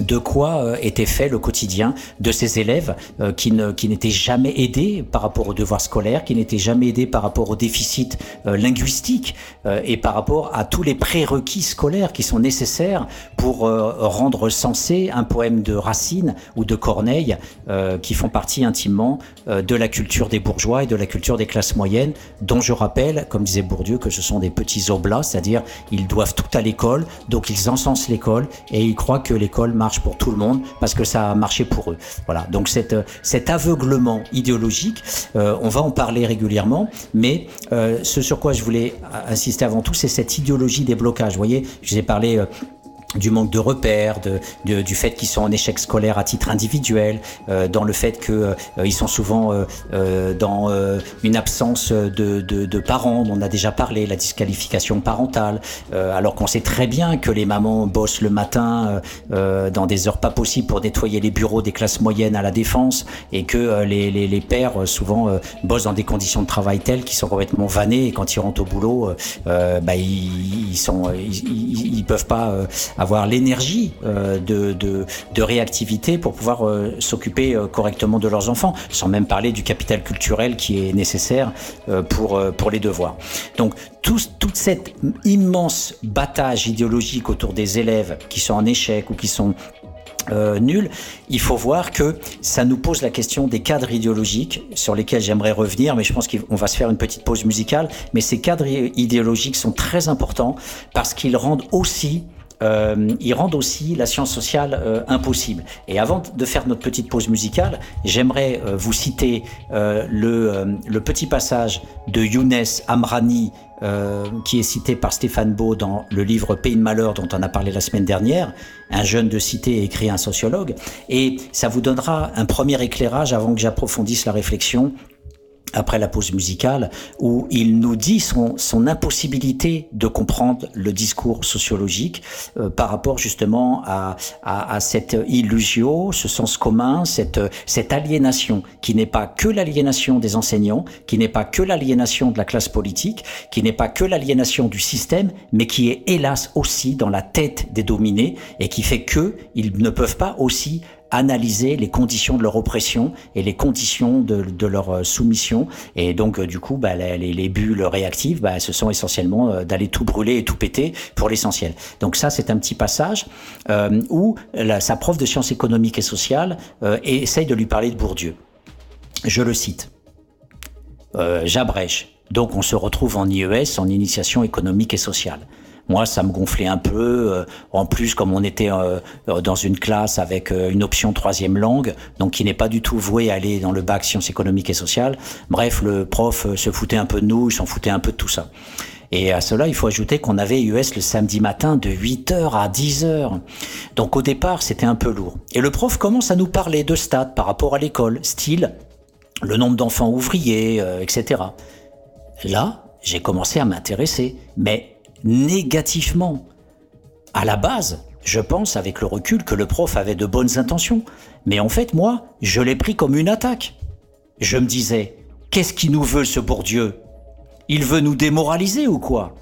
H: de quoi euh, était fait le quotidien de ces élèves euh, qui n'étaient jamais aidés par rapport aux devoirs scolaires, qui n'étaient jamais aidés par rapport au déficit euh, linguistique euh, et par rapport à tous les prérequis scolaires qui sont nécessaires pour rendre sensé un poème de Racine ou de Corneille qui font partie intimement de la culture des bourgeois et de la culture des classes moyennes, dont je rappelle, comme disait Bourdieu, que ce sont des petits oblats, c'est-à-dire ils doivent tout à l'école, donc ils encensent l'école et ils croient que l'école marche pour tout le monde parce que ça a marché pour eux. Voilà. Donc cette, cet aveuglement idéologique, euh, on va en parler régulièrement, mais euh, ce sur quoi je voulais insister avant tout, c'est cette idéologie des blocages. Vous voyez, je vous ai parlé. euh, du manque de repères, de, de- du fait qu'ils sont en échec scolaire à titre individuel, euh, dans le fait que euh, ils sont souvent euh, euh, dans euh, une absence de, de, parents, on a déjà parlé, la disqualification parentale, euh, alors qu'on sait très bien que les mamans bossent le matin dans des heures pas possibles pour nettoyer les bureaux des classes moyennes à la défense, et que les, les, les pères souvent bossent dans des conditions de travail telles qu'ils sont complètement vannés, et quand ils rentrent au boulot, bah, ils, ils sont, ils, ils, peuvent pas avoir l'énergie euh, de, de, de réactivité pour pouvoir euh, s'occuper euh, correctement de leurs enfants, sans même parler du capital culturel qui est nécessaire pour, pour les devoirs. Donc tout, toute cette immense battage idéologique autour des élèves qui sont en échec ou qui sont euh, nul, il faut voir que ça nous pose la question des cadres idéologiques sur lesquels j'aimerais revenir, mais je pense qu'on va se faire une petite pause musicale. Mais ces cadres idéologiques sont très importants parce qu'ils rendent aussi euh, ils rendent aussi la science sociale euh, impossible. Et avant de faire notre petite pause musicale, j'aimerais euh, vous citer euh, le, euh, le petit passage de Younes Amrani euh, qui est cité par Stéphane Beau dans le livre Pays de malheur dont on a parlé la semaine dernière, un jeune de cité écrit un sociologue, et ça vous donnera un premier éclairage avant que j'approfondisse la réflexion après la pause musicale, où il nous dit son, son impossibilité de comprendre le discours sociologique euh, par rapport justement à, à, à, cette illusion, ce sens commun, cette, cette aliénation qui n'est pas que l'aliénation des enseignants, qui n'est pas que l'aliénation de la classe politique, qui n'est pas que l'aliénation du système, mais qui est hélas aussi dans la tête des dominés et qui fait que ils ne peuvent pas aussi analyser les conditions de leur oppression et les conditions de, leur euh, soumission. Et donc, euh, du coup, bah, les, les, bulles réactives, bah, ce sont essentiellement euh, d'aller tout brûler et tout péter pour l'essentiel. Donc ça, c'est un petit passage où sa prof de sciences économiques et sociales essaye de lui parler de Bourdieu. Je le cite. Euh. Donc on se retrouve en IES, en initiation économique et sociale. Moi, ça me gonflait un peu. Euh, en plus, comme on était euh, dans une classe avec euh, une option troisième langue, donc qui n'est pas du tout vouée à aller dans le bac sciences économiques et sociales. Bref, le prof se foutait un peu de nous, il s'en foutait un peu de tout ça. Et à cela, il faut ajouter qu'on avait US le samedi matin de 8h à 10h. Donc au départ, c'était un peu lourd. Et le prof commence à nous parler de stats par rapport à l'école, style le nombre d'enfants ouvriers, euh, etc. Là, j'ai commencé à m'intéresser, mais négativement. À la base, je pense avec le recul que le prof avait de bonnes intentions, mais en fait, moi, je l'ai pris comme une attaque. Je me disais, qu'est-ce qui nous veut ce Bourdieu? Il veut nous démoraliser ou quoi?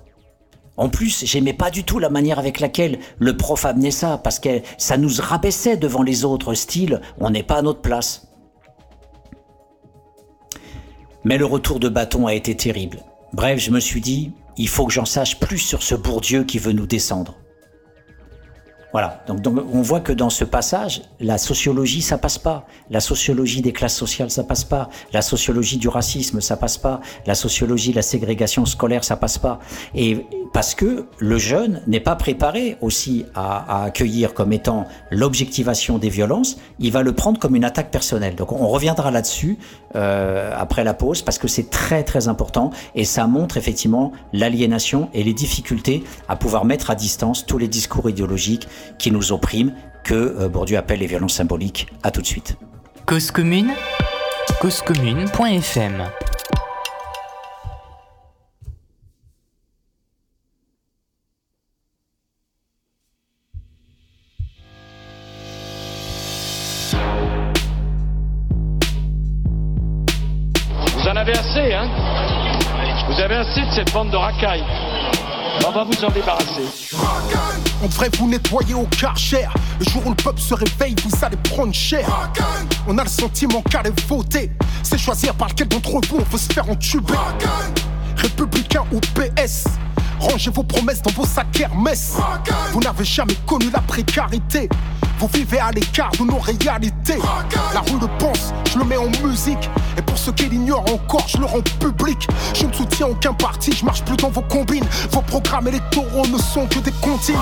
H: En plus, j'aimais pas du tout la manière avec laquelle le prof amenait ça, parce que ça nous rabaissait devant les autres, style, on n'est pas à notre place. Mais le retour de bâton a été terrible. Bref, je me suis dit, il faut que j'en sache plus sur ce Bourdieu qui veut nous descendre. Voilà, donc, donc, on voit que dans ce passage, la sociologie, ça passe pas. La sociologie des classes sociales, ça passe pas. La sociologie du racisme, ça passe pas. La sociologie de la ségrégation scolaire, ça passe pas. Et parce que le jeune n'est pas préparé aussi à, à accueillir comme étant l'objectivation des violences, il va le prendre comme une attaque personnelle. Donc on reviendra là-dessus euh, après la pause parce que c'est très très important et ça montre effectivement l'aliénation et les difficultés à pouvoir mettre à distance tous les discours idéologiques qui nous oppriment, que euh, Bourdieu appelle les violences symboliques. À tout de suite.
C: Cause commune, causecommune.fm
P: Vous en avez assez, hein? Vous avez assez de cette bande de racailles. On va vous en débarrasser.
Q: On devrait vous nettoyer au karcher. Le jour où le peuple se réveille, vous allez prendre cher. On a le sentiment qu'aller voter, c'est choisir par lequel d'entre vous on veut se faire entuber. Républicain ou PS, rangez vos promesses dans vos sacs Hermès. Vous n'avez jamais connu la précarité. Vous vivez à l'écart de nos réalités. La rue le pense, je le mets en musique. Et pour ceux qui l'ignorent encore, je le rends public. Je ne soutiens aucun parti, je marche plus dans vos combines. Vos programmes électoraux ne sont que des comptines.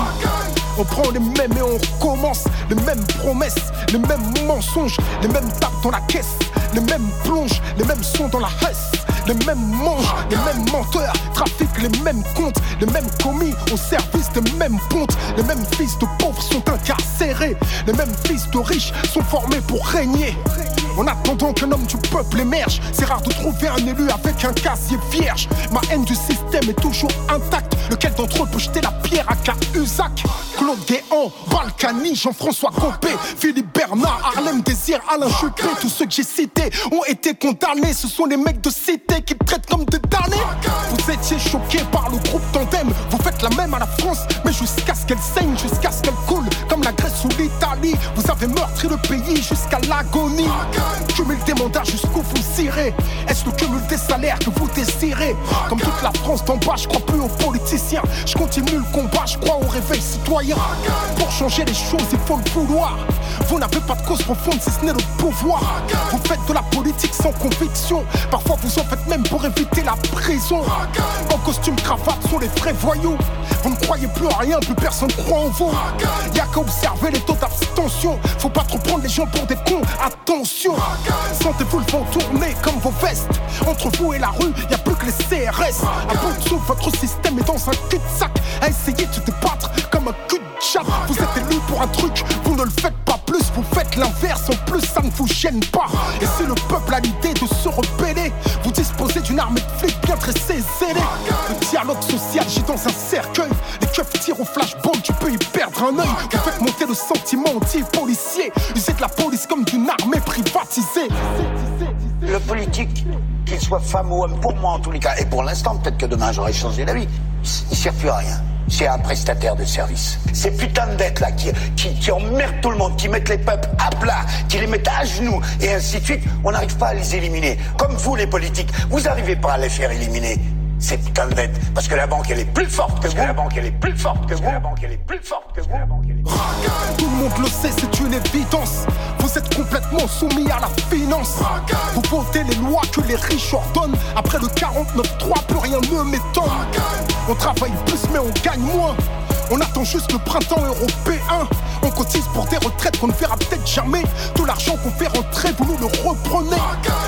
Q: On prend les mêmes et on recommence. Les mêmes promesses, les mêmes mensonges, les mêmes tapes dans la caisse, les mêmes plonges, les mêmes sons dans la hesse. Les mêmes manches, les mêmes menteurs, trafiquent les mêmes comptes, les mêmes commis au service des mêmes pontes. Les mêmes fils de pauvres sont incarcérés, les mêmes fils de riches sont formés pour régner. En attendant qu'un homme du peuple émerge, c'est rare de trouver un élu avec un casier vierge. Ma haine du système est toujours intacte. Lequel d'entre eux peut jeter la pierre à Cahuzac? Claude Guéant, Balkany, Jean-François Copé, Philippe Bernard, Harlem Désir, Alain Juppé, tous ceux que j'ai cités ont été condamnés. Ce sont les mecs de cité qui te traitent comme des damnés. Vous étiez choqués par le groupe Tandem, vous faites la même à la France, mais jusqu'à ce qu'elle saigne, jusqu'à ce qu'elle coule, comme la Grèce ou l'Italie. Vous avez meurtri le pays jusqu'à l'agonie. Cumul des mandats jusqu'où vous irez? Est-ce le cumul des salaires que vous désirez? Comme toute la France d'en bas, je crois plus aux politiciens. Je continue le combat, je crois au réveil citoyen. Pour changer les choses, il faut le vouloir. Vous n'avez pas de cause profonde si ce n'est le pouvoir. Vous faites de la politique sans conviction. Parfois vous en faites même pour éviter la prison. En costume cravate sont les vrais voyous. Vous ne croyez plus à rien, plus personne croit en vous. Qu'à observer les taux d'abstention. Faut pas trop prendre les gens pour des cons. Attention, sentez-vous le vent tourner comme vos vestes. Entre vous et la rue, y a plus que les CRS. À bout de votre système est dans un cul-de-sac. À essayer de débattre comme un cul de chat. Vous êtes élu pour un truc, vous ne le faites pas plus, vous faites l'inverse. En plus, ça ne vous gêne pas. Et si le peuple a l'idée de se rebeller, vous dites vite bien dressé, zélé. Le dialogue social, j'ai dans un cercueil. Les keufs tirent au tu perdre un œil. Vous faites monter le sentiment anti-policier. Usez de la police comme d'une armée privatisée.
R: Le politique, qu'il soit femme ou homme, pour moi en tous les cas, et pour l'instant, peut-être que demain j'aurai changé d'avis, il sert plus à rien. C'est un prestataire de service. Ces putains de dettes là qui, qui, qui emmerdent tout le monde, qui mettent les peuples à plat, qui les mettent à genoux, et ainsi de suite, on n'arrive pas à les éliminer. Comme vous les politiques, vous n'arrivez pas à les faire éliminer. Ces putains de dettes. Parce que la banque elle est plus forte que vous. La banque elle est plus forte que vous. La banque elle est plus forte que vous.
Q: Tout le monde le sait, c'est une évidence. Vous êtes complètement soumis à la finance. Vous votez les lois que les riches ordonnent. Après le 49-3, plus rien ne m'étonne. On travaille plus, mais on gagne moins. On attend juste le printemps européen. On cotise pour des retraites qu'on ne verra peut-être jamais. Tout l'argent qu'on fait rentrer, vous nous le reprenez.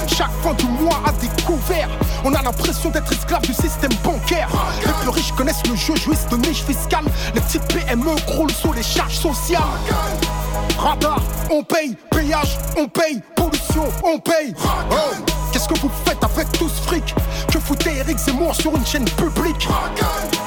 Q: Chaque fin du mois à découvert, on a l'impression d'être esclave du système bancaire. Les plus riches connaissent le jeu, jouissent de niche fiscale. Les petites PME croulent sous les charges sociales. Radar, on paye, péage, on paye, pollution, on paye. Oh, Qu'est-ce que vous faites avec tout ce fric? Que foutez Eric Zemmour sur une chaîne publique?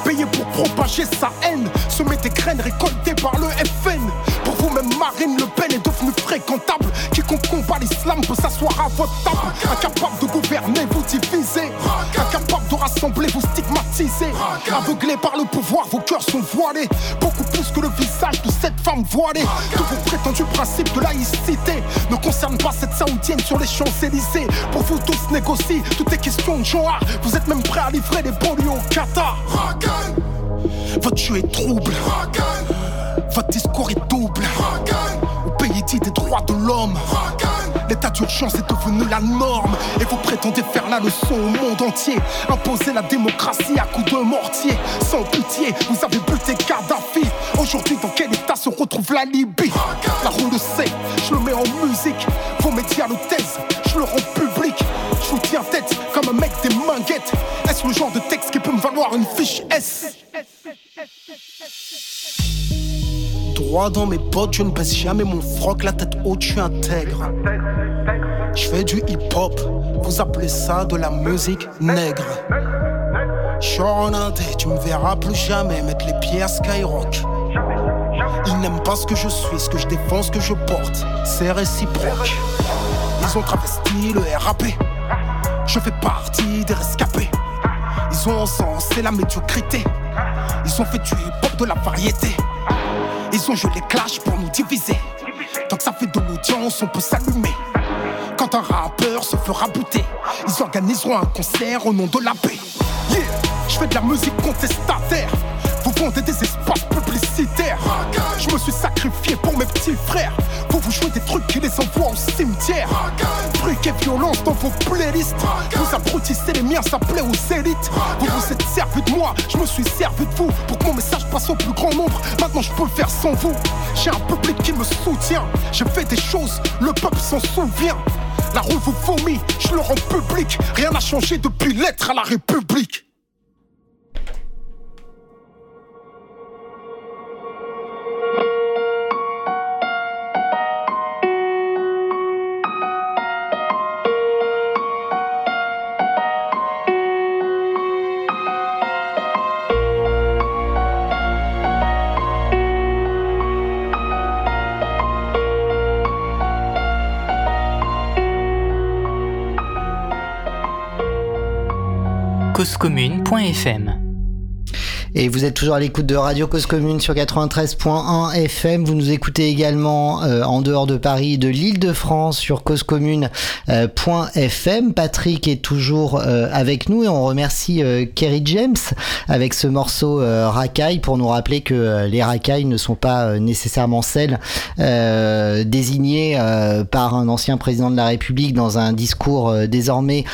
Q: Payé pour propager sa haine Semer des graines récoltées par le FN Pour vous-même Marine Le Pen est devenue fréquentable. Quiconque combat l'islam peut s'asseoir à votre table. Incapable de gouverner, vous divisez. Incapable de rassembler, vous stigmatisez. Aveuglés par le pouvoir, vos cœurs sont voilés. Beaucoup plus que le visage de cette femme voilée. Que vos prétendus principes de laïcité Ne concernent pas cette saoudienne sur les Champs-Élysées. Pour vous tous négocier, tout est question de genre Vous êtes même prêts à livrer les banlieues au Qatar Votre jeu est trouble. Votre discours est double. Au pays dit des droits de l'homme. L'état d'urgence est devenu la norme. Et vous prétendez faire la leçon au monde entier. Imposer la démocratie à coups de mortier. Sans pitié, vous avez buté Kadhafi. Aujourd'hui, dans quel état se retrouve la Libye? La roue le sait, je le mets en musique. Vos médias le taisent, je le rends public. Je vous tiens tête comme un mec des manguettes Est-ce le genre de texte qui peut me valoir une fiche S? Droit dans mes bottes, je ne baisse jamais mon froc, la tête haute, je suis intègre. Je fais du hip-hop, vous appelez ça de la musique nègre. Je suis en indé, tu me verras plus jamais mettre les pieds à Skyrock. Ils n'aiment pas ce que je suis, ce que je défends, ce que je porte. C'est réciproque. Ils ont travesti le RAP. Je fais partie des rescapés. Ils ont encensé la médiocrité. Ils ont fait du hip-hop de la variété. Ils ont joué les clashs pour nous diviser. Tant que ça fait de l'audience, on peut s'allumer. Quand un rappeur se fera buter, ils organiseront un concert au nom de la paix. Yeah, je fais de la musique contestataire. Vous vendez des espaces publicitaires. Je me suis sacrifié pour mes petits frères. Vous vous jouez des trucs qui les envoient au cimetière. Trucs et violence dans vos playlists. Vous abrutissez les miens, ça plaît aux élites. Vous vous êtes servi de moi, je me suis servi de vous. Pour que mon message passe au plus grand nombre. Maintenant je peux le faire sans vous. J'ai un public qui me soutient. J'ai fait des choses, le peuple s'en souvient. La rue vous vomit, je le rends public. Rien n'a changé depuis l'être à la République.
C: causecommune.fm
G: Et vous êtes toujours à l'écoute de Radio Cause Commune sur 93.1 FM. Vous nous écoutez également euh, en dehors de Paris, de l'île de France sur causecommune.fm. Patrick est toujours euh, avec nous et on remercie euh, Kerry James avec ce morceau racaille pour nous rappeler que les racailles ne sont pas nécessairement celles désignées par un ancien président de la République dans un discours désormais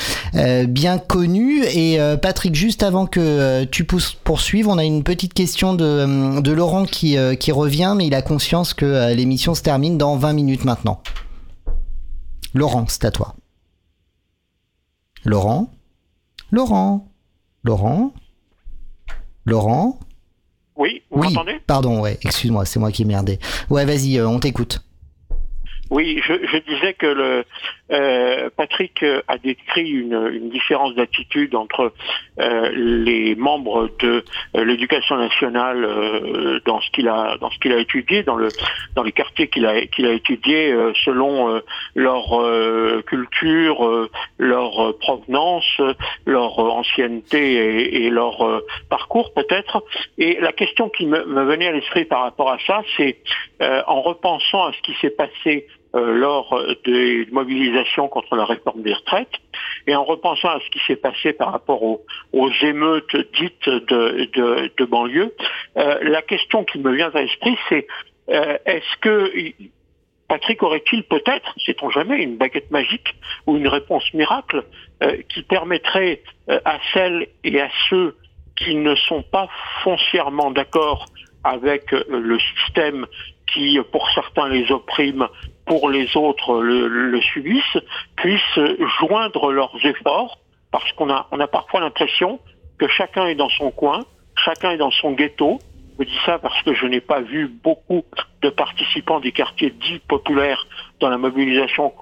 G: bien connu. Et Patrick, juste avant que tu pousses poursuivre, on a une petite question de, de Laurent qui, euh, qui revient, mais il a conscience que euh, l'émission se termine dans 20 minutes maintenant. Laurent, c'est à toi. Laurent? Laurent? Laurent? Laurent?
I: Oui, vous
G: Oui,
I: m'entendez?
G: pardon, ouais, excuse-moi, c'est moi qui ai merdé. Ouais, vas-y, euh, on t'écoute.
I: Oui, je, je, disais que le, euh, Patrick a décrit une, une différence d'attitude entre euh, les membres de euh, l'éducation nationale euh, dans ce qu'il a dans ce qu'il a étudié, dans le dans les quartiers qu'il a qu'il a étudié euh, selon leur culture, leur provenance, leur ancienneté et, et leur parcours peut-être. Et la question qui me, me venait à l'esprit par rapport à ça, c'est en repensant à ce qui s'est passé euh, lors des mobilisations contre la réforme des retraites. Et en repensant à ce qui s'est passé par rapport aux, émeutes dites de, banlieue, euh, la question qui me vient à l'esprit, c'est euh, est-ce que Patrick aurait-il peut-être, sait-on jamais, une baguette magique ou une réponse miracle qui permettrait à celles et à ceux qui ne sont pas foncièrement d'accord avec le système qui, pour certains, les opprime, pour les autres le, subissent, puissent joindre leurs efforts, parce qu'on a, on a parfois l'impression que chacun est dans son coin, chacun est dans son ghetto. Je dis ça parce que je n'ai pas vu beaucoup de participants des quartiers dits populaires dans la mobilisation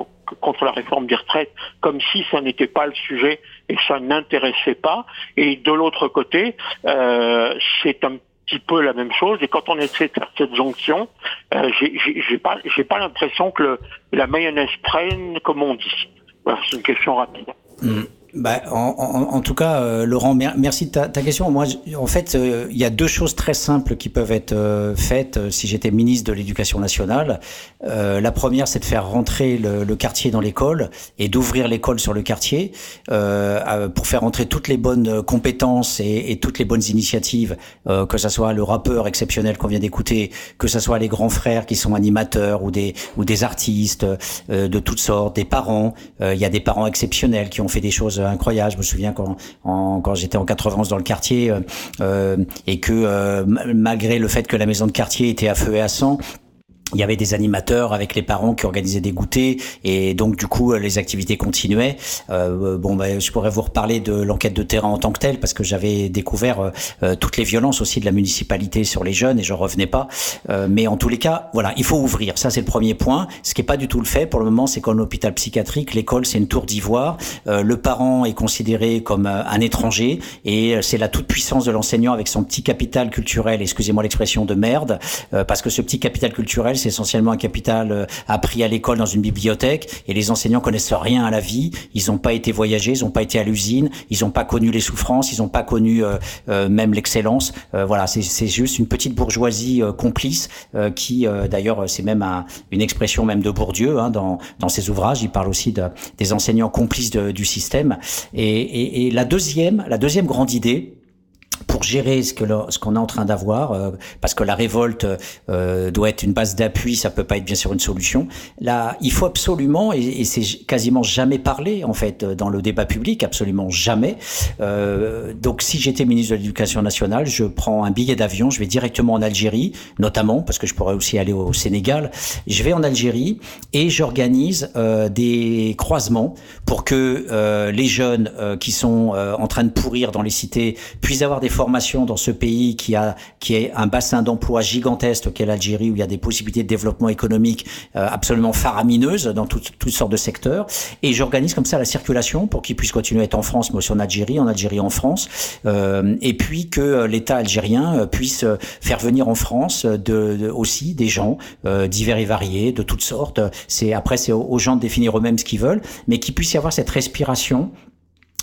I: contre la réforme des retraites, comme si ça n'était pas le sujet et ça n'intéressait pas. Et de l'autre côté, euh, c'est un petit peu la même chose. Et quand on essaie de faire cette jonction, euh, j'ai pas, j'ai pas l'impression que le, la mayonnaise prenne, comme on dit. Voilà, c'est une question rapide.
H: Mmh. Bah, en, en, en, tout cas, euh, Laurent, merci de ta, ta, question. Moi, en fait, euh, il y a deux choses très simples qui peuvent être euh, faites euh, si j'étais ministre de l'Éducation nationale. Euh, la première, c'est de faire rentrer le, le quartier dans l'école et d'ouvrir l'école sur le quartier pour faire rentrer toutes les bonnes compétences et, et toutes les bonnes initiatives, que ce soit le rappeur exceptionnel qu'on vient d'écouter, que ce soit les grands frères qui sont animateurs ou des ou des artistes de toutes sortes, des parents. Il y a des parents exceptionnels qui ont fait des choses incroyable. Je me souviens quand, quand j'étais en 91 dans le quartier euh, euh, et que euh, malgré le fait que la maison de quartier était à feu et à sang, il y avait des animateurs avec les parents qui organisaient des goûters et donc du coup les activités continuaient. Euh, bon, bah, je pourrais vous reparler de l'enquête de terrain en tant que telle parce que j'avais découvert euh, toutes les violences aussi de la municipalité sur les jeunes et je revenais pas. Euh, mais en tous les cas, voilà, il faut ouvrir. Ça c'est le premier point. Ce qui est pas du tout le fait pour le moment, c'est qu'en hôpital psychiatrique, l'école c'est une tour d'ivoire. Euh, le parent est considéré comme euh, un étranger et c'est la toute puissance de l'enseignant avec son petit capital culturel. Excusez-moi l'expression de merde, euh, parce que ce petit capital culturel c'est essentiellement un capital euh, appris à l'école dans une bibliothèque et les enseignants connaissent rien à la vie. Ils n'ont pas été voyagés, ils n'ont pas été à l'usine, ils n'ont pas connu les souffrances, ils n'ont pas connu euh, euh, même l'excellence. Euh, voilà, c'est juste une petite bourgeoisie euh, complice qui, d'ailleurs, c'est même un, une expression même de Bourdieu hein, dans, dans ses ouvrages. Il parle aussi de, des enseignants complices de, du système. Et, et, et la deuxième, la deuxième grande idée, pour gérer ce que ce qu'on est en train d'avoir, euh, parce que la révolte euh, doit être une base d'appui, ça peut pas être bien sûr une solution. Là, il faut absolument, et, et c'est quasiment jamais parlé en fait dans le débat public, absolument jamais. Euh, donc, si j'étais ministre de l'Éducation nationale, je prends un billet d'avion, je vais directement en Algérie, notamment parce que je pourrais aussi aller au Sénégal. Je vais en Algérie et j'organise euh, des croisements pour que euh, les jeunes euh, qui sont en train de pourrir dans les cités puissent avoir des formations dans ce pays qui a qui est un bassin d'emploi gigantesque qu'est l'Algérie où il y a des possibilités de développement économique euh, absolument faramineuses dans toutes toutes sortes de secteurs. Et j'organise comme ça la circulation pour qu'ils puissent continuer à être en France mais aussi en Algérie en Algérie en France. Euh, et puis que l'État algérien puisse faire venir en France de, de aussi des gens euh, divers et variés de toutes sortes. C'est après c'est aux gens de définir eux-mêmes ce qu'ils veulent mais qu'il puisse y avoir cette respiration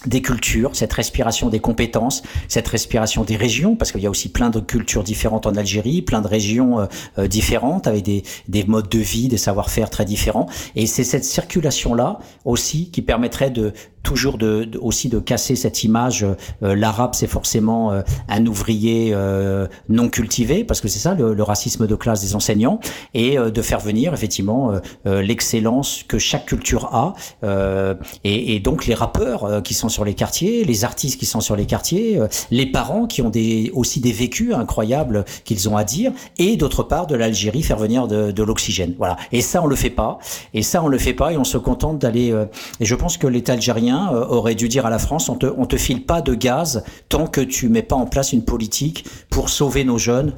H: des cultures, cette respiration des compétences, cette respiration des régions, parce qu'il y a aussi plein de cultures différentes en Algérie, plein de régions euh, euh, différentes, avec des, des modes de vie, des savoir-faire très différents. Et c'est cette circulation-là aussi qui permettrait de toujours de, de, aussi de casser cette image. Euh, L'arabe, c'est forcément euh, un ouvrier euh, non cultivé, parce que c'est ça le, le, racisme de classe des enseignants, et de faire venir effectivement l'excellence que chaque culture a, et, et, donc les rappeurs qui sont sur les quartiers, les artistes qui sont sur les quartiers, les parents qui ont aussi des vécus incroyables qu'ils ont à dire, et d'autre part de l'Algérie faire venir de, l'oxygène. Voilà. Et ça, on le fait pas. Et ça, on le fait pas, et on se contente d'aller. et je pense que l'État algérien euh, aurait dû dire à la France on te, on te file pas de gaz tant que tu mets pas en place une politique pour sauver nos jeunes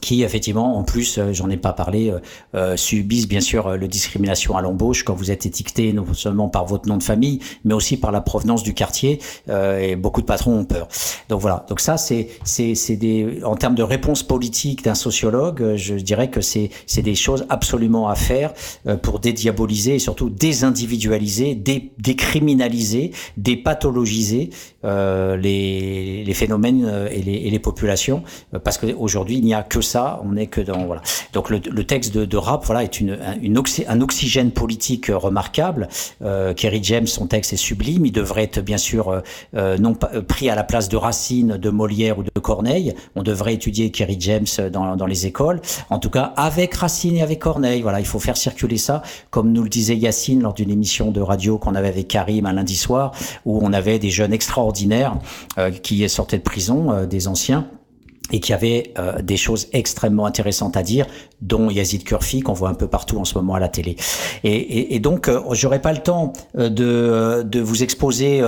H: qui effectivement en plus euh, j'en ai pas parlé euh, euh, subissent bien sûr euh, le discrimination à l'embauche quand vous êtes étiqueté non seulement par votre nom de famille mais aussi par la provenance du quartier euh, et beaucoup de patrons ont peur. Donc voilà. Donc ça c'est c'est c'est des en termes de réponse politique d'un sociologue je dirais que c'est c'est des choses absolument à faire pour dédiaboliser et surtout désindividualiser dé, décriminaliser dépathologiser euh, les les phénomènes euh, et les et les populations euh, parce qu'aujourd'hui il n'y a que ça, on n'est que dans voilà. Donc le, le texte de, de rap voilà est une, une oxy- un oxygène politique euh, remarquable. Euh, Kerry James, son texte est sublime. Il devrait être bien sûr euh, non pris à la place de Racine, de Molière ou de Corneille. On devrait étudier Kerry James dans, dans les écoles. En tout cas avec Racine et avec Corneille. Voilà, il faut faire circuler ça, comme nous le disait Yacine lors d'une émission de radio qu'on avait avec Karim un lundi soir, où on avait des jeunes extraordinaires euh, qui sortaient de prison, euh, des anciens et qui avait euh, des choses extrêmement intéressantes à dire, dont Yazid Kurfi qu'on voit un peu partout en ce moment à la télé. Et, donc, euh, j'aurais pas le temps de, vous exposer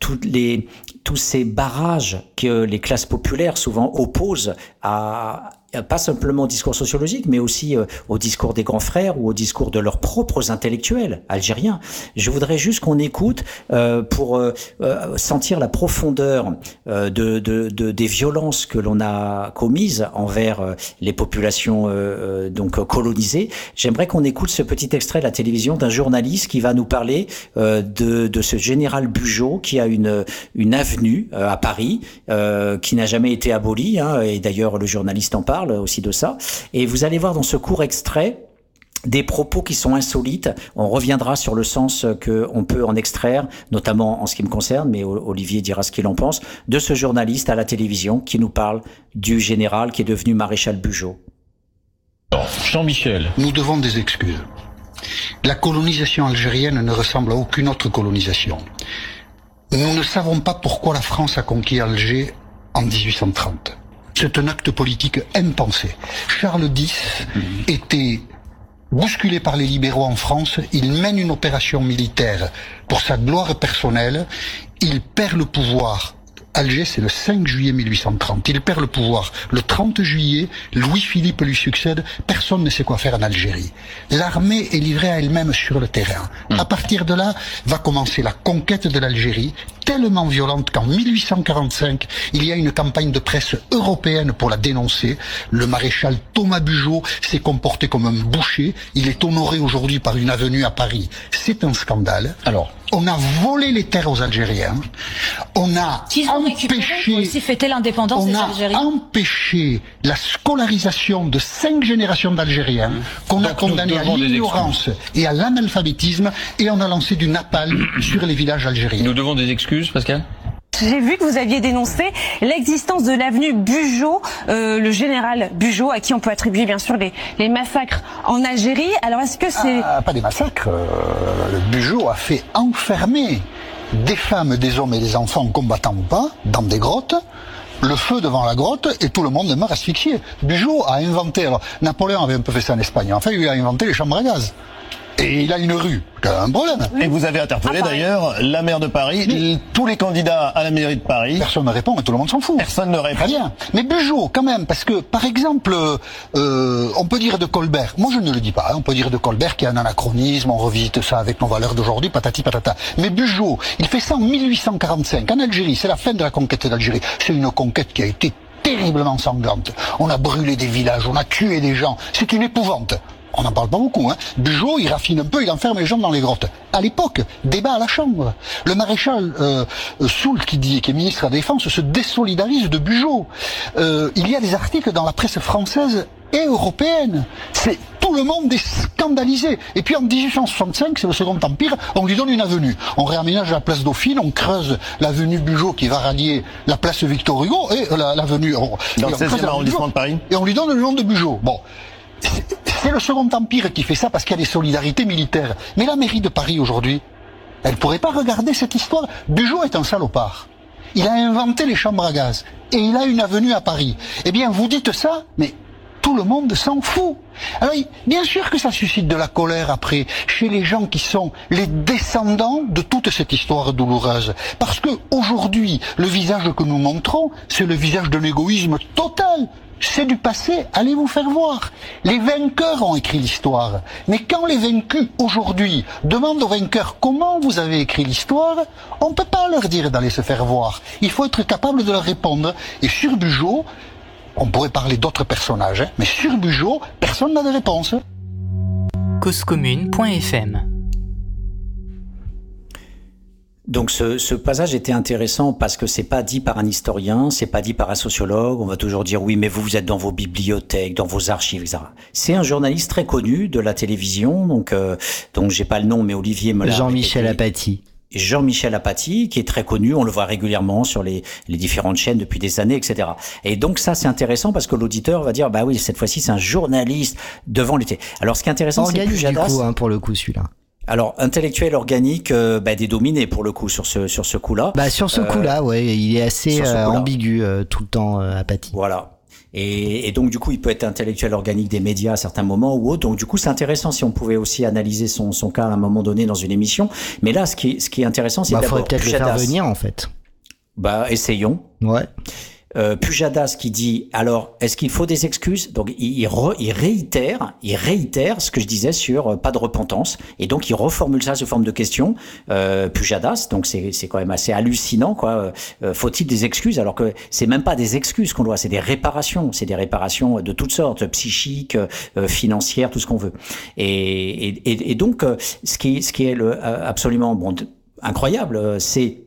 H: tous ces barrages que les classes populaires souvent opposent à pas simplement au discours sociologique, mais aussi euh, au discours des grands frères ou au discours de leurs propres intellectuels algériens. Je voudrais juste qu'on écoute euh, pour euh, euh, sentir la profondeur euh, de, de, de- des violences que l'on a commises envers euh, les populations euh, euh, donc colonisées. J'aimerais qu'on écoute ce petit extrait de la télévision d'un journaliste qui va nous parler euh, de, de ce général Bugeaud qui a une, une avenue euh, à Paris euh, qui n'a jamais été abolie, hein, et d'ailleurs le journaliste en parle aussi de ça. Et vous allez voir dans ce court extrait des propos qui sont insolites. On reviendra sur le sens que on peut en extraire, notamment en ce qui me concerne, mais Olivier dira ce qu'il en pense, de ce journaliste à la télévision qui nous parle du général qui est devenu maréchal Bugeaud.
S: Jean-Michel. Nous devons des excuses. La colonisation algérienne ne ressemble à aucune autre colonisation. Nous ne savons pas pourquoi la France a conquis Alger en 1830. C'est un acte politique impensé. Charles X était bousculé par les libéraux en France, il mène une opération militaire pour sa gloire personnelle, il perd le pouvoir. Alger, c'est le 5 juillet 1830. Il perd le pouvoir. Le 30 juillet, Louis-Philippe lui succède. Personne ne sait quoi faire en Algérie. L'armée est livrée à elle-même sur le terrain. À partir de là, va commencer la conquête de l'Algérie, tellement violente qu'en 1845, il y a une campagne de presse européenne pour la dénoncer. Le maréchal Thomas Bugeaud s'est comporté comme un boucher. Il est honoré aujourd'hui par une avenue à Paris. C'est un scandale. Alors, on a volé les terres aux Algériens. On a empêché,
T: aussi fêter l'indépendance
S: on
T: des
S: a
T: Algériens.
S: empêché la scolarisation de cinq générations d'Algériens qu'on a condamnés à l'ignorance et à l'analphabétisme et on a lancé du napalm sur les villages algériens.
M: Nous devons des excuses, Pascal?
T: J'ai vu que vous aviez dénoncé l'existence de l'avenue Bugeaud, euh, le général Bugeaud, à qui on peut attribuer bien sûr les, les massacres en Algérie. Alors est-ce que c'est...
S: Ah, pas des massacres. euh, le Bugeaud a fait enfermer des femmes, des hommes et des enfants, combattants ou pas, dans des grottes. Le feu devant la grotte et tout le monde meurt asphyxié. Bugeaud a inventé, alors Napoléon avait un peu fait ça en Espagne, enfin il a inventé les chambres à gaz. Et il a une rue, un problème.
U: Et vous avez interpellé d'ailleurs la maire de Paris, tous les candidats à la mairie de Paris.
S: Personne ne répond et tout le monde s'en fout.
U: Personne ne répond.
S: Très bien. Mais Bugeaud, quand même, parce que, par exemple, euh, on peut dire de Colbert, moi je ne le dis pas, hein, on peut dire de Colbert qu'il y a un anachronisme, on revisite ça avec nos valeurs d'aujourd'hui, patati patata. Mais Bugeaud, il fait ça en 1845, en Algérie, c'est la fin de la conquête d'Algérie. C'est une conquête qui a été terriblement sanglante. On a brûlé des villages, on a tué des gens, c'est une épouvante. On n'en parle pas beaucoup. Hein. Bugeaud, il raffine un peu, il enferme les gens dans les grottes. À l'époque, débat à la Chambre. Le maréchal euh, Soult, qui, dit, qui est ministre de la Défense, se désolidarise de Bugeaud. Euh, il y a des articles dans la presse française et européenne. C'est tout le monde est scandalisé. Et puis en 1865, c'est le Second Empire, on lui donne une avenue. On réaménage la place Dauphine, on creuse l'avenue Bugeaud qui va rallier la place Victor Hugo et euh, la- l'avenue.
U: Dans
S: et
U: le
S: on creuse
U: 16e
S: l'avenue
U: arrondissement de Paris.
S: Et on lui donne le nom de Bugeaud. Bon. C'est le Second Empire qui fait ça parce qu'il y a des solidarités militaires. Mais la mairie de Paris aujourd'hui, elle pourrait pas regarder cette histoire. Bugeaud est un salopard. Il a inventé les chambres à gaz. Et il a une avenue à Paris. Eh bien, vous dites ça, mais tout le monde s'en fout. Alors, bien sûr que ça suscite de la colère après chez les gens qui sont les descendants de toute cette histoire douloureuse. Parce que aujourd'hui, le visage que nous montrons, c'est le visage d'un égoïsme total. C'est du passé, allez vous faire voir. Les vainqueurs ont écrit l'histoire. Mais quand les vaincus aujourd'hui demandent aux vainqueurs comment vous avez écrit l'histoire, on ne peut pas leur dire d'aller se faire voir. Il faut être capable de leur répondre. Et sur Bugeaud, on pourrait parler d'autres personnages, hein, mais sur Bugeaud, personne n'a de réponse.
C: causecommune.fm
H: Donc ce, ce, passage était intéressant parce que c'est pas dit par un historien, c'est pas dit par un sociologue. On va toujours dire oui, mais vous vous êtes dans vos bibliothèques, dans vos archives, etc. C'est un journaliste très connu de la télévision, donc euh, donc j'ai pas le nom, mais Olivier me.
G: Jean-Michel Apathy.
H: Jean-Michel Apathy, qui est très connu, on le voit régulièrement sur les, les différentes chaînes depuis des années, etc. Et donc ça, c'est intéressant parce que l'auditeur va dire, bah oui, cette fois-ci, c'est un journaliste devant l'été. Alors ce qui est intéressant, c'est Pujadas.
G: du coup, hein, pour le coup, celui-là.
H: Alors intellectuel organique, euh, bah, des dominés pour le coup sur ce sur ce coup-là.
G: Bah sur ce
H: Euh,
G: coup-là, ouais, il est assez euh, ambigu euh, tout le temps, euh, Apathy.
H: Voilà. Et, et donc du coup, il peut être intellectuel organique des médias à certains moments ou autre. Donc du coup, c'est intéressant si on pouvait aussi analyser son, son cas à un moment donné dans une émission. Mais là, ce qui, ce qui est intéressant, c'est
G: Bah,
H: d'abord
G: faudrait peut-être le faire venir en fait.
H: Bah, essayons.
G: Ouais.
H: Euh, Pujadas qui dit alors est-ce qu'il faut des excuses? Donc il, re- il réitère, il réitère ce que je disais sur euh, pas de repentance et donc il reformule ça sous forme de question. Euh, Pujadas, donc c'est quand même assez hallucinant quoi. Euh, Faut-il des excuses? Alors que c'est même pas des excuses qu'on doit, c'est des réparations, c'est des réparations de toutes sortes, psychiques, euh, financières, tout ce qu'on veut. Et, et, et- donc euh, ce qui ce qui est le, absolument bon incroyable, c'est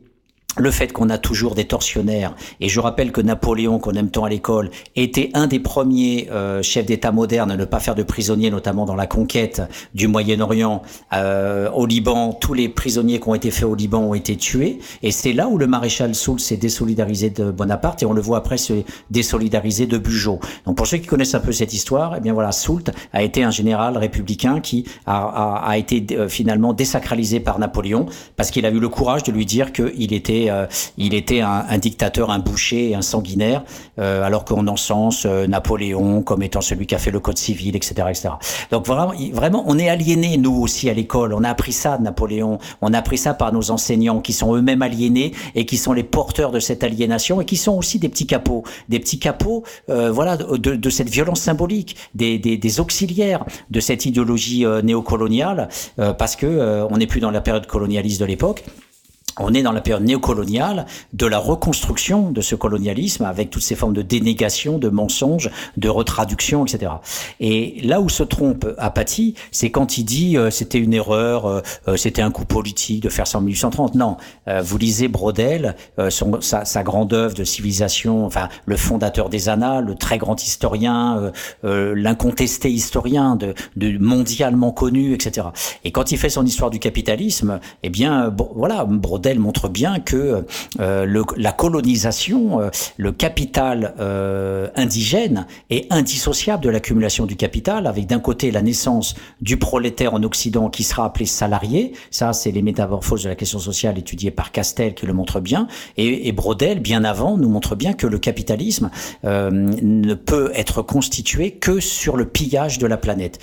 H: le fait qu'on a toujours des tortionnaires, et je rappelle que Napoléon, qu'on aime tant à l'école, était un des premiers euh, chefs d'État modernes à ne pas faire de prisonniers, notamment dans la conquête du Moyen-Orient. Euh, au Liban, tous les prisonniers qui ont été faits au Liban ont été tués, et c'est là où le maréchal Soult s'est désolidarisé de Bonaparte, et on le voit après se désolidariser de Bugeaud. Donc pour ceux qui connaissent un peu cette histoire, eh bien voilà, Soult a été un général républicain qui a, a, a été euh, finalement désacralisé par Napoléon, parce qu'il a eu le courage de lui dire qu'il était euh, il était un, un dictateur, un boucher, un sanguinaire, euh, alors qu'on encense euh, Napoléon comme étant celui qui a fait le code civil, etc., etc. Donc vraiment, vraiment, on est aliénés nous aussi à l'école. On a appris ça de Napoléon. On a appris ça par nos enseignants qui sont eux-mêmes aliénés et qui sont les porteurs de cette aliénation et qui sont aussi des petits capots, des petits capots, euh, voilà, de, de cette violence symbolique, des, des, des auxiliaires de cette idéologie euh, néocoloniale, euh, parce que on n'est plus dans la période colonialiste de l'époque. On est dans la période néocoloniale de la reconstruction de ce colonialisme avec toutes ces formes de dénégation, de mensonges, de retraduction, etc. Et là où se trompe Apathy, c'est quand il dit euh, c'était une erreur, euh, euh, c'était un coup politique de faire ça en 1830. Non, Euh, vous lisez Brodel, euh, son, sa, sa grande œuvre de civilisation, enfin le fondateur des Annales, le très grand historien, euh, l'incontesté historien de, de mondialement connu, etc. Et quand il fait son histoire du capitalisme, eh bien, voilà, Brodel montre bien que euh, le, la colonisation, euh, le capital euh, indigène est indissociable de l'accumulation du capital, avec d'un côté la naissance du prolétaire en Occident qui sera appelé salarié, ça c'est les métamorphoses de la question sociale étudiées par Castel qui le montre bien, et, et Brodel, bien avant, nous montre bien que le capitalisme euh, ne peut être constitué que sur le pillage de la planète.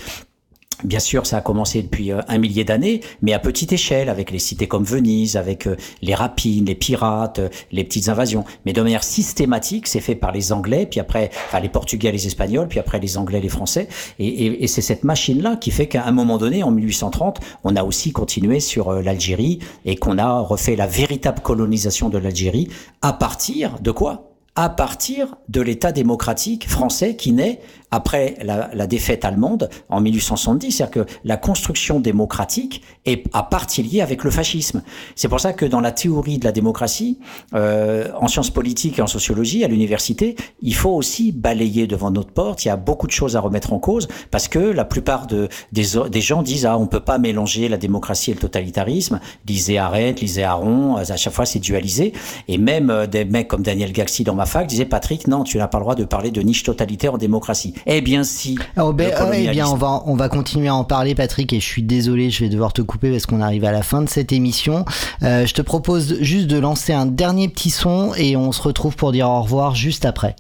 H: Bien sûr, ça a commencé depuis euh, un millier d'années, mais à petite échelle, avec les cités comme Venise, avec euh, les rapines, les pirates, euh, les petites invasions. Mais de manière systématique, c'est fait par les Anglais, puis après, enfin les Portugais, les Espagnols, puis après les Anglais, les Français. Et, et- c'est cette machine-là qui fait qu'à un moment donné, en 1830, on a aussi continué sur l'Algérie et qu'on a refait la véritable colonisation de l'Algérie à partir de quoi? À partir de l'État démocratique français qui naît après la, la défaite allemande en 1870. C'est-à-dire que la construction démocratique est à partie liée avec le fascisme. C'est pour ça que dans la théorie de la démocratie, euh, en sciences politiques et en sociologie, à l'université, il faut aussi balayer devant notre porte. Il y a beaucoup de choses à remettre en cause parce que la plupart de, des, des gens disent ah on peut pas mélanger la démocratie et le totalitarisme. Lisez Arendt, lisez Aron, à chaque fois c'est dualisé. Et même euh, des mecs comme Daniel Gaxi dans ma fac disait Patrick, non, tu n'as pas le droit de parler de niche totalitaire en démocratie. Eh bien, si.
G: Oh, ben, oh eh bien, on va, on va continuer à en parler, Patrick, et je suis désolé, je vais devoir te couper parce qu'on arrive à la fin de cette émission. Euh, je te propose juste de lancer un dernier petit son et on se retrouve pour dire au revoir juste après.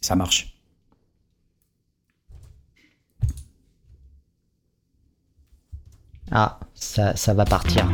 H: Ça marche.
G: Ah, ça, ça va partir.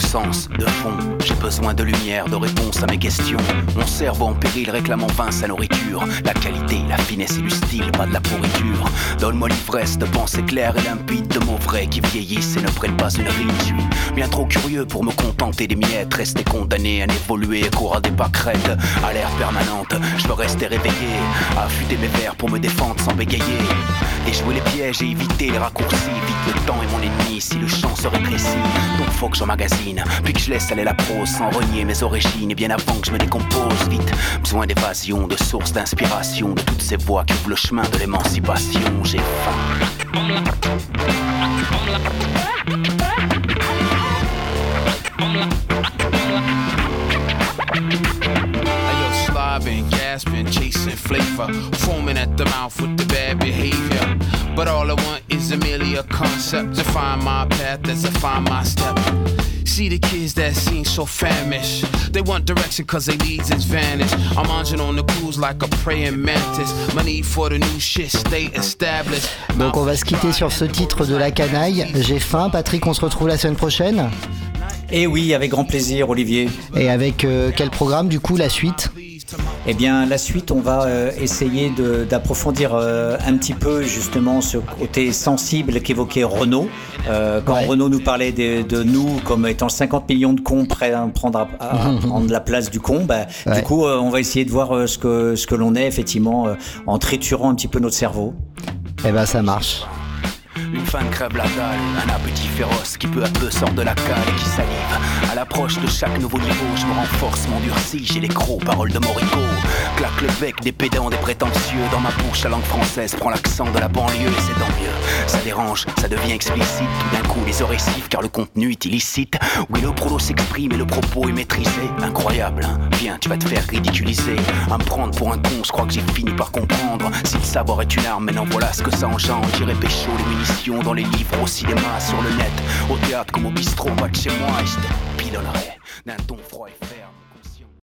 V: Sens, de fond, besoin de lumière, de réponse à mes questions. Mon cerveau en péril réclame enfin sa nourriture. La qualité, la finesse et du style, pas de la pourriture. Donne-moi l'ivresse de pensées claires et limpides de mots vrais qui vieillissent et ne prennent pas une ride. Je suis bien trop curieux pour me contenter des miettes, rester condamné à n'évoluer cours à des pâquerettes. À l'air permanente, je veux rester réveillé, affûter mes vers pour me défendre sans bégayer. Déjouer les pièges et éviter les raccourcis. Vite le temps est mon ennemi si le champ se rétrécit. Donc faut que j'emmagasine, puis que je laisse aller la prose sans renier mes origines. Et bien avant que je me décompose vite, besoin d'évasion, de source d'inspiration, de toutes ces voix qui ouvrent le chemin de l'émancipation. J'ai faim.
W: Slobbing, gasping, chasing flavor, foaming at the mouth with the bad behavior. But all I want is merely a concept to find my path as I find my step. See the kids that seem so famished. They want direction cause their needs is vanished. I'm munching on the cruise like a praying mantis. My need for the new shit stay established.
G: Donc on va se quitter sur ce titre de la canaille. J'ai faim, Patrick, on se retrouve la semaine prochaine?
H: Et oui, avec grand plaisir, Olivier.
G: Et avec euh, quel programme du coup la suite?
H: Eh bien, la suite, on va euh, essayer d'approfondir euh, un petit peu justement ce côté sensible qu'évoquait Renaud. Euh, quand Renaud nous parlait de, de nous comme étant 50 millions de cons prêts à prendre, à- à prendre la place du con, bah,
G: Ouais.
H: du coup, euh, on va essayer de voir euh, ce que, ce que l'on est effectivement euh, en triturant un petit peu notre cerveau.
G: Eh ben ça marche.
V: Une faim crève la dalle, un appétit féroce qui peu à peu sort de la cale et qui salive. L'approche de chaque nouveau niveau, je me renforce, m'endurcis, j'ai les crocs, paroles de Morico. Claque le bec des pédants, des prétentieux. Dans ma bouche, la langue française prend l'accent de la banlieue et c'est tant mieux. Ça dérange, ça devient explicite. Tout d'un coup, les sifflent car le contenu est illicite. Oui, le prolo s'exprime et le propos est maîtrisé. Incroyable, hein Viens, tu vas te faire ridiculiser. À me prendre pour un con, je crois que j'ai fini par comprendre. Si le savoir est une arme, maintenant voilà ce que ça engendre. J'irai pécho les munitions dans les livres, au cinéma, sur le net, au théâtre comme au bistrot, pas de chez moi. Et je te pilonnerai d'un ton froid et ferme.